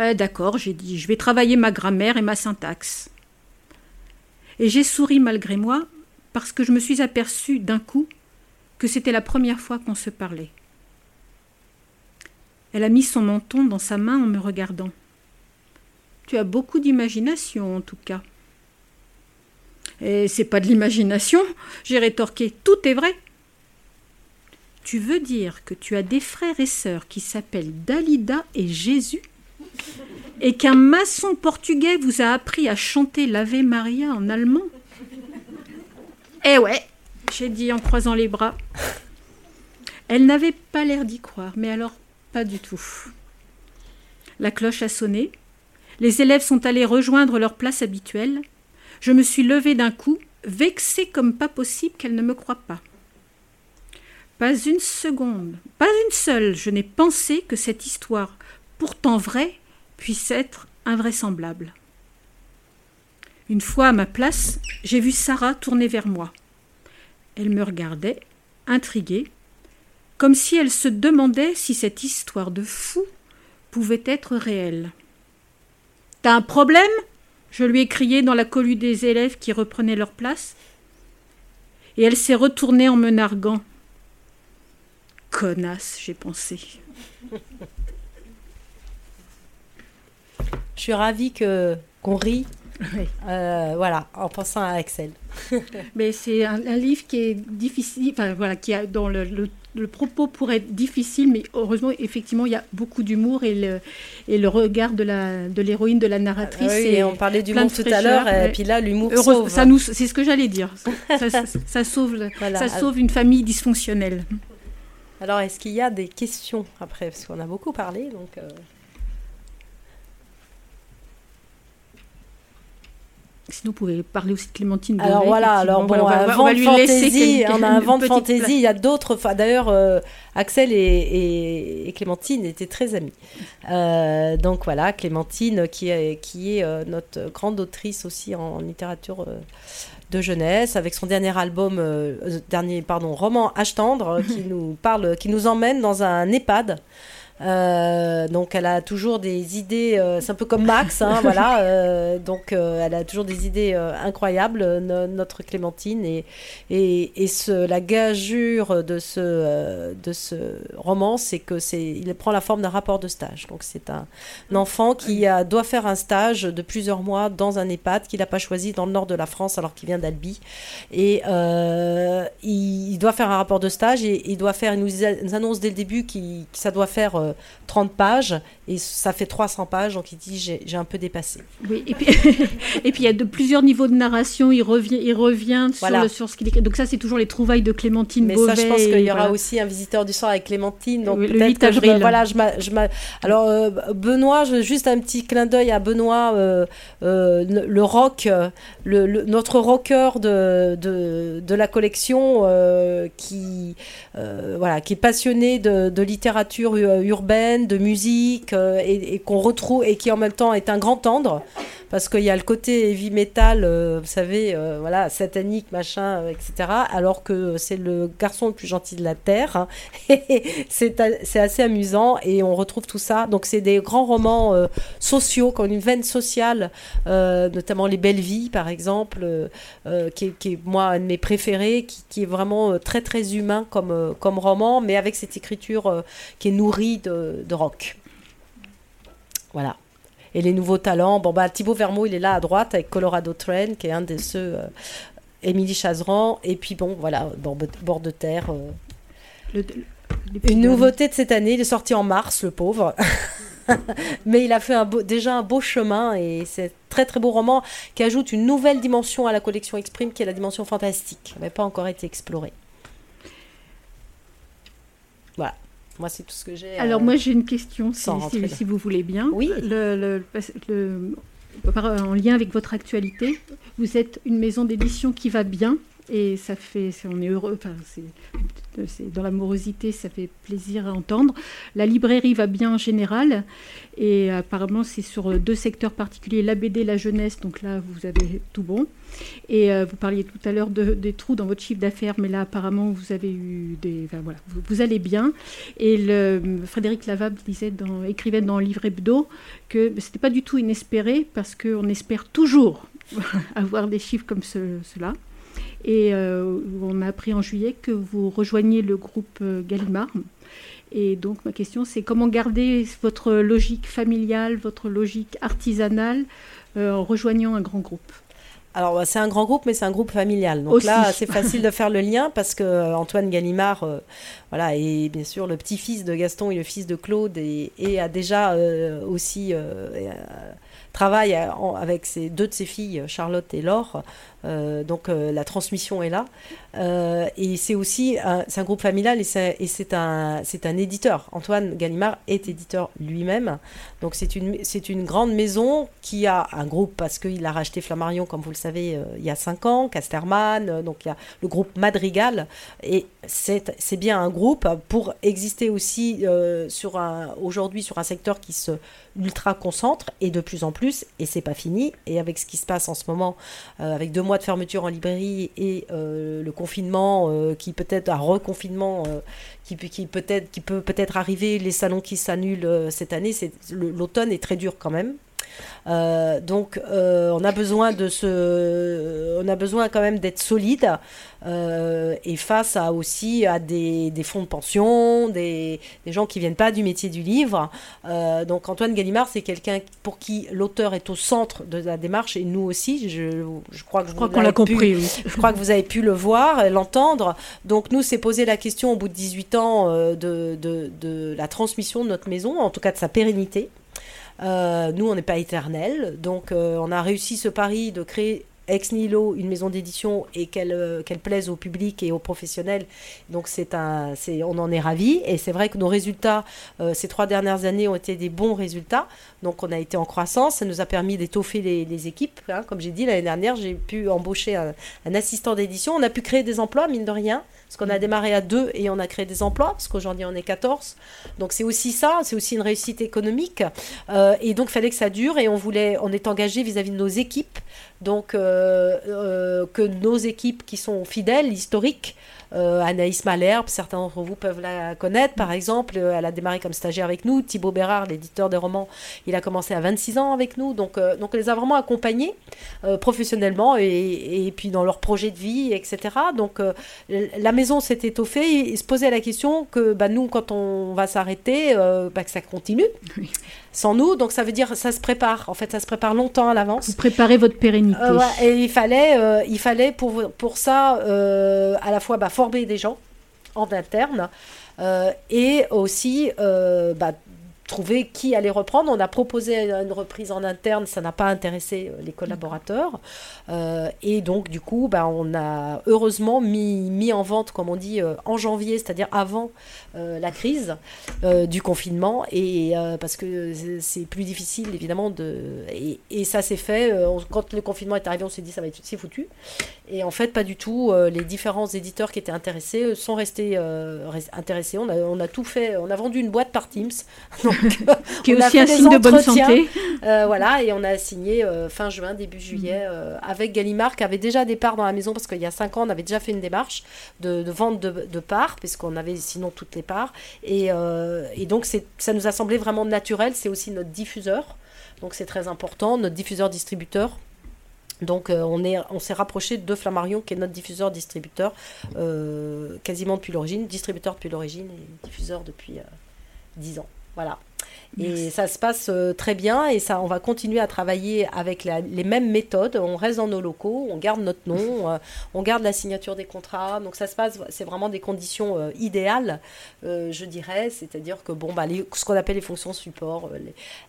D'accord, j'ai dit, je vais travailler ma grammaire et ma syntaxe. Et j'ai souri malgré moi, parce que je me suis aperçue d'un coup que c'était la première fois qu'on se parlait. Elle a mis son menton dans sa main en me regardant. Tu as beaucoup d'imagination, en tout cas. Et c'est pas de l'imagination, j'ai rétorqué, tout est vrai. Tu veux dire que tu as des frères et sœurs qui s'appellent Dalida et Jésus et qu'un maçon portugais vous a appris à chanter l'Ave Maria en allemand Eh ouais, j'ai dit en croisant les bras. Elle n'avait pas l'air d'y croire, mais alors pas du tout. La cloche a sonné. Les élèves sont allés rejoindre leur place habituelle. Je me suis levée d'un coup, vexée comme pas possible qu'elle ne me croie pas. Pas une seconde, pas une seule, je n'ai pensé que cette histoire, pourtant vraie, puisse être invraisemblable. Une fois à ma place, j'ai vu Sarah tourner vers moi. Elle me regardait, intriguée, comme si elle se demandait si cette histoire de fou pouvait être réelle. T'as un problème? je lui ai crié dans la colue des élèves qui reprenaient leur place. Et elle s'est retournée en me narguant. Connasse, j'ai pensé. Je suis ravie que qu'on rit. Euh, voilà, en pensant à Axel. Mais c'est un, livre qui est difficile, enfin voilà, qui a dans le, le, propos pourrait être difficile, mais heureusement, effectivement, il y a beaucoup d'humour et le, et le regard de la de l'héroïne, de la narratrice. Ah et on parlait d'humour tout à l'heure, et puis là, l'humour sauve. Ça nous, c'est ce que j'allais dire. Ça, sauve, ça sauve une famille dysfonctionnelle. Alors, est-ce qu'il y a des questions après? Parce qu'on a beaucoup parlé, donc. Euh, Sinon, vous pouvez parler aussi de Clémentine. Alors voilà, alors bon, on va, on va lui laisser on a un vent de fantaisie. Il y a d'autres. D'ailleurs, euh, Axel et, Clémentine étaient très amis. Euh, donc voilà, Clémentine qui est, qui est euh, notre grande autrice aussi en, littérature de jeunesse, avec son dernier album, dernier pardon, roman H tendre, qui nous parle, qui nous emmène dans un EHPAD. Euh, donc elle a toujours des idées, euh, c'est un peu comme Max, hein, voilà. Euh, donc elle a toujours des idées incroyables, notre Clémentine et et, et ce, la gageure de ce de ce roman, c'est que c'est il prend la forme d'un rapport de stage. Donc c'est un, enfant qui a, doit faire un stage de plusieurs mois dans un EHPAD qu'il n'a pas choisi dans le nord de la France alors qu'il vient d'Albi et il, doit faire un rapport de stage et il doit faire, il nous annonce dès le début qu'il ça doit faire 30 pages et ça fait 300 pages, donc il dit j'ai un peu dépassé. Oui, et puis, et puis il y a de plusieurs niveaux de narration, il revient, il revient sur, sur ce qu'il écrit. Donc ça, c'est toujours les trouvailles de Clémentine Mais ça, je pense qu'il y aura aussi un visiteur du soir avec Clémentine. Donc peut-être que je voilà, je, je Alors euh, Benoît, je, juste un petit clin d'œil à Benoît, euh, euh, le, rock, le, notre rocker de, de, de la collection qui, voilà, qui est passionné de, de littérature urbaine de musique, et, et qu'on retrouve, et qui en même temps est un grand tendre parce qu'il y a le côté heavy metal, euh, vous savez, euh, voilà, satanique, machin, euh, etc. Alors que c'est le garçon le plus gentil de la terre. C'est assez amusant et on retrouve tout ça. Donc c'est des grands romans sociaux, qui une veine sociale, notamment Les Belles Vies, par exemple, qui est, moi un de mes préférés, qui, est vraiment très très humain comme, roman, mais avec cette écriture qui est nourrie de rock. Voilà. Et les nouveaux talents, bon bah Thibaut Vermeau, il est là à droite avec Colorado Train, qui est un de ceux. Euh, Émilie Chazeran, et puis bon, voilà, bord, de terre. Euh. Une nouveauté de cette année, il est sorti en mars, le pauvre. Mais il a fait un déjà un beau chemin et c'est très très beau roman qui ajoute une nouvelle dimension à la collection Exprime qui est la dimension fantastique, qui n'avait pas encore été explorée. Voilà. Moi, c'est tout ce que j'ai. Alors, moi, j'ai une question, si, si, vous voulez bien. Oui. Le, en lien avec votre actualité, vous êtes une maison d'édition qui va bien et ça fait, on est heureux, enfin, c'est, dans l'amorosité, ça fait plaisir à entendre. La librairie va bien en général, et apparemment c'est sur deux secteurs particuliers, la BD, la jeunesse, donc là vous avez tout bon. Et euh, vous parliez tout à l'heure de, des trous dans votre chiffre d'affaires, mais là apparemment vous avez eu des, enfin, voilà, vous, allez bien. Et le, Frédéric Lavable disait dans, écrivait dans Livre Hebdo que c'était pas du tout inespéré parce qu'on espère toujours avoir des chiffres comme cela. Et euh, on a appris en juillet que vous rejoignez le groupe euh, Gallimard. Et donc ma question c'est comment garder votre logique familiale, votre logique artisanale euh, en rejoignant un grand groupe? Alors, bah, c'est un grand groupe, mais c'est un groupe familial. Donc là, c'est facile de faire le lien parce que Antoine Gallimard, voilà, est bien sûr le petit-fils de Gaston et le fils de Claude et, a déjà aussi travaille avec ses, deux de ses filles, Charlotte et Laure. Euh, donc euh, la transmission est là. Euh, et c'est aussi un, groupe familial et c'est un, un éditeur. Antoine Gallimard est éditeur lui-même. Donc c'est une, une grande maison qui a un groupe parce qu'il a racheté Flammarion, comme vous le savez, il y a cinq ans, Casterman, donc il y a le groupe Madrigal. Et c'est bien un groupe pour exister aussi un, aujourd'hui sur un secteur qui se ultra concentre et de plus en plus, et c'est pas fini. Et avec ce qui se passe en ce moment, avec deux de fermeture en librairie et euh, le confinement euh, qui peut-être un reconfinement euh, qui, qui peut-être qui peut peut-être arriver, les salons qui s'annulent cette année, l'automne est très dur quand même. Euh, donc euh, on a besoin de ce, on a besoin quand même d'être solide euh, et face à aussi à des, des fonds de pension, des, des, gens qui viennent pas du métier du livre. donc Antoine Gallimard, c'est quelqu'un pour qui l'auteur est au centre de la démarche et nous aussi. Je, je crois que je crois qu'on l'a compris. Je crois que vous avez pu le voir, l'entendre. Donc nous, c'est poser la question au bout de 18 ans de, de, de la transmission de notre maison, en tout cas de sa pérennité. Euh, nous, on n'est pas éternel, donc euh, on a réussi ce pari de créer ex nihilo une maison d'édition et qu'elle euh, qu'elle plaise au public et aux professionnels. Donc c'est un, c'est, on en est ravis et c'est vrai que nos résultats ces trois dernières années ont été des bons résultats. Donc on a été en croissance, ça nous a permis d'étoffer les, équipes. Hein. Comme j'ai dit l'année dernière, j'ai pu embaucher un, un assistant d'édition. On a pu créer des emplois mine de rien. Parce qu'on a démarré à deux et on a créé des emplois, parce qu'aujourd'hui on est 14. Donc c'est aussi ça, c'est aussi une réussite économique. Euh, et donc il fallait que ça dure et on voulait, on est engagé vis-à-vis de nos équipes. Donc euh, euh, que nos équipes qui sont fidèles, historiques, euh, Anaïs Malherbe, certains d'entre vous peuvent la connaître, par exemple. Euh, elle a démarré comme stagiaire avec nous. Thibaut Bérard, l'éditeur des romans, il a commencé à 26 ans avec nous. Donc, euh, donc on les a vraiment accompagnés professionnellement et, puis dans leur projet de vie, etc. Donc, la maison s'est étoffée et se posait la question que bah, nous, quand on va s'arrêter, bah, que ça continue. Sans nous. Donc ça veut dire ça se prépare. En fait, ça se prépare longtemps à l'avance. Vous préparez votre pérennité. et il fallait, il fallait pour, pour ça à la fois bah, former des gens en interne euh, et aussi euh, bah, trouver qui allait reprendre. On a proposé une reprise en interne, ça n'a pas intéressé les collaborateurs. et donc, du coup, ben, on a heureusement mis, mis en vente, comme on dit, en janvier, c'est-à-dire avant la crise du confinement, et parce que c'est plus difficile, évidemment, de... Et, et ça s'est fait, quand le confinement est arrivé, on s'est dit, ça va être, c'est foutu. Et en fait, pas du tout. les différents éditeurs qui étaient intéressés sont restés intéressés. On a, on a tout fait, on a vendu une boîte par Teams. qui est aussi un signe de bonne santé. Euh, voilà, et on a signé euh, fin juin, début juillet, mhm. euh, avec Gallimard, qui avait déjà des parts dans la maison, parce qu'il y a cinq ans, on avait déjà fait une démarche de, vente de, parts, puisqu'on avait sinon toutes les parts. Et, et donc, ça nous a semblé vraiment naturel. C'est aussi notre diffuseur. Donc, c'est très important, notre diffuseur-distributeur. Donc on est, on s'est rapproché de Flammarion, qui est notre diffuseur distributeur, quasiment depuis l'origine, distributeur depuis l'origine et diffuseur depuis 10 ans. Voilà. Et ça se passe euh, très bien et ça, on va continuer à travailler avec les mêmes méthodes. On reste dans nos locaux, on garde notre nom, euh, on garde la signature des contrats. Donc ça se passe, c'est vraiment des conditions euh, idéales, je dirais. C'est-à-dire que bon, bah, ce qu'on appelle les fonctions support,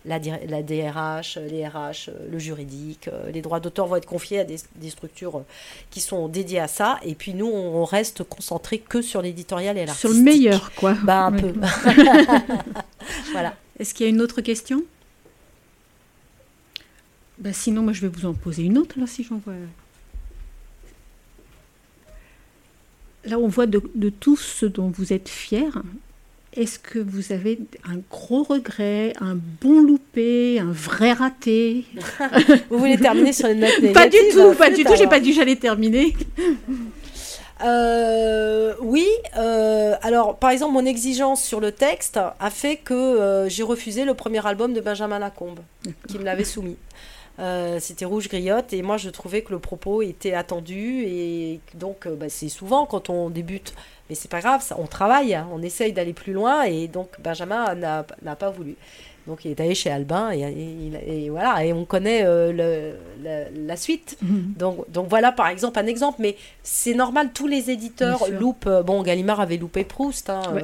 la, la, DRH, les RH, le juridique, les droits d'auteur vont être confiés à des, structures qui sont dédiées à ça. Et puis nous, on, reste concentré que sur l'éditorial et l'artistique. Sur le meilleur, quoi. Bah un peu. voilà. Est-ce qu'il y a une autre question? Ben, Sinon, moi, je vais vous en poser une autre, là, si j'en vois. Là, on voit de, tout ce dont vous êtes fier. Est-ce que vous avez un gros regret, un bon loupé, un vrai raté? Vous voulez terminer sur une note négative Pas du tout, pas du tout. J'ai pas dit j'allais terminer. Euh, oui, euh, alors par exemple, mon exigence sur le texte a fait que euh, j'ai refusé le premier album de Benjamin Lacombe, qui me l'avait soumis. C'était Rouge Griotte, et moi je trouvais que le propos était attendu, et donc bah, c'est souvent quand on débute, mais c'est pas grave, on travaille, hein, on essaye d'aller plus loin, et donc Benjamin n'a pas voulu. Donc il est allé chez Albin et, voilà, et on connaît euh, la suite. Mhm. Donc, donc voilà par exemple un exemple, mais c'est normal, tous les éditeurs loupent. Euh, bon, Gallimard avait loupé Proust, hein, euh,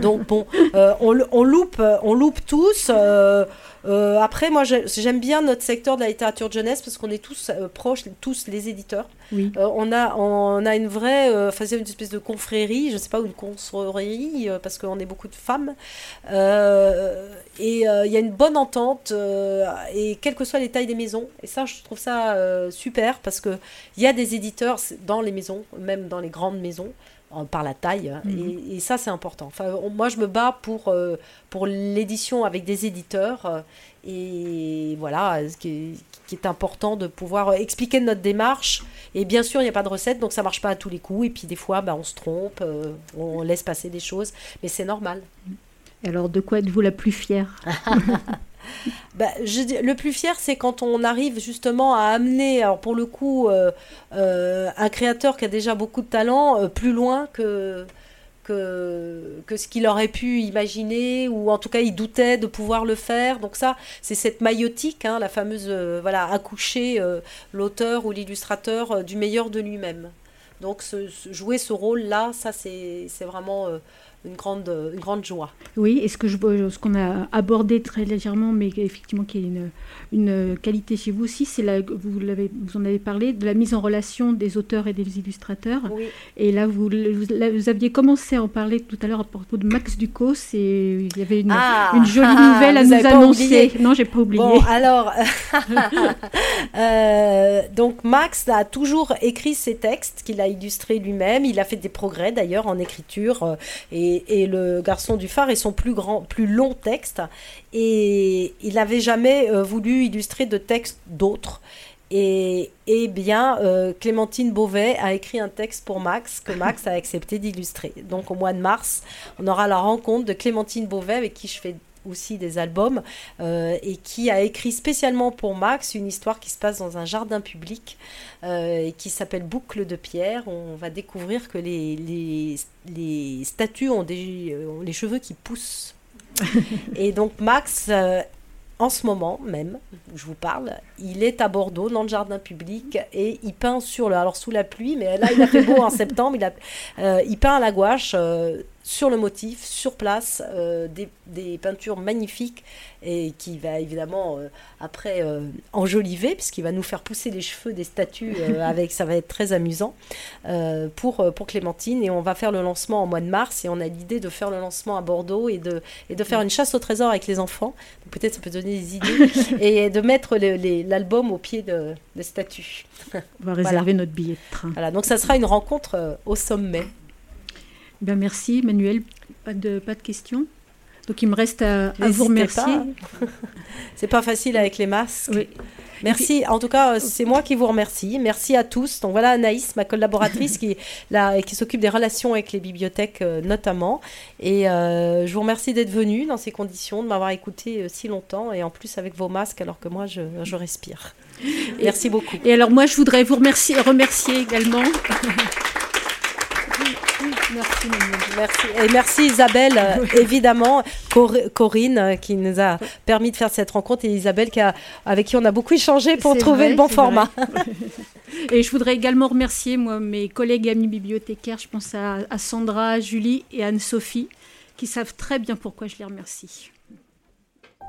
donc bon, on, on, loupe, on loupe tous. Après, moi, j'aime bien notre secteur de la littérature de jeunesse parce qu'on est tous proches, tous les éditeurs. Oui. Euh, on, a, on a une vraie, enfin, une espèce de confrérie, je ne sais pas, ou une confrérie, parce qu'on est beaucoup de femmes. et il y a une bonne entente, et quelles que soient les tailles des maisons. Et ça, je trouve ça super parce qu'il y a des éditeurs dans les maisons, même dans les grandes maisons par la taille. Hein, mhm. et, ça, c'est important. Enfin, moi, je me bats pour, euh, pour l'édition avec des éditeurs. Euh, et voilà, ce qui est, important de pouvoir expliquer notre démarche. Et bien sûr, il n'y a pas de recette, donc ça marche pas à tous les coups. Et puis des fois, bah, on se trompe, euh, on laisse passer des choses. Mais c'est normal. Alors, de quoi êtes-vous la plus fière? Bah, je, le plus fier, c'est quand on arrive justement à amener, alors pour le coup, euh, euh, un créateur qui a déjà beaucoup de talent euh, plus loin que, que, ce qu'il aurait pu imaginer, ou en tout cas il doutait de pouvoir le faire. Donc ça, c'est cette maïotique, hein, la fameuse, voilà, accoucher l'auteur ou l'illustrateur du meilleur de lui-même. Donc jouer ce rôle-là, ça c'est vraiment une grande, une grande joie. Oui, et ce ce qu'on a abordé très légèrement, mais effectivement qui est une, une qualité chez vous aussi, c'est la, vous l'avez, vous en avez parlé de la mise en relation des auteurs et des illustrateurs. Oui. Et là vous, vous, aviez commencé à en parler tout à l'heure à propos de Max Ducos, et il y avait une, ah, une jolie nouvelle à nous annoncer. Non, j'ai pas oublié. Bon, alors, euh, donc Max a toujours écrit ses textes qu'il a illustrés lui-même. Il a fait des progrès d'ailleurs en écriture euh, et et, Le garçon du phare est son plus, grand, plus long texte. Et il n'avait jamais euh, voulu illustrer de textes d'autres. Et, et, bien, euh, Clémentine Beauvais a écrit un texte pour Max que Max a accepté d'illustrer. Donc au mois de mars, on aura la rencontre de Clémentine Beauvais avec qui je fais aussi des albums euh, et qui a écrit spécialement pour Max une histoire qui se passe dans un jardin public euh, et qui s'appelle Boucle de pierre. On va découvrir que les, les, les statues ont, des, ont les cheveux qui poussent. et donc Max euh, en ce moment même, je vous parle, il est à Bordeaux dans le jardin public et il peint sur le, alors sous la pluie, mais là il a fait beau en septembre, il, a, il peint à la gouache sur le motif, sur place, euh, des, peintures magnifiques et qui va évidemment euh, après euh, enjoliver, puisqu'il va nous faire pousser les cheveux des statues avec, ça va être très amusant pour, pour Clémentine. Et on va faire le lancement en mois de mars et on a l'idée de faire le lancement à Bordeaux et de, et de faire une chasse au trésor avec les enfants. Peut-être ça peut donner des idées et de mettre l'album au pied de, des statues. On va réserver notre billet de train. Voilà, donc ça sera une rencontre au sommet. Ben merci Manuel, pas de, pas de questions. Donc il me reste à, vous remercier. C'est pas facile avec les masques. Merci. En tout cas, c'est moi qui vous remercie. Merci à tous. Donc voilà Anaïs, ma collaboratrice qui, là, qui s'occupe des relations avec les bibliothèques euh, notamment. Et euh, je vous remercie d'être venu dans ces conditions, de m'avoir écouté euh, si longtemps et en plus avec vos masques alors que moi je, je respire. Merci beaucoup. Et alors moi je voudrais vous remercier, remercier également. Merci, merci. Et merci Isabelle, euh, évidemment, Corinne, euh, qui nous a permis de faire cette rencontre, et Isabelle qui a, avec qui on a beaucoup échangé pour trouver le bon format. et je voudrais également remercier moi, mes collègues et amis bibliothécaires, je pense à, à Sandra, Julie et Anne-Sophie, qui savent très bien pourquoi je les remercie.